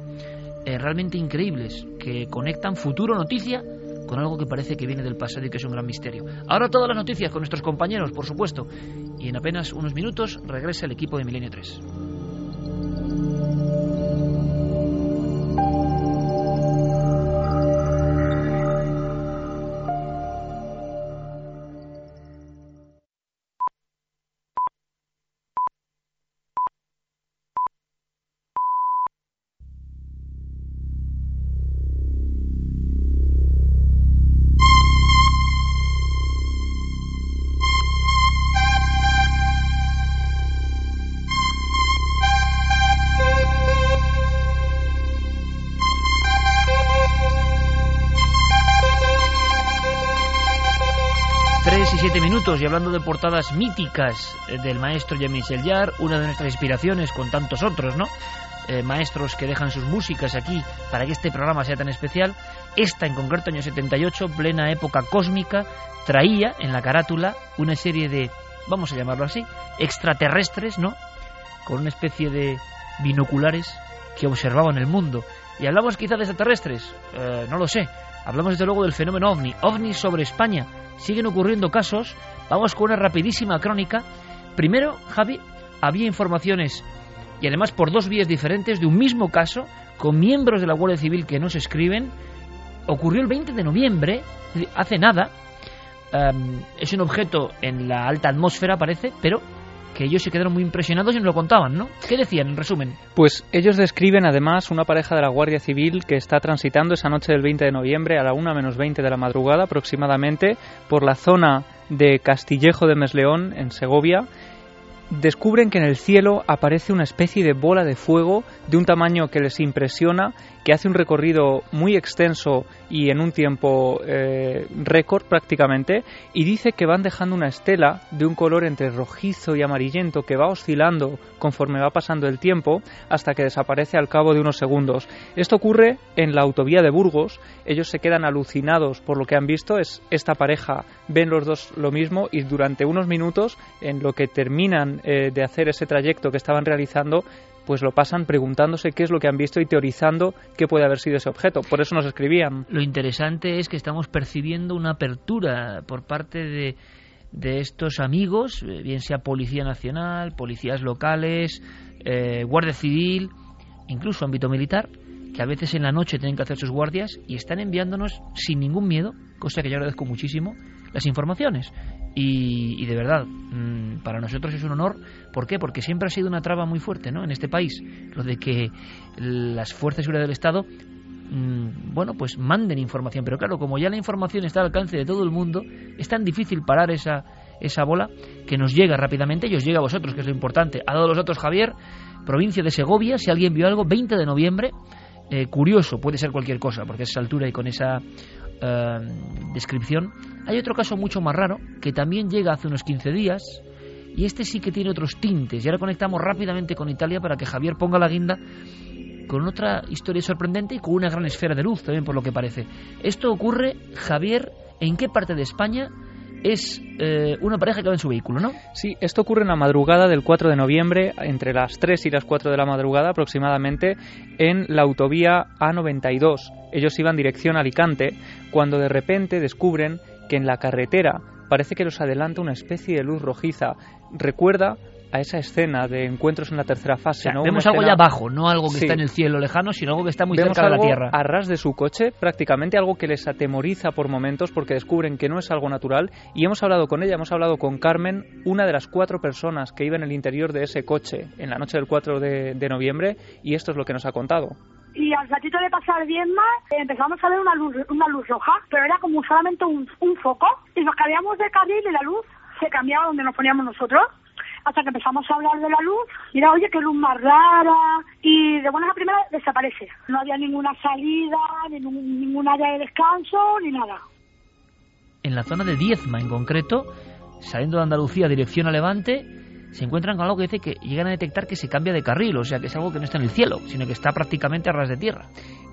eh, realmente increíbles, que conectan futuro noticia con algo que parece que viene del pasado y que es un gran misterio. Ahora todas las noticias con nuestros compañeros, por supuesto, y en apenas unos minutos regresa el equipo de Milenio 3. Y hablando de portadas míticas eh, del maestro Jean-Michel Jarre, una de nuestras inspiraciones con tantos otros, ¿no? Eh, maestros que dejan sus músicas aquí para que este programa sea tan especial. Esta en concreto, año 78, plena época cósmica, traía en la carátula una serie de, vamos a llamarlo así, extraterrestres, ¿no? Con una especie de binoculares que observaban el mundo. Y hablamos quizá de extraterrestres, eh, no lo sé. Hablamos desde luego del fenómeno ovni, ovni sobre España, siguen ocurriendo casos. Vamos con una rapidísima crónica. Primero, Javi, había informaciones, y además por dos vías diferentes, de un mismo caso, con miembros de la Guardia Civil que nos escriben. Ocurrió el 20 de noviembre, hace nada. es un objeto en la alta atmósfera, parece, pero que ellos se quedaron muy impresionados y nos lo contaban, ¿no? ¿Qué decían, en resumen? Pues ellos describen además una pareja de la Guardia Civil que está transitando esa noche del 20 de noviembre a la 1 menos 20 de la madrugada aproximadamente por la zona de Castillejo de Mesleón, en Segovia, descubren que en el cielo aparece una especie de bola de fuego de un tamaño que les impresiona, que hace un recorrido muy extenso y en un tiempo eh, récord prácticamente, y dice que van dejando una estela de un color entre rojizo y amarillento que va oscilando conforme va pasando el tiempo hasta que desaparece al cabo de unos segundos. Esto ocurre en la autovía de Burgos, ellos se quedan alucinados por lo que han visto, es esta pareja. Ven los dos lo mismo y durante unos minutos en lo que terminan eh, de hacer ese trayecto que estaban realizando, pues lo pasan preguntándose qué es lo que han visto y teorizando qué puede haber sido ese objeto. Por eso nos escribían. Lo interesante es que estamos percibiendo una apertura por parte de, de estos amigos, eh, bien sea Policía Nacional, policías locales, eh, Guardia Civil, incluso ámbito militar, que a veces en la noche tienen que hacer sus guardias y están enviándonos sin ningún miedo, cosa que yo agradezco muchísimo, las informaciones. Y, de verdad, mm, para nosotros es un honor. ¿Por qué? Porque siempre ha sido una traba muy fuerte ¿no? en este país, lo de que las fuerzas de seguridad del Estado mm, bueno, pues manden información. Pero claro, como ya la información está al alcance de todo el mundo, es tan difícil parar esa, esa bola que nos llega rápidamente y os llega a vosotros, que es lo importante. Ha dado los datos Javier, provincia de Segovia, si alguien vio algo, 20 de noviembre. Eh, curioso, puede ser cualquier cosa, porque a esa altura y con esa eh, descripción. Hay otro caso mucho más raro que también llega hace unos 15 días y este sí que tiene otros tintes. Y ahora conectamos rápidamente con Italia para que Javier ponga la guinda con otra historia sorprendente y con una gran esfera de luz también por lo que parece. Esto ocurre, Javier, ¿en qué parte de España? Es eh, una pareja que va en su vehículo, ¿no? Sí, esto ocurre en la madrugada del 4 de noviembre, entre las 3 y las 4 de la madrugada aproximadamente, en la autovía A92. Ellos iban dirección a Alicante cuando de repente descubren que en la carretera parece que los adelanta una especie de luz rojiza. Recuerda a esa escena de encuentros en la tercera fase. ¿no? Vemos algo ya bajo, no algo que está en el cielo lejano, sino algo que está muy cerca de la Tierra. A ras de su coche, prácticamente algo que les atemoriza por momentos porque descubren que no es algo natural. Y hemos hablado con ella, hemos hablado con Carmen, una de las cuatro personas que iba en el interior de ese coche en la noche del 4 de, noviembre, y esto es lo que nos ha contado y al ratito de pasar bien más empezamos a ver una luz, una luz roja, pero era como solamente un, un foco y nos cambiamos de carril y la luz se cambiaba donde nos poníamos nosotros hasta que empezamos a hablar de la luz, mira, oye, qué luz más rara, y de buenas a primeras desaparece. No había ninguna salida, ni ningún área de descanso, ni nada. En la zona de Diezma, en concreto, saliendo de Andalucía dirección a Levante, se encuentran con algo que dice que llegan a detectar que se cambia de carril, o sea que es algo que no está en el cielo, sino que está prácticamente a ras de tierra.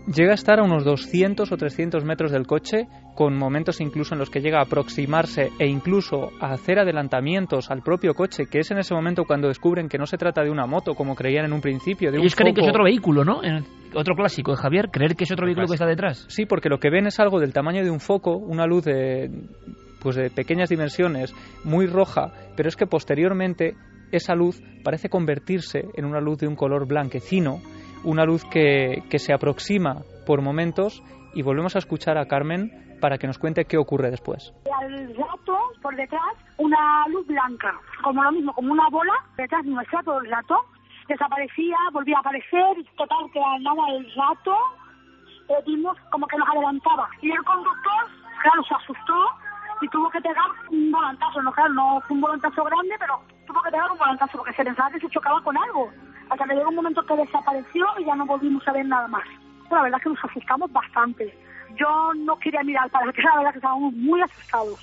Llega a estar a unos 200 o 300 metros del coche, con momentos incluso en los que llega a aproximarse e incluso a hacer adelantamientos al propio coche, que es en ese momento cuando descubren que no se trata de una moto, como creían en un principio. De Ellos creen que es otro vehículo, ¿no? otro clásico de Javier, creer que es otro vehículo que está detrás. Sí, porque lo que ven es algo del tamaño de un foco, una luz de, pues de pequeñas dimensiones, muy roja, pero es que posteriormente esa luz parece convertirse en una luz de un color blanquecino una luz que, que se aproxima por momentos y volvemos a escuchar a Carmen para que nos cuente qué ocurre después. Al rato, por detrás, una luz blanca, como lo mismo, como una bola, detrás de nuestra todo el rato, desaparecía, volvía a aparecer, total, que al nada del rato eh, vimos como que nos adelantaba. Y el conductor, claro, se asustó y tuvo que pegar un volantazo, no, claro, no fue un volantazo grande, pero tuvo que pegar un volantazo porque se pensaba que se chocaba con algo hasta que llegó un momento que desapareció y ya no volvimos a ver nada más. Pero la verdad es que nos asustamos bastante. Yo no quería mirar para que la verdad que estábamos muy asustados.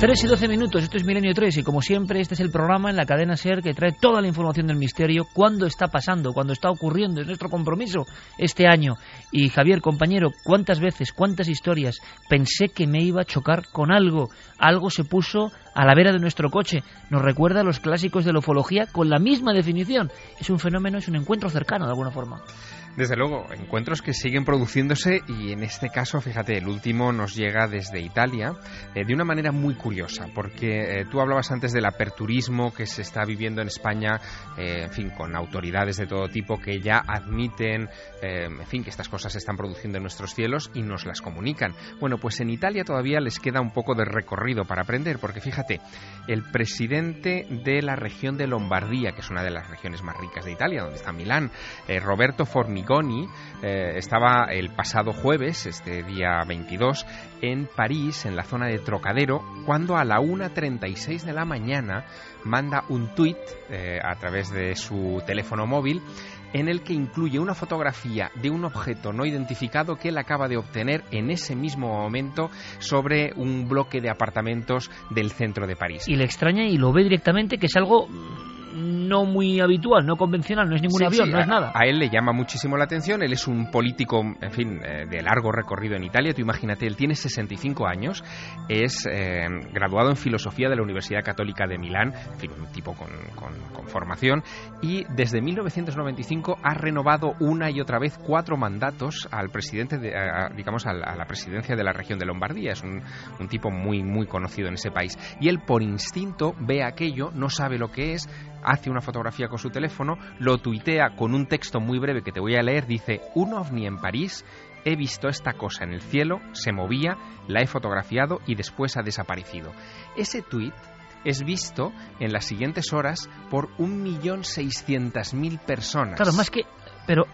3 y 12 minutos, esto es Milenio 3 y como siempre este es el programa en la cadena SER que trae toda la información del misterio, cuándo está pasando, cuándo está ocurriendo, es nuestro compromiso este año. Y Javier, compañero, ¿cuántas veces, cuántas historias pensé que me iba a chocar con algo? Algo se puso a la vera de nuestro coche. Nos recuerda a los clásicos de la ufología con la misma definición. Es un fenómeno, es un encuentro cercano de alguna forma. Desde luego, encuentros que siguen produciéndose y en este caso, fíjate, el último nos llega desde Italia eh, de una manera muy curiosa, porque eh, tú hablabas antes del aperturismo que se está viviendo en España, eh, en fin, con autoridades de todo tipo que ya admiten, en fin, que estas cosas se están produciendo en nuestros cielos y nos las comunican. Bueno, pues en Italia todavía les queda un poco de recorrido para aprender, porque fíjate, el presidente de la región de Lombardía, que es una de las regiones más ricas de Italia, donde está Milán, Roberto Formiga, Goni eh, estaba el pasado jueves, este día 22, en París, en la zona de Trocadero, cuando a la 1.36 de la mañana manda un tuit eh, a través de su teléfono móvil en el que incluye una fotografía de un objeto no identificado que él acaba de obtener en ese mismo momento sobre un bloque de apartamentos del centro de París. Y le extraña y lo ve directamente que es algo no muy habitual, no convencional, no es ningún avión, no es nada. A él le llama muchísimo la atención, él es un político, en fin, eh, de largo recorrido en Italia, tú imagínate, él tiene 65 años, es eh, graduado en filosofía de la Universidad Católica de Milán, en fin, un tipo con, formación, y desde 1995 ha renovado una y otra vez cuatro mandatos al presidente, de, digamos, a, la presidencia de la región de Lombardía, es un, un tipo muy, muy conocido en ese país, y él por instinto ve aquello, no sabe lo que es, hace una fotografía con su teléfono, lo tuitea con un texto muy breve que te voy a leer, dice, un ovni en París, he visto esta cosa en el cielo, se movía, la he fotografiado y después ha desaparecido. Ese tuit es visto en las siguientes horas por 1.600.000 personas. Claro, más que... Pero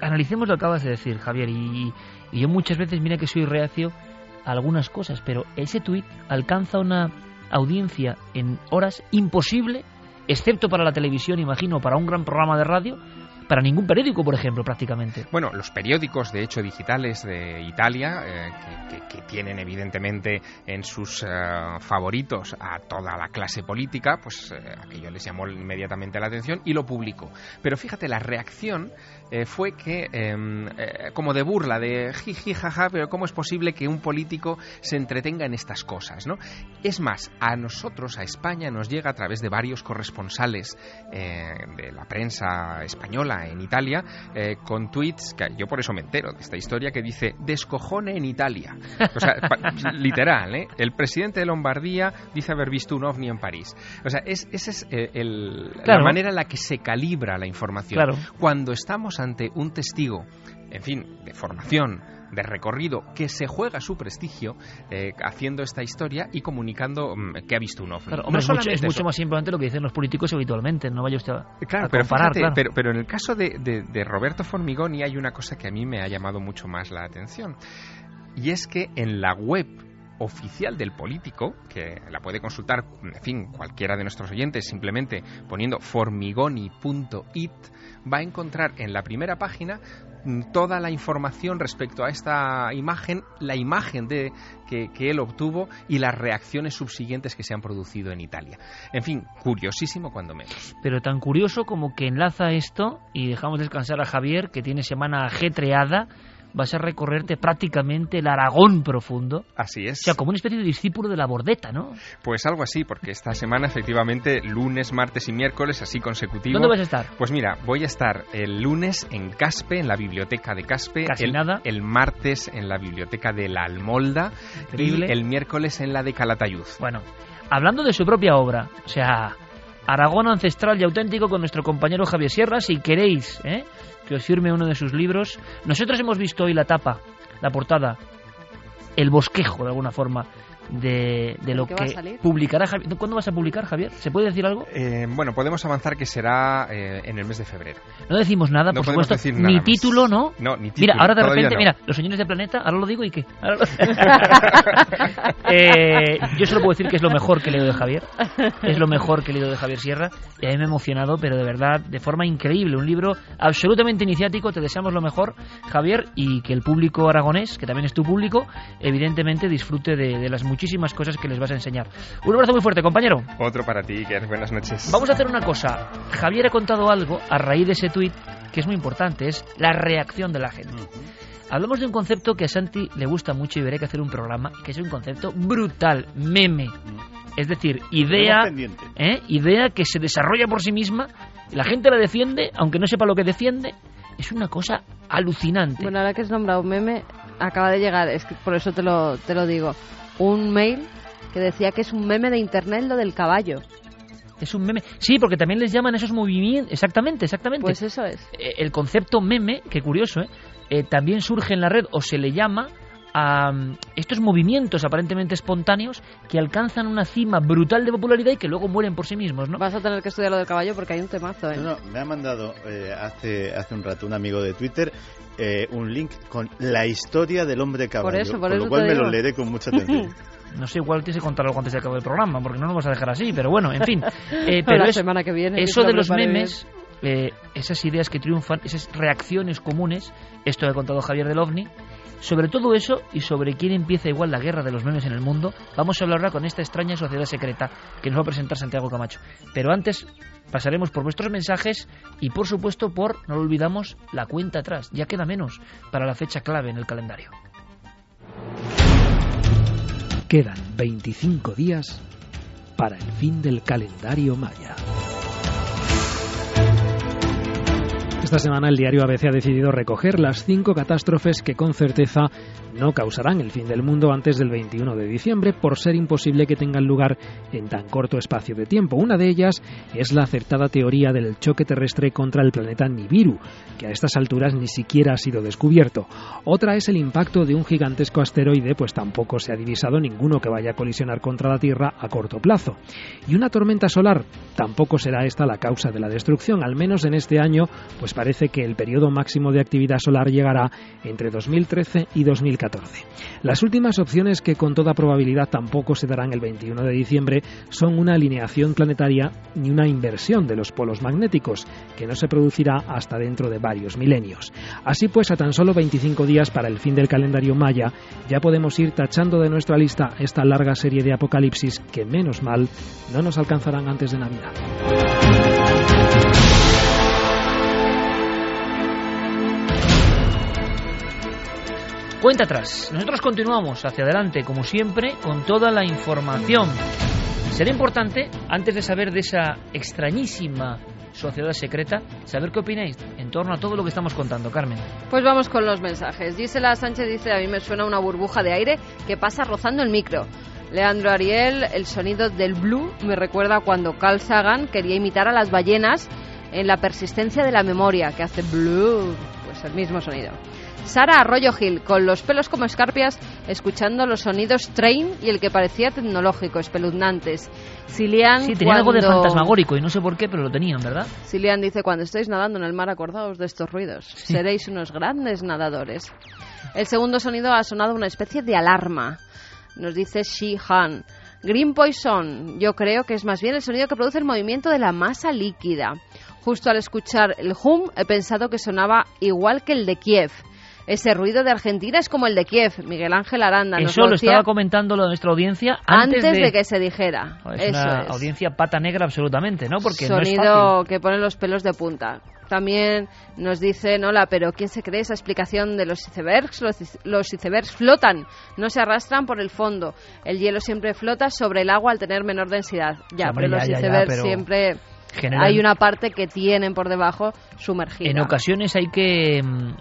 analicemos lo que acabas de decir, Javier, y, yo muchas veces, mira que soy reacio a algunas cosas, pero ese tuit alcanza una audiencia en horas imposible excepto para la televisión, imagino, para un gran programa de radio, para ningún periódico, por ejemplo, prácticamente. Bueno, los periódicos, de hecho, digitales de Italia, eh, que, tienen evidentemente en sus eh, favoritos a toda la clase política, pues eh, aquello les llamó inmediatamente la atención y lo publicó. Pero fíjate, la reacción fue que, em, como de burla, de jiji, jaja, pero ¿cómo es posible que un político se entretenga en estas cosas? ¿no? Es más, a nosotros, a España, nos llega a través de varios corresponsales de la prensa española en Italia, eh, con tweets, que yo por eso me entero de esta historia, que dice, descojone en Italia. O sea, <laughs> literal, ¿eh? El presidente de Lombardía dice haber visto un ovni en París. O sea, es, esa es eh, la manera en la que se calibra la información. Cuando estamos ante un testigo, en fin, de formación, de recorrido que se juega su prestigio eh, haciendo esta historia y comunicando mm, que ha visto un ovni. es, mucho, más importante lo que dicen los políticos habitualmente, no vaya usted a, claro, pero comparar. Pero, pero, en el caso de, de Roberto Formigoni hay una cosa que a mí me ha llamado mucho más la atención y es que en la web oficial del político, que la puede consultar, en fin, cualquiera de nuestros oyentes, simplemente poniendo formigoni.it, va a encontrar en la primera página mm, toda la información respecto a esta imagen, la imagen de que, él obtuvo y las reacciones subsiguientes que se han producido en Italia. En fin, curiosísimo cuando menos. Pero tan curioso como que enlaza esto y dejamos descansar a Javier, que tiene semana ajetreada vas a recorrerte prácticamente el Aragón profundo. Así es. O sea, como una especie de discípulo de la bordeta, ¿no? Pues algo así, porque esta semana efectivamente lunes, martes y miércoles, así consecutivo. ¿Dónde vas a estar? Pues mira, voy a estar el lunes en Caspe, en la biblioteca de Caspe. Casi el, nada. El martes en la biblioteca de la Almolda. Increíble. Y el miércoles en la de Calatayud. Bueno, hablando de su propia obra, o sea, Aragón ancestral y auténtico con nuestro compañero Javier Sierra, si queréis, ¿eh? Que os firme uno de sus libros. Nosotros hemos visto hoy la tapa, la portada, el bosquejo de alguna forma de, lo que publicará Javier. ¿Cuándo vas a publicar, Javier? ¿Se puede decir algo? Eh, bueno, podemos avanzar que será eh, en el mes de febrero. No decimos nada, por supuesto. ni título, ¿no? No, ni título. Mira, ahora de repente, mira, los señores de Planeta, ahora lo digo y qué. <laughs> Eh, yo solo puedo decir que es lo mejor que he leído de Javier. Es lo mejor que he leído de Javier Sierra. Y a mí me ha emocionado, pero de verdad, de forma increíble. Un libro absolutamente iniciático. Te deseamos lo mejor, Javier, y que el público aragonés, que también es tu público, evidentemente disfrute de, de las muchas muchísimas cosas que les vas a enseñar. Un abrazo muy fuerte, compañero. Otro para ti, que buenas noches. Vamos a hacer una cosa. Javier ha contado algo a raíz de ese tuit que es muy importante, es la reacción de la gente. Hablamos de un concepto que a Santi le gusta mucho y veré que hacer un programa, que es un concepto brutal, meme. Es decir, idea, ¿eh? idea que se desarrolla por sí misma, la gente la defiende, aunque no sepa lo que defiende, es una cosa alucinante. Bueno, ahora que has nombrado meme, acaba de llegar, es que por eso te lo, te lo digo un mail que decía que es un meme de internet lo del caballo. Es un meme. Sí, porque también les llaman esos movimientos. Exactamente, exactamente. Pues eso es. Eh, el concepto meme, que curioso, ¿eh? ¿eh? también surge en la red o se le llama a estos movimientos aparentemente espontáneos que alcanzan una cima brutal de popularidad y que luego mueren por sí mismos, ¿no? Vas a tener que estudiar lo del caballo porque hay un temazo, ¿eh? No, me ha mandado eh, hace, hace un rato un amigo de Twitter eh, un link con la historia del hombre caballo. Por eso, por, lo cual me lo leeré con mucha atención. <laughs> No sé, igual tienes que contar algo antes de acabar el programa, porque no nos vas a dejar así, pero bueno, en fin. Eh, <laughs> pero la semana que viene, eso de los memes, eh, esas ideas que triunfan, esas reacciones comunes, esto que ha contado Javier del OVNI, sobre todo eso y sobre quién empieza igual la guerra de los memes en el mundo, vamos a hablar ahora con esta extraña sociedad secreta que nos va a presentar Santiago Camacho. Pero antes pasaremos por vuestros mensajes y por supuesto por, no lo olvidamos, la cuenta atrás. Ya queda menos para la fecha clave en el calendario. Quedan 25 días para el fin del calendario maya. Esta semana el diario ABC ha decidido recoger las cinco catástrofes que con certeza no causarán el fin del mundo antes del 21 de diciembre por ser imposible que tengan lugar en tan corto espacio de tiempo. Una de ellas es la acertada teoría del choque terrestre contra el planeta Nibiru, que a estas alturas ni siquiera ha sido descubierto. Otra es el impacto de un gigantesco asteroide, pues tampoco se ha divisado ninguno que vaya a colisionar contra la Tierra a corto plazo. Y una tormenta solar, tampoco será esta la causa de la destrucción, al menos en este año, pues parece que el periodo máximo de actividad solar llegará entre 2013 y 2014. Las últimas opciones que con toda probabilidad tampoco se darán el 21 de diciembre son una alineación planetaria ni una inversión de los polos magnéticos, que no se producirá hasta dentro de varios milenios. Así pues, a tan solo 25 días para el fin del calendario maya, ya podemos ir tachando de nuestra lista esta larga serie de apocalipsis que, menos mal, no nos alcanzarán antes de Navidad. Cuenta atrás. Nosotros continuamos hacia adelante, como siempre, con toda la información. Será importante, antes de saber de esa extrañísima sociedad secreta. Saber qué opináis en torno a todo lo que estamos contando, Carmen. Pues vamos con los mensajes. Gisela Sánchez dice, a mí me suena una burbuja de aire que pasa rozando el micro. Leandro Ariel, el sonido del blue me recuerda cuando Carl Sagan quería imitar a las ballenas en la persistencia de la memoria, que hace blue, pues el mismo sonido. Sara Arroyo Gil, con los pelos como escarpias, escuchando los sonidos train y el que parecía tecnológico, espeluznantes. Silian, sí, tenía algo de fantasmagórico y no sé por qué, pero lo tenían, ¿verdad? Silian dice, cuando estéis nadando en el mar, acordaos de estos ruidos. Seréis unos grandes nadadores. El segundo sonido ha sonado una especie de alarma. Nos dice Shi Han. Green Poison, yo creo que es más bien el sonido que produce el movimiento de la masa líquida. Justo al escuchar el hum he pensado que sonaba igual que el de Kiev. Ese ruido de Argentina es como el de Kiev, Miguel Ángel Aranda. Eso lo, estaba comentando nuestra audiencia antes, de... que se dijera. Es una audiencia pata negra absolutamente, ¿no? Porque Sonido que pone los pelos de punta. También nos dicen, hola, pero ¿quién se cree esa explicación de los icebergs? Los, icebergs flotan, no se arrastran por el fondo. El hielo siempre flota sobre el agua al tener menor densidad. Ya, pero los icebergs siempre hay una parte que tienen por debajo sumergida. En ocasiones hay que mm,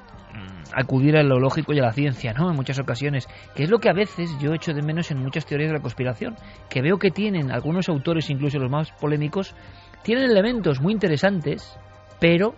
acudir a lo lógico y a la ciencia, ¿no? En muchas ocasiones, que es lo que a veces yo echo de menos en muchas teorías de la conspiración, que veo que tienen algunos autores, incluso los más polémicos, tienen elementos muy interesantes, pero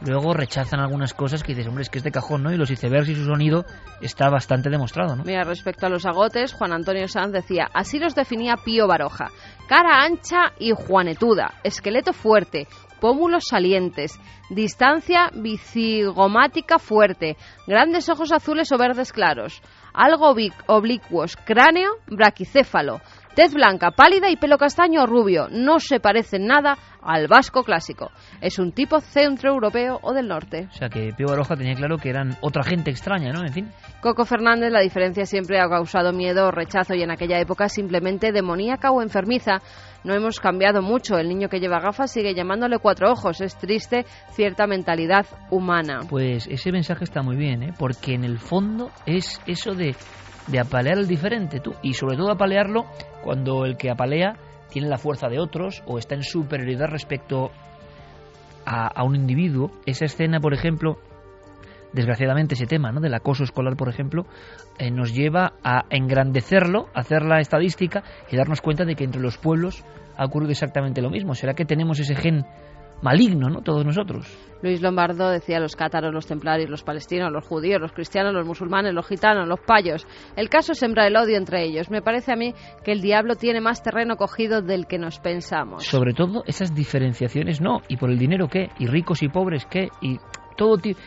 luego rechazan algunas cosas que dices, hombre, es que es de cajón, ¿no? Y los icebergs y su sonido está bastante demostrado, ¿no? Mira, respecto a los agotes, Juan Antonio Sanz decía, así los definía Pío Baroja, cara ancha y juanetuda, esqueleto fuerte, pómulos salientes, distancia bicigomática fuerte, grandes ojos azules o verdes claros, algo oblicuos, cráneo braquicéfalo, tez blanca, pálida y pelo castaño o rubio. No se parece nada al vasco clásico. Es un tipo centroeuropeo o del norte. O sea que Pío Baroja tenía claro que eran otra gente extraña, ¿no? En fin. Coco Fernández, la diferencia siempre ha causado miedo o rechazo y en aquella época simplemente demoníaca o enfermiza. No hemos cambiado mucho. El niño que lleva gafas sigue llamándole cuatro ojos. Es triste cierta mentalidad humana. Pues ese mensaje está muy bien, ¿eh? porque en el fondo es eso de, de apalear al diferente, tú. Y sobre todo apalearlo cuando el que apalea tiene la fuerza de otros o está en superioridad respecto a, un individuo. Esa escena, por ejemplo, desgraciadamente ese tema ¿no? del acoso escolar, por ejemplo, eh, nos lleva a engrandecerlo, hacer la estadística y darnos cuenta de que entre los pueblos ha ocurrido exactamente lo mismo. ¿Será que tenemos ese gen maligno, ¿no? Todos nosotros. Luis Lombardo decía los cátaros, los templarios, los palestinos, los judíos, los cristianos, los musulmanes, los gitanos, los payos. El caso es sembrar el odio entre ellos. Me parece a mí que el diablo tiene más terreno cogido del que nos pensamos. Sobre todo esas diferenciaciones, no. ¿Y por el dinero qué? ¿Y ricos y pobres qué? Y todo tipo...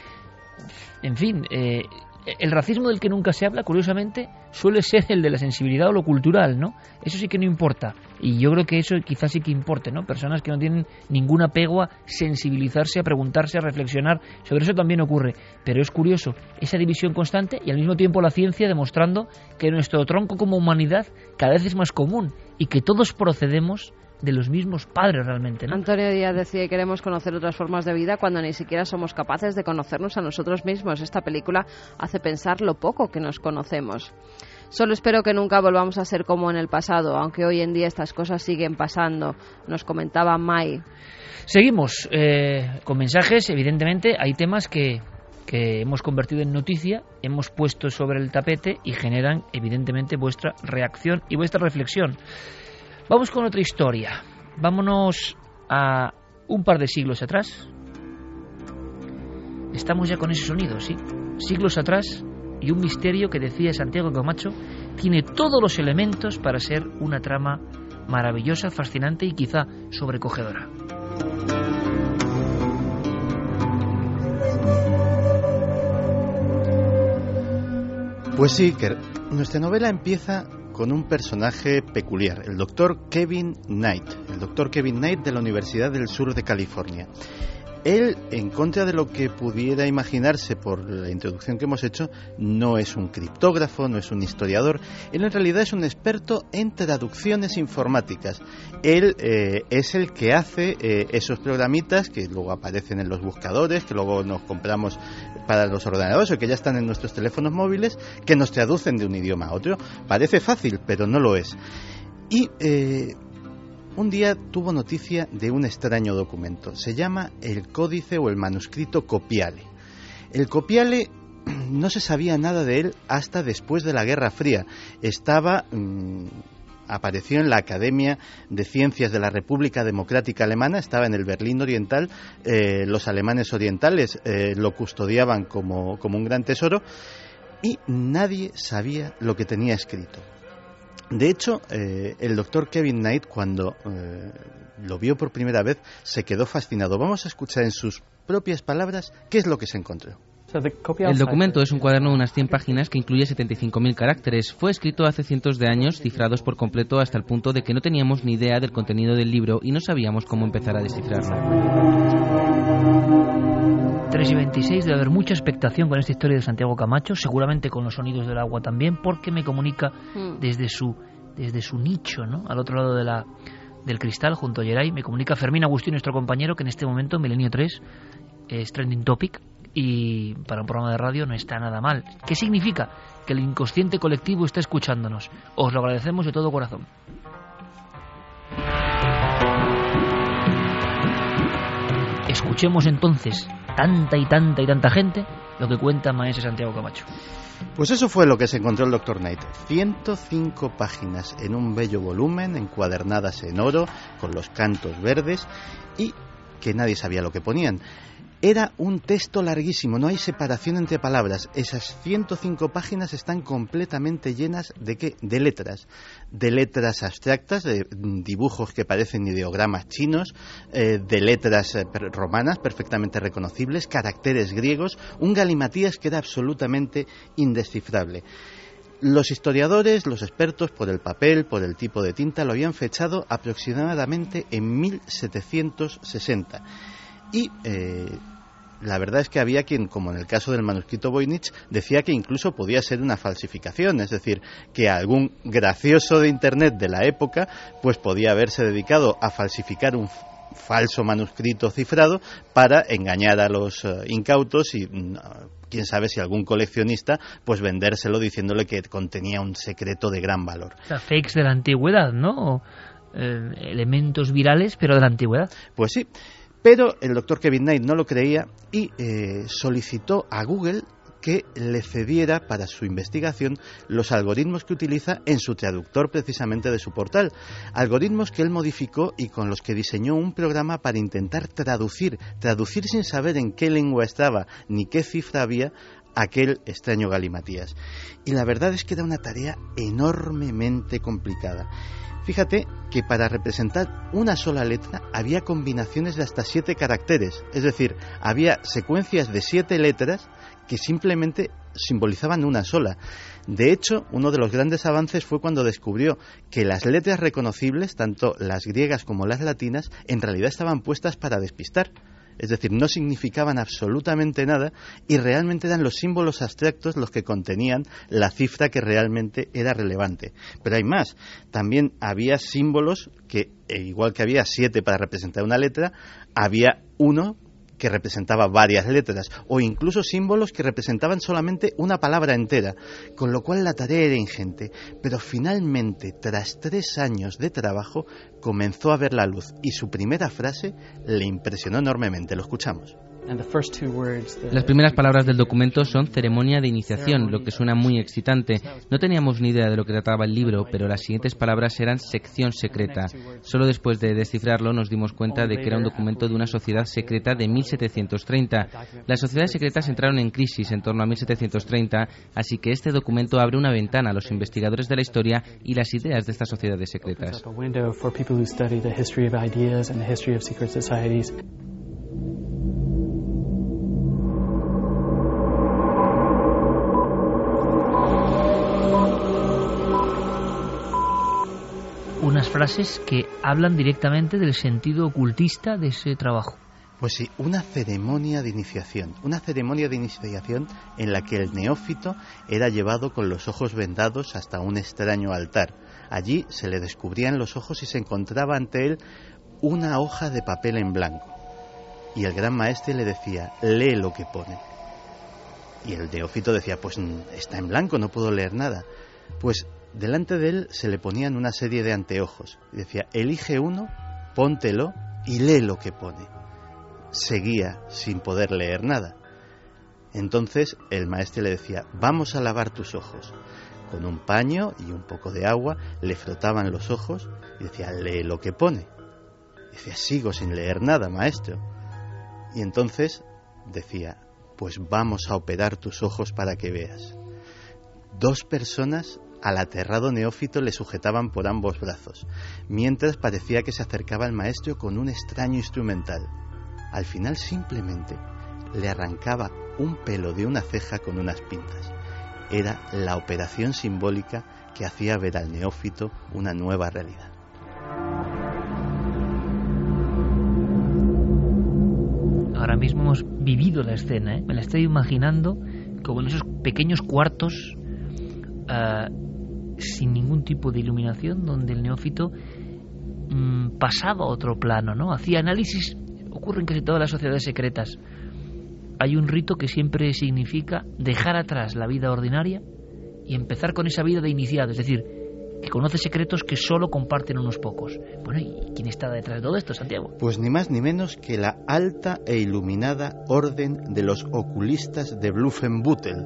En fin, eh, el racismo del que nunca se habla, curiosamente, suele ser el de la sensibilidad o lo cultural, ¿no? Eso sí que no importa. Y yo creo que eso quizás sí que importe, ¿no? Personas que no tienen ningún apego a sensibilizarse, a preguntarse, a reflexionar. Sobre eso también ocurre. Pero es curioso, esa división constante y al mismo tiempo la ciencia demostrando que nuestro tronco como humanidad cada vez es más común y que todos procedemos de los mismos padres realmente. ¿no? Antonio Díaz decía que queremos conocer otras formas de vida cuando ni siquiera somos capaces de conocernos a nosotros mismos. Esta película hace pensar lo poco que nos conocemos. Solo espero que nunca volvamos a ser como en el pasado, aunque hoy en día estas cosas siguen pasando, nos comentaba Mai. Seguimos eh, con mensajes, evidentemente hay temas que, que hemos convertido en noticia, hemos puesto sobre el tapete y generan evidentemente vuestra reacción y vuestra reflexión. Vamos con otra historia. Vámonos a un par de siglos atrás. Estamos ya con ese sonido, ¿sí? Siglos atrás y un misterio que decía Santiago Camacho tiene todos los elementos para ser una trama maravillosa, fascinante y quizá sobrecogedora. Pues sí, que nuestra novela empieza con un personaje peculiar, el doctor Kevin Knight, el doctor Kevin Knight de la Universidad del Sur de California. Él, en contra de lo que pudiera imaginarse por la introducción que hemos hecho, no es un criptógrafo, no es un historiador. Él en realidad es un experto en traducciones informáticas. Él eh, es el que hace eh, esos programitas que luego aparecen en los buscadores, que luego nos compramos para los ordenadores o que ya están en nuestros teléfonos móviles, que nos traducen de un idioma a otro. Parece fácil, pero no lo es. Y eh, un día tuvo noticia de un extraño documento. Se llama el Códice o el Manuscrito Copiale. El Copiale <clears throat> no se sabía nada de él hasta después de la Guerra Fría. Estaba mm, apareció en la Academia de Ciencias de la República Democrática Alemana, estaba en el Berlín Oriental, eh, los alemanes orientales eh, lo custodiaban como, como un gran tesoro y nadie sabía lo que tenía escrito. De hecho, eh, el doctor Kevin Knight, cuando lo vio por primera vez, se quedó fascinado. Vamos a escuchar en sus propias palabras qué es lo que se encontró. El documento es un cuaderno de unas 100 páginas que incluye 75.000 caracteres. Fue escrito hace cientos de años, cifrados por completo hasta el punto de que no teníamos ni idea del contenido del libro y no sabíamos cómo empezar a descifrarlo. 3 y 26 debe haber mucha expectación con esta historia de Santiago Camacho, seguramente con los sonidos del agua también, porque me comunica hmm. desde su desde su nicho, ¿no? Al otro lado de la, del cristal, junto a Geray, me comunica Fermín Agustín, nuestro compañero, que en este momento, Milenio 3, es trending topic y para un programa de radio no está nada mal. ¿Qué significa? Que el inconsciente colectivo está escuchándonos. Os lo agradecemos de todo corazón. Escuchemos entonces tanta y tanta y tanta gente lo que cuenta Maese Santiago Camacho. Pues eso fue lo que se encontró el Dr. Knight. 105 páginas en un bello volumen, encuadernadas en oro, con los cantos verdes y que nadie sabía lo que ponían. Era un texto larguísimo, no hay separación entre palabras. Esas 105 páginas están completamente llenas de qué? De letras. De letras abstractas, de dibujos que parecen ideogramas chinos, eh, de letras eh, romanas perfectamente reconocibles, caracteres griegos, un galimatías que era absolutamente indescifrable. Los historiadores, los expertos, por el papel, por el tipo de tinta, lo habían fechado aproximadamente en 1760. Y eh, la verdad es que había quien, como en el caso del manuscrito Voynich, decía que incluso podía ser una falsificación, es decir, que algún gracioso de Internet de la época pues podía haberse dedicado a falsificar un falso manuscrito cifrado para engañar a los eh, incautos y mm, quién sabe si algún coleccionista pues vendérselo diciéndole que contenía un secreto de gran valor. O sea, fakes de la antigüedad, ¿no? Eh, elementos virales, pero de la antigüedad. Pues sí. Pero el doctor Kevin Knight no lo creía y eh, solicitó a Google que le cediera para su investigación los algoritmos que utiliza en su traductor precisamente de su portal. Algoritmos que él modificó y con los que diseñó un programa para intentar traducir, traducir sin saber en qué lengua estaba ni qué cifra había aquel extraño galimatías. Y la verdad es que era una tarea enormemente complicada. Fíjate que para representar una sola letra había combinaciones de hasta siete caracteres, es decir, había secuencias de siete letras que simplemente simbolizaban una sola. De hecho, uno de los grandes avances fue cuando descubrió que las letras reconocibles, tanto las griegas como las latinas, en realidad estaban puestas para despistar es decir, no significaban absolutamente nada y realmente eran los símbolos abstractos los que contenían la cifra que realmente era relevante. Pero hay más, también había símbolos que, e igual que había siete para representar una letra, había uno que representaba varias letras o incluso símbolos que representaban solamente una palabra entera, con lo cual la tarea era ingente. Pero finalmente, tras tres años de trabajo, comenzó a ver la luz y su primera frase le impresionó enormemente. Lo escuchamos. Las primeras palabras del documento son ceremonia de iniciación, lo que suena muy excitante. No teníamos ni idea de lo que trataba el libro, pero las siguientes palabras eran sección secreta. Solo después de descifrarlo nos dimos cuenta de que era un documento de una sociedad secreta de 1730. Las sociedades secretas entraron en crisis en torno a 1730, así que este documento abre una ventana a los investigadores de la historia y las ideas de estas sociedades secretas. Unas frases que hablan directamente del sentido ocultista de ese trabajo. Pues sí, una ceremonia de iniciación, una ceremonia de iniciación en la que el neófito era llevado con los ojos vendados hasta un extraño altar. Allí se le descubrían los ojos y se encontraba ante él una hoja de papel en blanco. Y el gran maestre le decía, lee lo que pone. Y el neófito decía, pues está en blanco, no puedo leer nada. Pues delante de él se le ponían una serie de anteojos. Y decía, elige uno, póntelo y lee lo que pone. Seguía sin poder leer nada. Entonces el maestro le decía, vamos a lavar tus ojos. Con un paño y un poco de agua le frotaban los ojos y decía, lee lo que pone. Y decía, sigo sin leer nada, maestro. Y entonces decía, pues vamos a operar tus ojos para que veas. Dos personas al aterrado neófito le sujetaban por ambos brazos, mientras parecía que se acercaba al maestro con un extraño instrumental. Al final simplemente le arrancaba un pelo de una ceja con unas pinzas. Era la operación simbólica que hacía ver al neófito una nueva realidad. Ahora mismo hemos vivido la escena, ¿eh? me la estoy imaginando como en esos pequeños cuartos uh, sin ningún tipo de iluminación, donde el neófito mmm, pasaba a otro plano, ¿no? Hacía análisis, ocurre en casi todas las sociedades secretas. Hay un rito que siempre significa dejar atrás la vida ordinaria y empezar con esa vida de iniciado, es decir, que conoce secretos que solo comparten unos pocos. Bueno, ¿y quién está detrás de todo esto, Santiago? Pues ni más ni menos que la alta e iluminada orden de los oculistas de Bluffenbüttel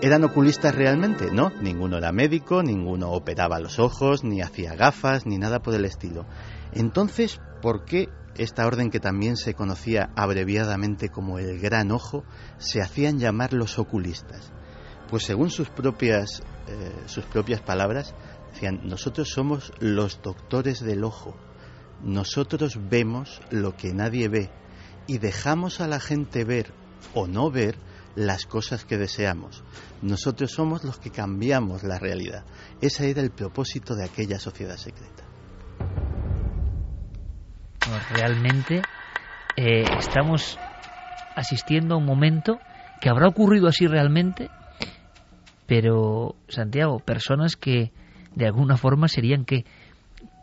¿Eran oculistas realmente? No, ninguno era médico, ninguno operaba los ojos, ni hacía gafas, ni nada por el estilo. Entonces, ¿por qué esta orden que también se conocía abreviadamente como el Gran Ojo se hacían llamar los oculistas? Pues según sus propias, eh, sus propias palabras, decían, nosotros somos los doctores del ojo, nosotros vemos lo que nadie ve y dejamos a la gente ver o no ver las cosas que deseamos. Nosotros somos los que cambiamos la realidad. Ese era el propósito de aquella sociedad secreta. realmente eh, estamos asistiendo a un momento que habrá ocurrido así realmente, pero Santiago, personas que de alguna forma serían que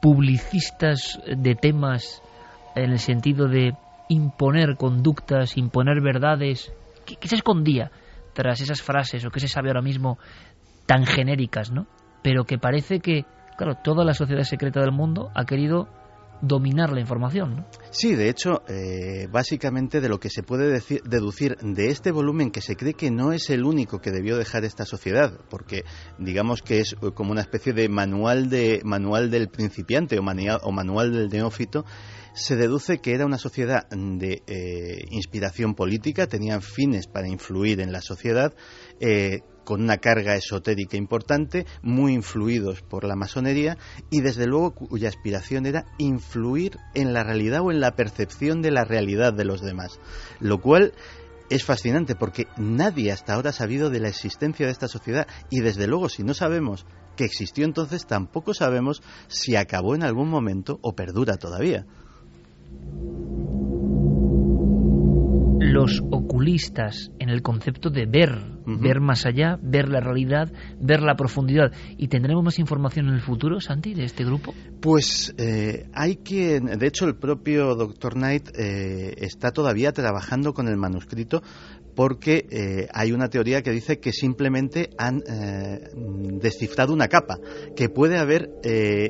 publicistas de temas en el sentido de imponer conductas, imponer verdades, ¿Qué, se escondía tras esas frases o qué se sabe ahora mismo tan genéricas, ¿no? Pero que parece que, claro, toda la sociedad secreta del mundo ha querido dominar la información. ¿no? Sí, de hecho, eh, básicamente de lo que se puede decir, deducir de este volumen, que se cree que no es el único que debió dejar esta sociedad, porque digamos que es como una especie de manual, de, manual del principiante o, o manual del neófito, se deduce que era una sociedad de eh, inspiración política, tenían fines para influir en la sociedad, eh, con una carga esotérica importante, muy influidos por la masonería y desde luego cuya aspiración era influir en la realidad o en la percepción de la realidad de los demás, lo cual es fascinante porque nadie hasta ahora ha sabido de la existencia de esta sociedad y desde luego si no sabemos que existió entonces tampoco sabemos si acabó en algún momento o perdura todavía. Los oculistas en el concepto de ver, ver más allá, ver la realidad, ver la profundidad. ¿Y tendremos más información en el futuro, Santi, de este grupo? Pues eh, hay que, de hecho, el propio Dr. Knight eh, está todavía trabajando con el manuscrito porque eh, hay una teoría que dice que simplemente han descifrado una capa, que puede haber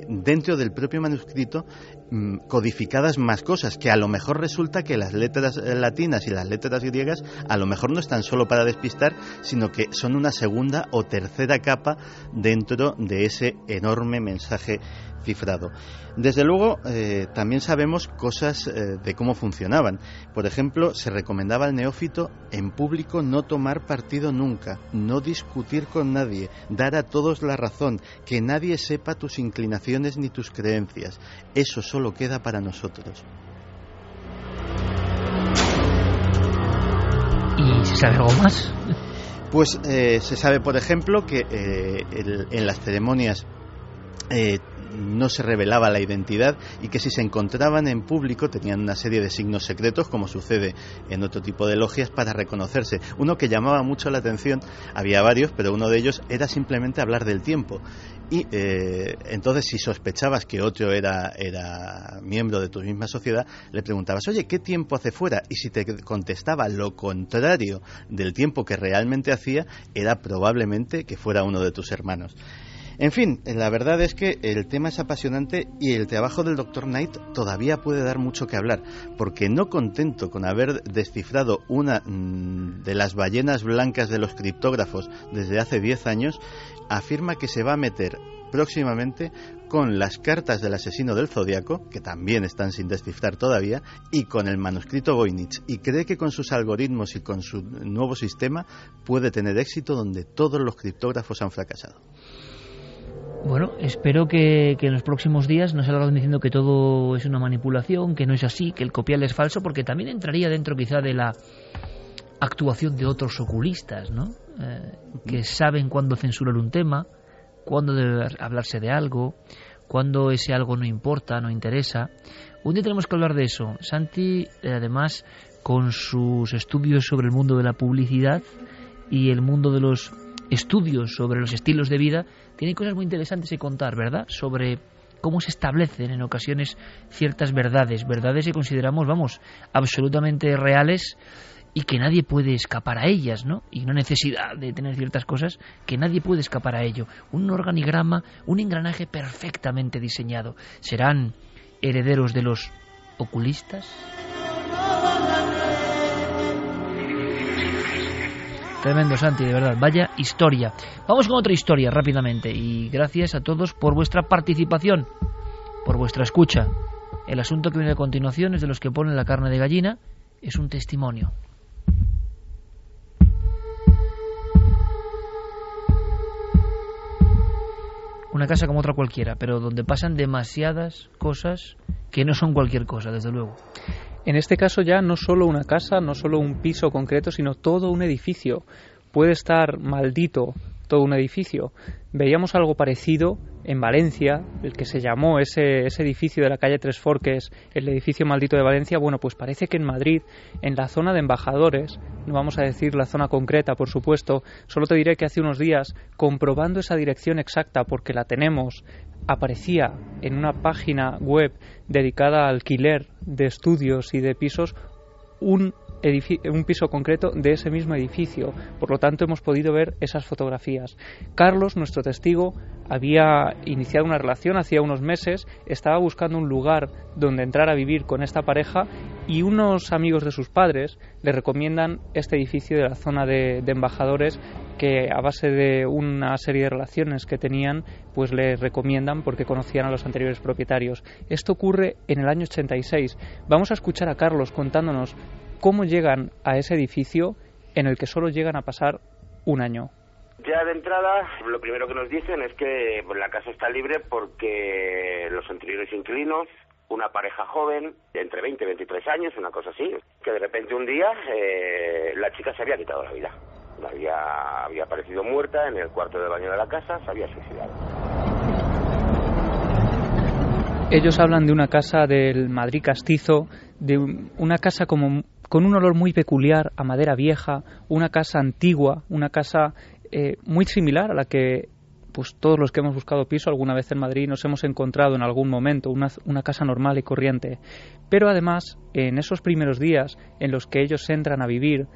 dentro del propio manuscrito Mm, codificadas más cosas, que a lo mejor resulta que las letras eh, latinas y las letras griegas a lo mejor no están solo para despistar, sino que son una segunda o tercera capa dentro de ese enorme mensaje cifrado. Desde luego, eh, también sabemos cosas eh, de cómo funcionaban. Por ejemplo, se recomendaba al neófito en público no tomar partido nunca, no discutir con nadie, dar a todos la razón, que nadie sepa tus inclinaciones ni tus creencias. Eso solo queda para nosotros. ¿Y se sabe algo más? Pues eh, se sabe, por ejemplo, que en las ceremonias no se revelaba la identidad y que si se encontraban en público tenían una serie de signos secretos, como sucede en otro tipo de logias, para reconocerse. Uno que llamaba mucho la atención, había varios, pero uno de ellos era simplemente hablar del tiempo. Y eh, entonces, si sospechabas que otro era, era miembro de tu misma sociedad, le preguntabas, oye, ¿qué tiempo hace fuera? Y si te contestaba lo contrario del tiempo que realmente hacía, era probablemente que fuera uno de tus hermanos. En fin, la verdad es que el tema es apasionante y el trabajo del Dr. Knight todavía puede dar mucho que hablar, porque no contento con haber descifrado una mm, de las ballenas blancas de los criptógrafos desde hace 10 años, afirma que se va a meter próximamente con las cartas del asesino del zodiaco, que también están sin descifrar todavía, y con el manuscrito Voynich, y cree que con sus algoritmos y con su nuevo sistema puede tener éxito donde todos los criptógrafos han fracasado. Bueno, espero que, en los próximos días no salgan diciendo que todo es una manipulación, que no es así, que el copial es falso, porque también entraría dentro quizá de la actuación de otros oculistas, ¿no? Eh, que saben cuándo censurar un tema, cuándo debe hablarse de algo, cuándo ese algo no importa, no interesa. Un día tenemos que hablar de eso. Santi, eh, además, con sus estudios sobre el mundo de la publicidad y el mundo de los estudios sobre los estilos de vida, tiene cosas muy interesantes que contar, ¿verdad? Sobre cómo se establecen en ocasiones ciertas verdades, verdades que consideramos, vamos, absolutamente reales y que nadie puede escapar a ellas, ¿no? Y una necesidad de tener ciertas cosas que nadie puede escapar a ello. Un organigrama, un engranaje perfectamente diseñado. ¿Serán herederos de los oculistas? Tremendo, Santi, de verdad. Vaya historia. Vamos con otra historia rápidamente. Y gracias a todos por vuestra participación, por vuestra escucha. El asunto que viene a continuación es de los que ponen la carne de gallina. Es un testimonio. Una casa como otra cualquiera, pero donde pasan demasiadas cosas que no son cualquier cosa, desde luego. En este caso ya no solo una casa, no solo un piso concreto, sino todo un edificio. Puede estar maldito todo un edificio. Veíamos algo parecido en Valencia, el que se llamó ese, ese, edificio de la calle Tres Forques, el edificio maldito de Valencia. Bueno, pues parece que en Madrid, en la zona de embajadores, no vamos a decir la zona concreta, por supuesto, solo te diré que hace unos días, comprobando esa dirección exacta, porque la tenemos, aparecía en una página web dedicada al alquiler de estudios y de pisos un, un piso concreto de ese mismo edificio. Por lo tanto, hemos podido ver esas fotografías. Carlos, nuestro testigo, había iniciado una relación hacía unos meses, estaba buscando un lugar donde entrar a vivir con esta pareja y unos amigos de sus padres le recomiendan este edificio de la zona de, de embajadores que a base de una serie de relaciones que tenían, pues le recomiendan porque conocían a los anteriores propietarios. Esto ocurre en el año 86. Vamos a escuchar a Carlos contándonos cómo llegan a ese edificio en el que solo llegan a pasar un año. Ya de entrada, lo primero que nos dicen es que la casa está libre porque los anteriores inquilinos, una pareja joven, de entre 20 y 23 años, una cosa así, que de repente un día eh, la chica se había quitado la vida. Había, había aparecido muerta en el cuarto de baño de la casa, se había suicidado. Ellos hablan de una casa del Madrid castizo, de una casa como con un olor muy peculiar a madera vieja, una casa antigua, una casa eh, muy similar a la que pues todos los que hemos buscado piso alguna vez en Madrid nos hemos encontrado en algún momento, una, una, casa normal y corriente. Pero además, en esos primeros días en los que ellos entran a vivir,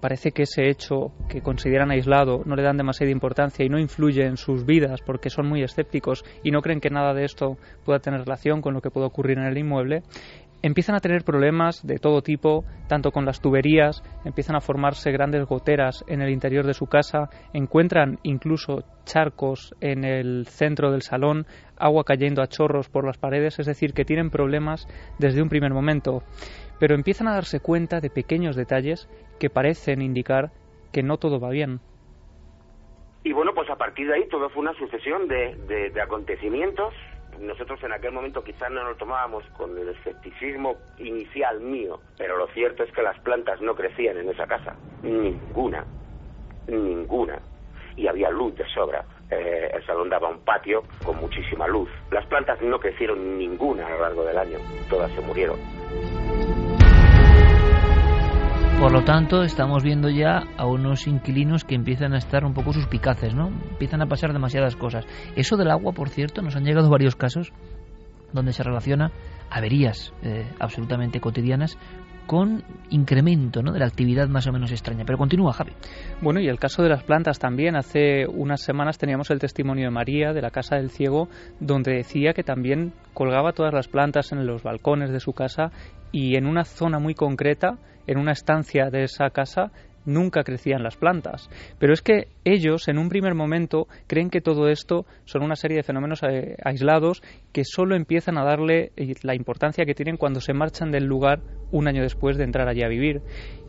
parece que ese hecho que consideran aislado no le dan demasiada importancia y no influye en sus vidas porque son muy escépticos y no creen que nada de esto pueda tener relación con lo que puede ocurrir en el inmueble, empiezan a tener problemas de todo tipo, tanto con las tuberías, empiezan a formarse grandes goteras en el interior de su casa, encuentran incluso charcos en el centro del salón, agua cayendo a chorros por las paredes, es decir, que tienen problemas desde un primer momento pero empiezan a darse cuenta de pequeños detalles que parecen indicar que no todo va bien. Y bueno, pues a partir de ahí todo fue una sucesión de, de, acontecimientos. Nosotros en aquel momento quizás no nos tomábamos con el escepticismo inicial mío, pero lo cierto es que las plantas no crecían en esa casa. Ninguna. Ninguna. Y había luz de sobra. Eh, el salón daba un patio con muchísima luz. Las plantas no crecieron ninguna a lo largo del año, todas se murieron. Por lo tanto, estamos viendo ya a unos inquilinos que empiezan a estar un poco suspicaces, ¿no? Empiezan a pasar demasiadas cosas. Eso del agua, por cierto, nos han llegado varios casos donde se relaciona averías eh, absolutamente cotidianas con incremento ¿no? de la actividad más o menos extraña. Pero continúa, Javi. Bueno, y el caso de las plantas también. Hace unas semanas teníamos el testimonio de María de la Casa del Ciego, donde decía que también colgaba todas las plantas en los balcones de su casa y en una zona muy concreta en una estancia de esa casa nunca crecían las plantas. Pero es que ellos, en un primer momento, creen que todo esto son una serie de fenómenos eh, aislados que solo empiezan a darle eh, la importancia que tienen cuando se marchan del lugar un año después de entrar allí a vivir.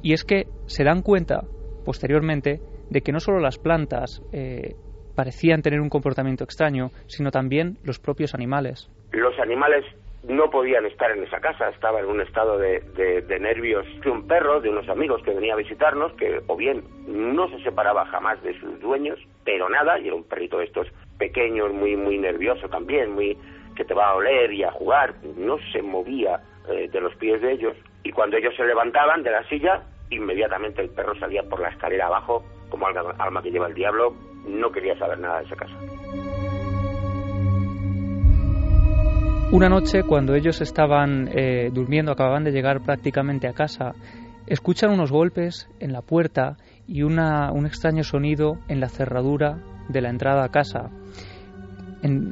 Y es que se dan cuenta, posteriormente, de que no solo las plantas eh, parecían tener un comportamiento extraño, sino también los propios animales. Los animales no podían estar en esa casa, estaba en un estado de, de, nervios de un perro, de unos amigos que venía a visitarnos, que o bien no se separaba jamás de sus dueños, pero nada, y era un perrito de estos pequeños, muy, muy nervioso también, muy que te va a oler y a jugar, no se movía eh, de los pies de ellos, y cuando ellos se levantaban de la silla, inmediatamente el perro salía por la escalera abajo, como alma que lleva el diablo, no quería saber nada de esa casa. Una noche, cuando ellos estaban eh, durmiendo, acababan de llegar prácticamente a casa, escuchan unos golpes en la puerta y una, un extraño sonido en la cerradura de la entrada a casa.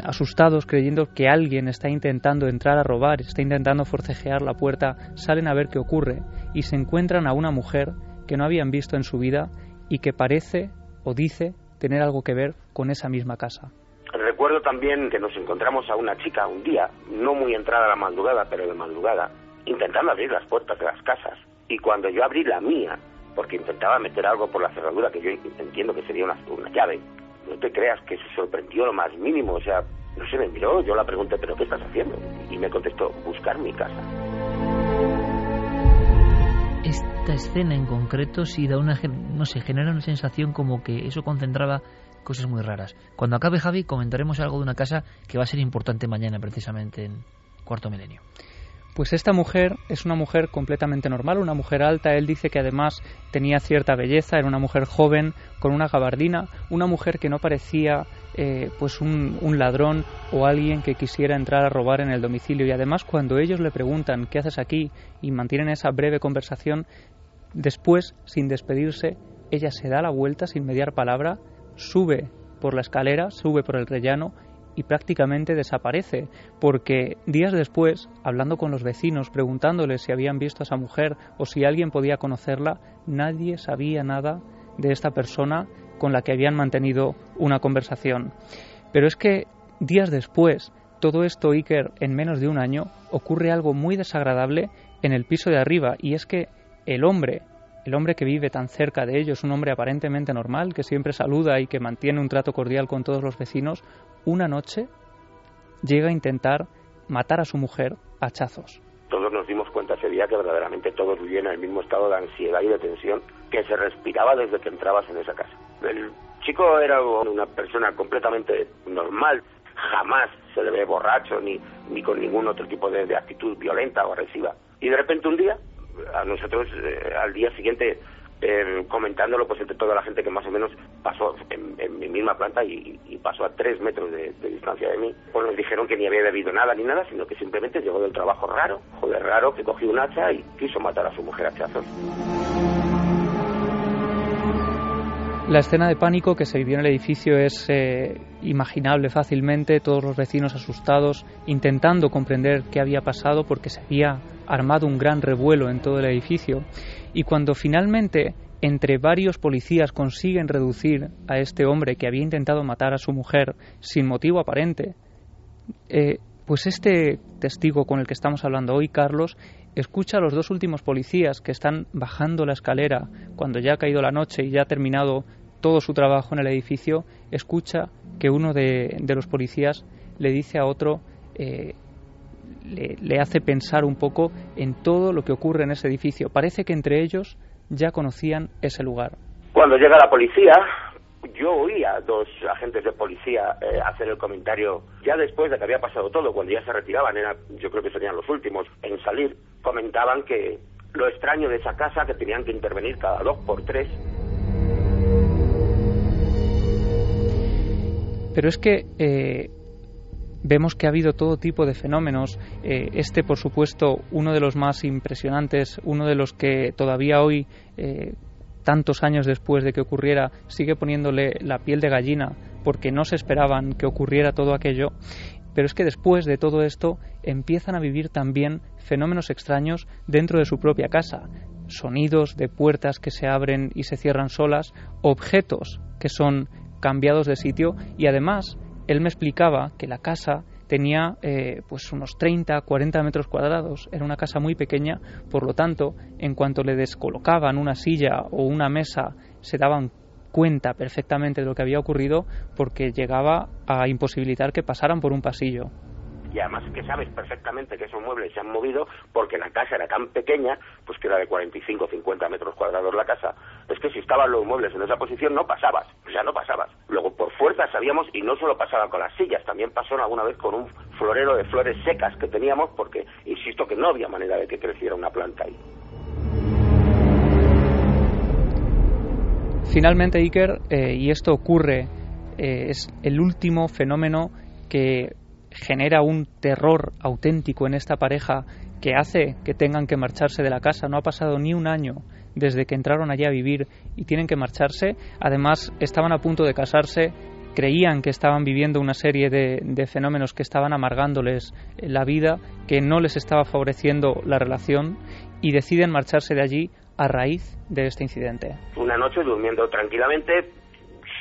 asustados, creyendo que alguien está intentando entrar a robar, está intentando forcejear la puerta, salen a ver qué ocurre y se encuentran a una mujer que no habían visto en su vida y que parece o dice tener algo que ver con esa misma casa. Recuerdo también que nos encontramos a una chica un día, no muy entrada la madrugada, pero de madrugada, intentando abrir las puertas de las casas. Y cuando yo abrí la mía, porque intentaba meter algo por la cerradura, que yo entiendo que sería una, una llave, no te creas que se sorprendió lo más mínimo, o sea, no se me miró, yo la pregunté, ¿pero qué estás haciendo? Y me contestó, buscar mi casa. Esta escena en concreto sí da una, no sé, genera una sensación como que eso concentraba cosas muy raras. Cuando acabe Javi comentaremos algo de una casa que va a ser importante mañana precisamente en Cuarto Milenio. Pues esta mujer es una mujer completamente normal, una mujer alta. Él dice que además tenía cierta belleza, era una mujer joven con una gabardina, una mujer que no parecía eh, pues un, un, ladrón o alguien que quisiera entrar a robar en el domicilio. Y además cuando ellos le preguntan qué haces aquí y mantienen esa breve conversación, después, sin despedirse, ella se da la vuelta sin mediar palabra sube por la escalera, sube por el rellano y prácticamente desaparece, porque días después, hablando con los vecinos, preguntándoles si habían visto a esa mujer o si alguien podía conocerla, nadie sabía nada de esta persona con la que habían mantenido una conversación. Pero es que días después, todo esto, Iker, en menos de un año, ocurre algo muy desagradable en el piso de arriba, y es que el hombre el hombre que vive tan cerca de ellos, un hombre aparentemente normal, que siempre saluda y que mantiene un trato cordial con todos los vecinos, una noche llega a intentar matar a su mujer a hachazos. Todos nos dimos cuenta ese día que verdaderamente todos vivían en el mismo estado de ansiedad y de tensión que se respiraba desde que entrabas en esa casa. El chico era una persona completamente normal, jamás se le ve borracho ni, ni con ningún otro tipo de actitud violenta o agresiva. Y de repente un día a nosotros eh, al día siguiente eh, comentándolo pues entre toda la gente que más o menos pasó en, mi misma planta y, pasó a tres metros de, distancia de mí, pues nos dijeron que ni había bebido nada ni nada, sino que simplemente llegó del trabajo raro, joder raro, que cogió un hacha y quiso matar a su mujer a hachazos. La escena de pánico que se vivió en el edificio es eh, imaginable fácilmente, todos los vecinos asustados, intentando comprender qué había pasado porque se había armado un gran revuelo en todo el edificio. Y cuando finalmente entre varios policías consiguen reducir a este hombre que había intentado matar a su mujer sin motivo aparente, eh, pues este testigo con el que estamos hablando hoy, Carlos, escucha a los dos últimos policías que están bajando la escalera cuando ya ha caído la noche y ya ha terminado todo su trabajo en el edificio, escucha que uno de, los policías le dice a otro, eh, le, hace pensar un poco en todo lo que ocurre en ese edificio. Parece que entre ellos ya conocían ese lugar. Cuando llega la policía, yo oí a dos agentes de policía eh, hacer el comentario ya después de que había pasado todo, cuando ya se retiraban, era, yo creo que serían los últimos en salir, comentaban que lo extraño de esa casa, que tenían que intervenir cada dos por tres. Pero es que eh, vemos que ha habido todo tipo de fenómenos. Eh, este, por supuesto, uno de los más impresionantes, uno de los que todavía hoy tantos años después de que ocurriera, sigue poniéndole la piel de gallina porque no se esperaban que ocurriera todo aquello. Pero es que después de todo esto empiezan a vivir también fenómenos extraños dentro de su propia casa. Sonidos de puertas que se abren y se cierran solas, objetos que son cambiados de sitio y además él me explicaba que la casa tenía eh, pues unos 30, 40 metros cuadrados. Era una casa muy pequeña, por lo tanto, en cuanto le descolocaban una silla o una mesa, se daban cuenta perfectamente de lo que había ocurrido porque llegaba a imposibilitar que pasaran por un pasillo y además que sabes perfectamente que esos muebles se han movido porque la casa era tan pequeña, pues que era de 45 o 50 metros cuadrados la casa, es que si estaban los muebles en esa posición no pasabas, o sea, no pasabas. Luego por fuerza sabíamos, y no solo pasaba con las sillas, también pasó alguna vez con un florero de flores secas que teníamos porque, insisto, que no había manera de que creciera una planta ahí. Finalmente, Iker, eh, y esto ocurre, eh, es el último fenómeno que genera un terror auténtico en esta pareja que hace que tengan que marcharse de la casa. No ha pasado ni un año desde que entraron allí a vivir y tienen que marcharse. Además, estaban a punto de casarse, creían que estaban viviendo una serie de, fenómenos que estaban amargándoles la vida, que no les estaba favoreciendo la relación y deciden marcharse de allí a raíz de este incidente. Una noche durmiendo tranquilamente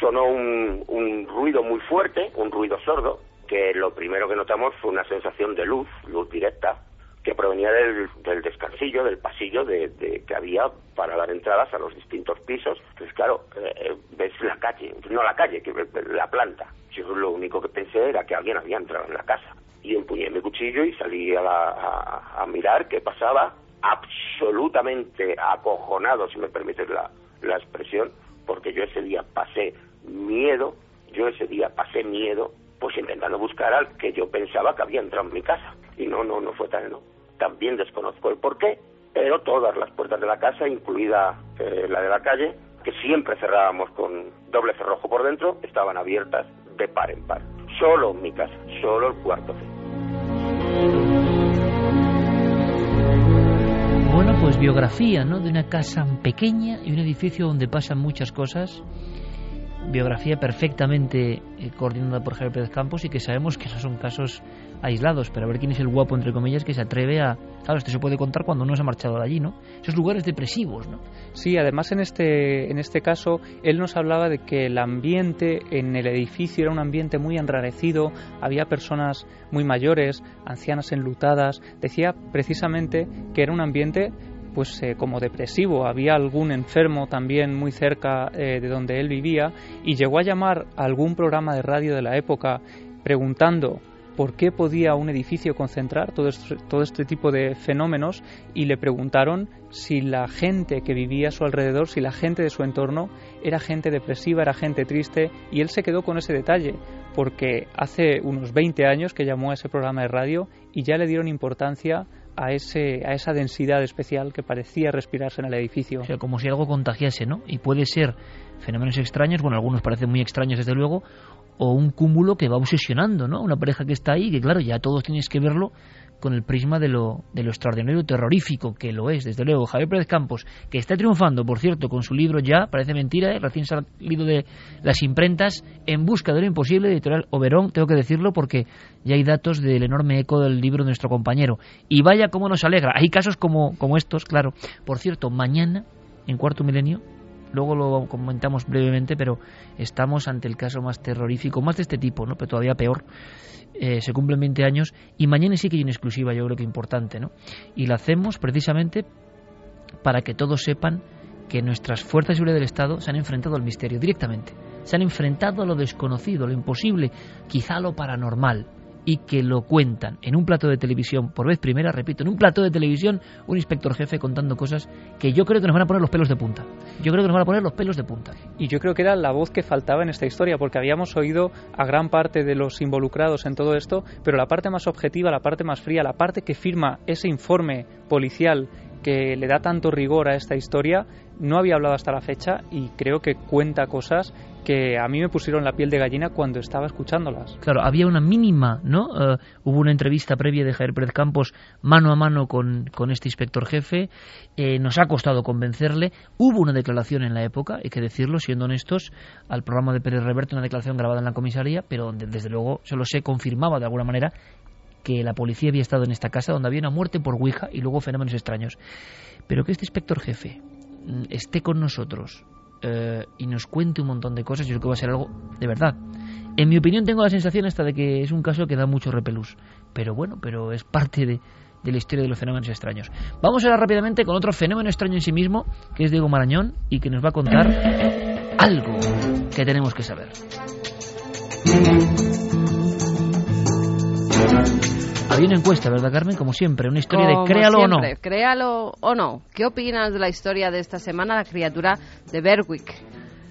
sonó un, un ruido muy fuerte, un ruido sordo, que lo primero que notamos fue una sensación de luz, luz directa, que provenía del, del descansillo, del pasillo de, que había para dar entradas a los distintos pisos. Entonces, claro, eh, ves la calle, no la calle, que la planta. Yo lo único que pensé era que alguien había entrado en la casa. Y empuñé mi cuchillo y salí a, a, mirar qué pasaba, absolutamente acojonado, si me permites la, la expresión, porque yo ese día pasé miedo, yo ese día pasé miedo pues intentando buscar al que yo pensaba que había entrado en mi casa. Y no, no, no fue tal, no. También desconozco el porqué, pero todas las puertas de la casa, incluida eh, la de la calle, que siempre cerrábamos con doble cerrojo por dentro, estaban abiertas de par en par. Solo mi casa, solo el cuarto Bueno, pues biografía, ¿no? De una casa pequeña y un edificio donde pasan muchas cosas biografía perfectamente eh, coordinada por Javier Pérez Campos y que sabemos que no son casos aislados, pero a ver quién es el guapo, entre comillas, que se atreve a... Claro, esto se puede contar cuando uno se ha marchado de allí, ¿no? Esos lugares depresivos, ¿no? Sí, además en este, en este caso, él nos hablaba de que el ambiente en el edificio era un ambiente muy enrarecido, había personas muy mayores, ancianas enlutadas, decía precisamente que era un ambiente pues eh, como depresivo. Había algún enfermo también muy cerca eh, de donde él vivía y llegó a llamar a algún programa de radio de la época preguntando por qué podía un edificio concentrar todo este, todo este tipo de fenómenos y le preguntaron si la gente que vivía a su alrededor, si la gente de su entorno era gente depresiva, era gente triste y él se quedó con ese detalle porque hace unos 20 años que llamó a ese programa de radio y ya le dieron importancia a, ese, a esa densidad especial que parecía respirarse en el edificio. O sea, como si algo contagiase, ¿no? Y puede ser fenómenos extraños, bueno, algunos parecen muy extraños desde luego, o un cúmulo que va obsesionando, ¿no? Una pareja que está ahí, que claro, ya todos tienes que verlo con el prisma de lo, de lo extraordinario terrorífico que lo es, desde luego. Javier Pérez Campos, que está triunfando, por cierto, con su libro ya, parece mentira, ¿eh? recién salido de las imprentas, En busca de lo imposible, editorial Oberón, tengo que decirlo porque ya hay datos del enorme eco del libro de nuestro compañero. Y vaya cómo nos alegra. Hay casos como, como estos, claro. Por cierto, mañana, en cuarto milenio, luego lo comentamos brevemente, pero estamos ante el caso más terrorífico, más de este tipo, ¿no? pero todavía peor. Eh, se cumplen 20 años y mañana sí que hay una exclusiva, yo creo que importante, ¿no? Y la hacemos precisamente para que todos sepan que nuestras fuerzas de seguridad del Estado se han enfrentado al misterio directamente. Se han enfrentado a lo desconocido, a lo imposible, quizá a lo paranormal. Y que lo cuentan en un plato de televisión por vez primera, repito, en un plato de televisión, un inspector jefe contando cosas que yo creo que nos van a poner los pelos de punta. Yo creo que nos van a poner los pelos de punta. Y yo creo que era la voz que faltaba en esta historia, porque habíamos oído a gran parte de los involucrados en todo esto, pero la parte más objetiva, la parte más fría, la parte que firma ese informe policial que le da tanto rigor a esta historia, no había hablado hasta la fecha y creo que cuenta cosas que a mí me pusieron la piel de gallina cuando estaba escuchándolas. Claro, había una mínima, ¿no? Eh, hubo una entrevista previa de Javier Pérez Campos mano a mano con, con este inspector jefe, eh, nos ha costado convencerle, hubo una declaración en la época, hay que decirlo, siendo honestos, al programa de Pérez Reverte, una declaración grabada en la comisaría, pero donde desde luego se confirmaba de alguna manera que la policía había estado en esta casa donde había una muerte por Ouija y luego fenómenos extraños. Pero que este inspector jefe mm, esté con nosotros eh, y nos cuente un montón de cosas, yo creo que va a ser algo de verdad. En mi opinión tengo la sensación esta de que es un caso que da mucho repelús, pero bueno, pero es parte de, de la historia de los fenómenos extraños. Vamos ahora rápidamente con otro fenómeno extraño en sí mismo, que es Diego Marañón, y que nos va a contar algo que tenemos que saber. Había una encuesta, ¿verdad, Carmen? Como siempre, una historia Como de créalo siempre, o no. Créalo o no. ¿Qué opinas de la historia de esta semana, la criatura de Berwick?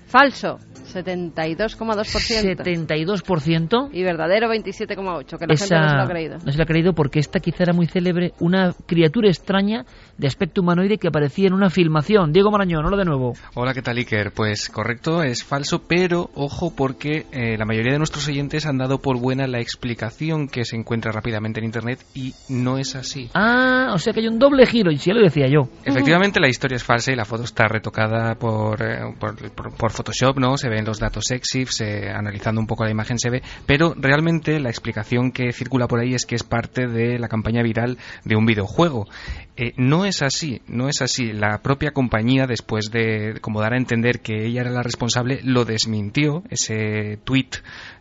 Falso, 72,2%. 72%. Y verdadero, 27,8%, que la gente no se lo ha creído. No se lo ha creído porque esta quizá era muy célebre, una criatura extraña de aspecto humanoide que aparecía en una filmación. Diego Marañón, hola de nuevo. Hola, ¿qué tal, Iker? Pues correcto, es falso, pero ojo porque eh, la mayoría de nuestros oyentes han dado por buena la explicación que se encuentra rápidamente en Internet y no es así. Ah, o sea que hay un doble giro, y si ya lo decía yo. Efectivamente, la historia es falsa y la foto está retocada por, eh, por, por- por Photoshop, ¿no? Se ven los datos EXIF, se- analizando un poco la imagen se ve, pero realmente la explicación que circula por ahí es que es parte de la campaña viral de un videojuego. Eh, no es así, no es así. La propia compañía, después de como dar a entender que ella era la responsable, lo desmintió. Ese tweet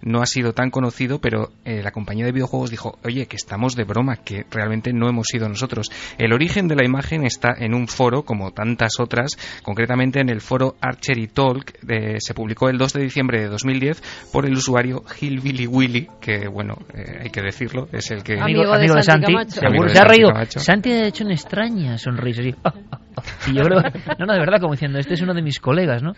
no ha sido tan conocido, pero eh, la compañía de videojuegos dijo, oye, que estamos de broma, que realmente no hemos sido nosotros. El origen de la imagen está en un foro, como tantas otras, concretamente en el foro Archery Talk, eh, se publicó el 2 de diciembre de 2010 por el usuario Hillbilly Willy, que bueno, eh, hay que decirlo, es el que... Amigo, amigo de Santi, Camacho. seguro. Amigo de Se ha reído. Santi hecho extraña sonrisa. Y yo creo, no, no, de verdad, como diciendo, este es uno de mis colegas, ¿no?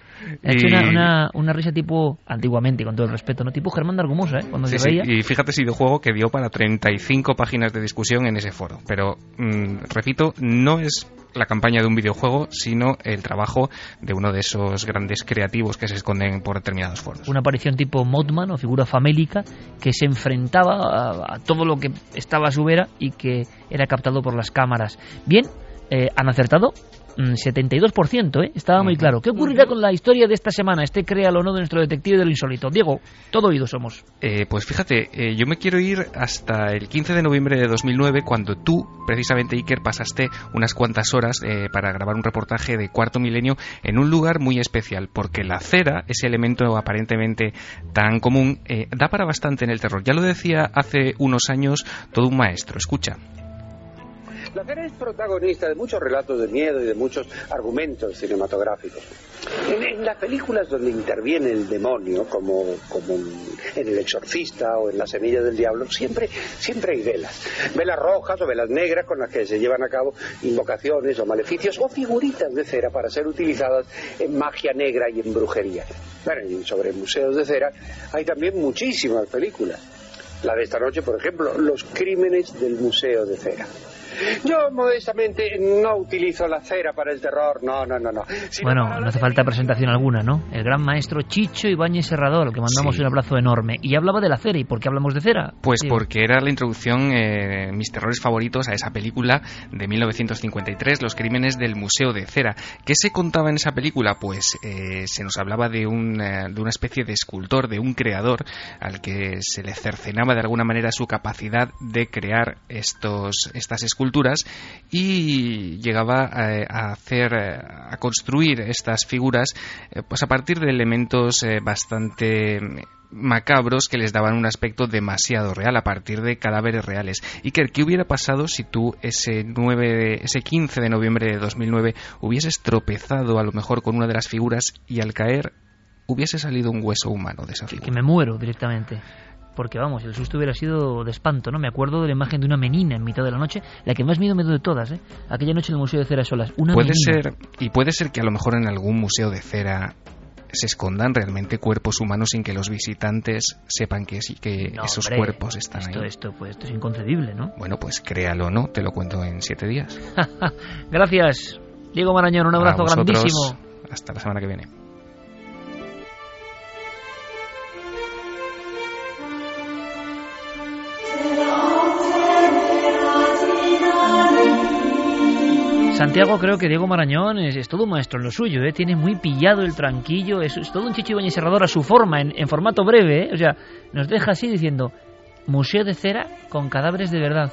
Ha hecho Y- una, una, una risa tipo, antiguamente, y con todo el respeto, ¿no? Tipo Germán de Argumosa, ¿eh? Cuando Sí, se sí, reía. Y fíjate ese videojuego que dio para 35 páginas de discusión en ese foro. Pero, mm, repito, no es la campaña de un videojuego, sino el trabajo de uno de esos grandes creativos que se esconden por determinados foros. Una aparición tipo Mothman o figura famélica que se enfrentaba a, a todo lo que estaba a su vera y que era captado por las cámaras. Bien, eh, han acertado. mm, 72%, ¿eh? estaba muy claro. ¿Qué ocurrirá con la historia de esta semana? Este créalo o no de nuestro detective de lo insólito. Diego, todo oído somos. Eh, pues fíjate, eh, yo me quiero ir hasta el 15 de noviembre de 2009, cuando tú, precisamente Iker, pasaste unas cuantas horas eh, para grabar un reportaje de Cuarto Milenio en un lugar muy especial, porque la cera, ese elemento aparentemente tan común, eh, da para bastante en el terror. Ya lo decía hace unos años todo un maestro. Escucha. La cera es protagonista de muchos relatos de miedo y de muchos argumentos cinematográficos. En, en las películas donde interviene el demonio, como, como en El Exorcista o en La Semilla del Diablo, siempre, siempre hay velas. Velas rojas o velas negras con las que se llevan a cabo invocaciones o maleficios o figuritas de cera para ser utilizadas en magia negra y en brujería. Bueno, y sobre museos de cera hay también muchísimas películas. La de esta noche, por ejemplo, Los crímenes del Museo de Cera. Yo, modestamente, no utilizo la cera para el terror, no, no, no, no. Bueno, no hace falta presentación alguna, ¿no? El gran maestro Chicho Ibáñez Serrador, al que mandamos Sí. un abrazo enorme. Y hablaba de la cera. ¿Y por qué hablamos de cera? Pues porque era la introducción, eh, mis terrores favoritos, a esa película de 1953, Los Crímenes del Museo de Cera. ¿Qué se contaba en esa película? Pues eh, se nos hablaba de, un, eh, de una especie de escultor, de un creador, al que se le cercenaba de alguna manera su capacidad de crear estos, estas esculturas y llegaba a, a hacer, eh, a construir estas figuras eh, pues a partir de elementos eh, bastante macabros que les daban un aspecto demasiado real a partir de cadáveres reales. Iker, ¿qué hubiera pasado si tú ese 9 de- ese 15 de noviembre de 2009 hubieses tropezado a lo mejor con una de las figuras y al caer hubiese salido un hueso humano de esa figura? Que me muero directamente. Porque vamos, el susto hubiera sido de espanto, ¿no? Me acuerdo de la imagen de una menina en mitad de la noche, la que más miedo me dio de todas, ¿eh? Aquella noche en el Museo de Cera Solas, una puede menina. ser y puede ser que a lo mejor en algún museo de cera se escondan realmente cuerpos humanos sin que los visitantes sepan que sí que No, esos hombre, cuerpos están esto, ahí. Esto, pues, esto es inconcebible, ¿no? Bueno, pues créalo, ¿no? Te lo cuento en siete días. <laughs> Gracias, Diego Marañón, un abrazo grandísimo. Hasta la semana que viene. Santiago, creo que Diego Marañón es, es todo un maestro en lo suyo, ¿eh? tiene muy pillado el tranquillo, es, todo un Chicho Ibáñez Serrador a su forma, en, en formato breve, ¿eh? o sea, nos deja así diciendo, Museo de Cera con cadáveres de verdad.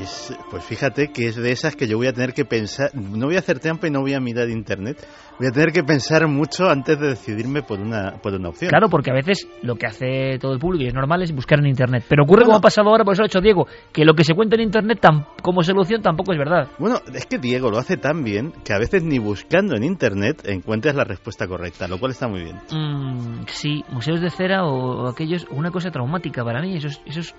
Es- pues fíjate que es de esas que yo voy a tener que pensar, no voy a hacer trampa y no voy a mirar internet, voy a tener que pensar mucho antes de decidirme por una, por una opción. Claro, porque a veces lo que hace todo el público y es normal es buscar en internet, pero ocurre Bueno. como ha pasado ahora, por eso lo ha hecho Diego, que lo que se cuenta en internet tam- como solución tampoco es verdad. Bueno, es que Diego lo hace tan bien que a veces ni buscando en internet encuentras la respuesta correcta, lo cual está muy bien. Mm, sí, museos de cera o, o aquellos, una cosa traumática para mí, esos, esos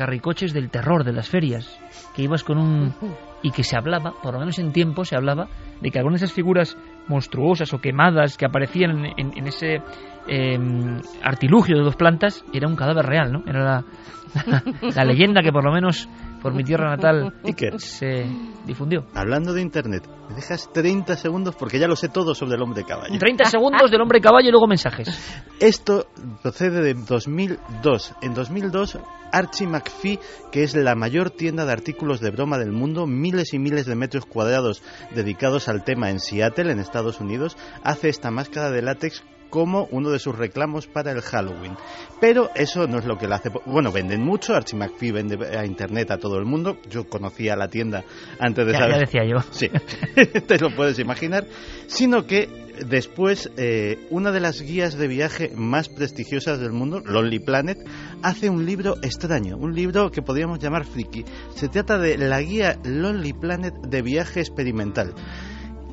carricoches del terror de las ferias, que ibas con un... y que se hablaba, por lo menos en tiempo se hablaba, de que algunas de esas figuras monstruosas o quemadas que aparecían en, en- ese eh, artilugio de dos plantas era un cadáver real, ¿no? Era la, <laughs> la leyenda que por lo menos por mi tierra natal <laughs> <laughs> se difundió. Hablando de internet, me dejas 30 segundos porque ya lo sé todo sobre el hombre caballo. 30 segundos del hombre caballo y luego mensajes. <laughs> Esto procede de 2002. En 2002, Archie McPhee, que es la mayor tienda de artículos de broma del mundo, miles y miles de metros cuadrados dedicados al tema en Seattle, en Estados Unidos, hace esta máscara de látex como uno de sus reclamos para el Halloween. Pero eso no es lo que la hace. Bueno, venden mucho, Archie McPhee vende a internet a todo el mundo. Yo conocía la tienda antes de Ya, saber. ya decía yo. Sí, <laughs> te lo puedes imaginar. Sino que después eh, una de las guías de viaje más prestigiosas del mundo, Lonely Planet, hace un libro extraño, un libro que podríamos llamar friki. Se trata de la guía Lonely Planet de viaje experimental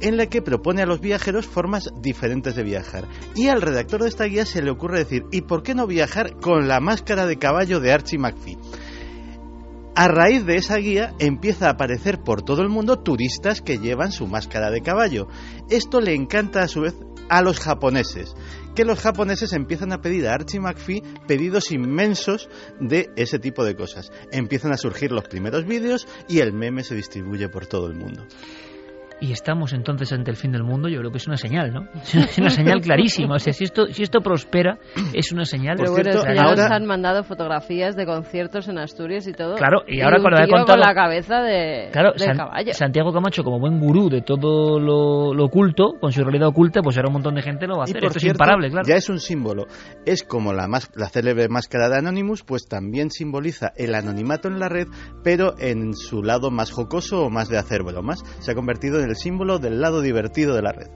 en la que propone a los viajeros formas diferentes de viajar. Y al redactor de esta guía se le ocurre decir, ¿y por qué no viajar con la máscara de caballo de Archie McPhee? A raíz de esa guía empieza a aparecer por todo el mundo turistas que llevan su máscara de caballo. Esto le encanta a su vez a los japoneses, que los japoneses empiezan a pedir a Archie McPhee pedidos inmensos de ese tipo de cosas. Empiezan a surgir los primeros vídeos y el meme se distribuye por todo el mundo. Y estamos entonces ante el fin del mundo, yo creo que es una señal, ¿no? <laughs> Es una señal clarísima. O sea, si esto, si esto prospera, es una señal. Pero Por bueno, cierto, es que ya ahora- nos han mandado fotografías de conciertos en Asturias y todo. Claro, y ahora un con lo que he contado- con la cabeza de, Claro, de San- caballo. Santiago Camacho, como buen gurú de todo lo, lo oculto, con su realidad oculta, pues ahora un montón de gente lo va a Y hacer. por Esto es imparable, claro. Ya es un símbolo. Es como la, más- la célebre máscara de Anonymous, pues también simboliza el anonimato en la red, pero en su lado más jocoso o más de hacer bromas. Se ha convertido en el símbolo del lado divertido de la red.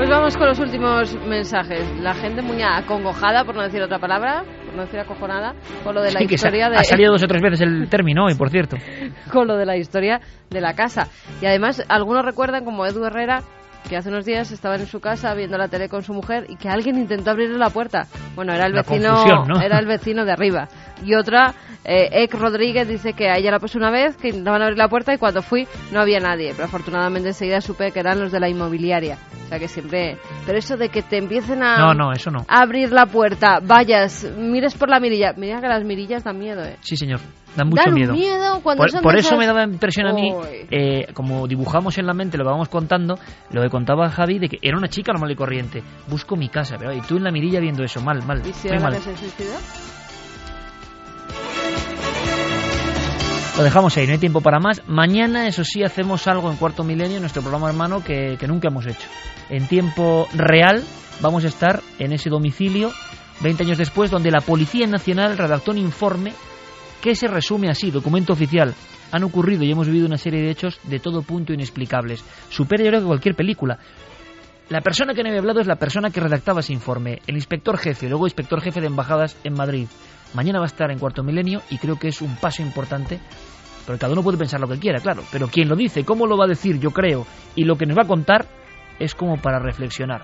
Pues vamos con los últimos mensajes. La gente muy acongojada, por no decir otra palabra, por no decir acojonada, con lo de la Sí, que historia de... ha salido dos o tres veces el término hoy, por cierto. <laughs> con lo de la historia de la casa. Y además, algunos recuerdan como Edu Herrera que hace unos días estaba en su casa viendo la tele con su mujer y que alguien intentó abrirle la puerta. Bueno, era el La vecino, era el vecino de arriba. Y otra, eh, Ek Rodríguez dice que a ella la pasó una vez que intentaban abrir la puerta y cuando fui no había nadie. Pero afortunadamente enseguida supe que eran los de la inmobiliaria. O sea que siempre. Pero eso de que te empiecen a No, no, eso no. a abrir la puerta, vayas, mires por la mirilla. Mira que las mirillas dan miedo, ¿eh? Sí, señor. Da mucho Dan un miedo. miedo cuando por son por eso esas- me daba impresión a mí, eh, como dibujamos en la mente, lo que vamos contando, lo que contaba Javi, de que era una chica normal y corriente. Busco mi casa, pero y tú en la mirilla viendo eso, mal, mal. ¿Y si muy mal. que se suicidó? Lo dejamos ahí, no hay tiempo para más. Mañana, eso sí, hacemos algo en Cuarto Milenio, nuestro programa hermano, que, que nunca hemos hecho. En tiempo real vamos a estar en ese domicilio, 20 años después, donde la Policía Nacional redactó un informe que se resume así, documento oficial. Han ocurrido y hemos vivido una serie de hechos de todo punto inexplicables. Supera yo creo que cualquier película. La persona que no había hablado es la persona que redactaba ese informe, el inspector jefe, luego inspector jefe de embajadas en Madrid. Mañana va a estar en Cuarto Milenio y creo que es un paso importante, porque cada uno puede pensar lo que quiera, claro, pero quien lo dice, cómo lo va a decir, yo creo, y lo que nos va a contar, es como para reflexionar.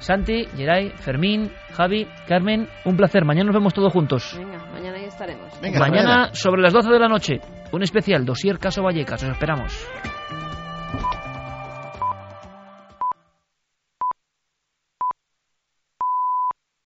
Santi, Geray, Fermín, Javi, Carmen, un placer. Mañana nos vemos todos juntos. Venga, mañana ahí estaremos. mañana, sobre las 12 de la noche, un especial, Dosier Caso Vallecas. Os esperamos.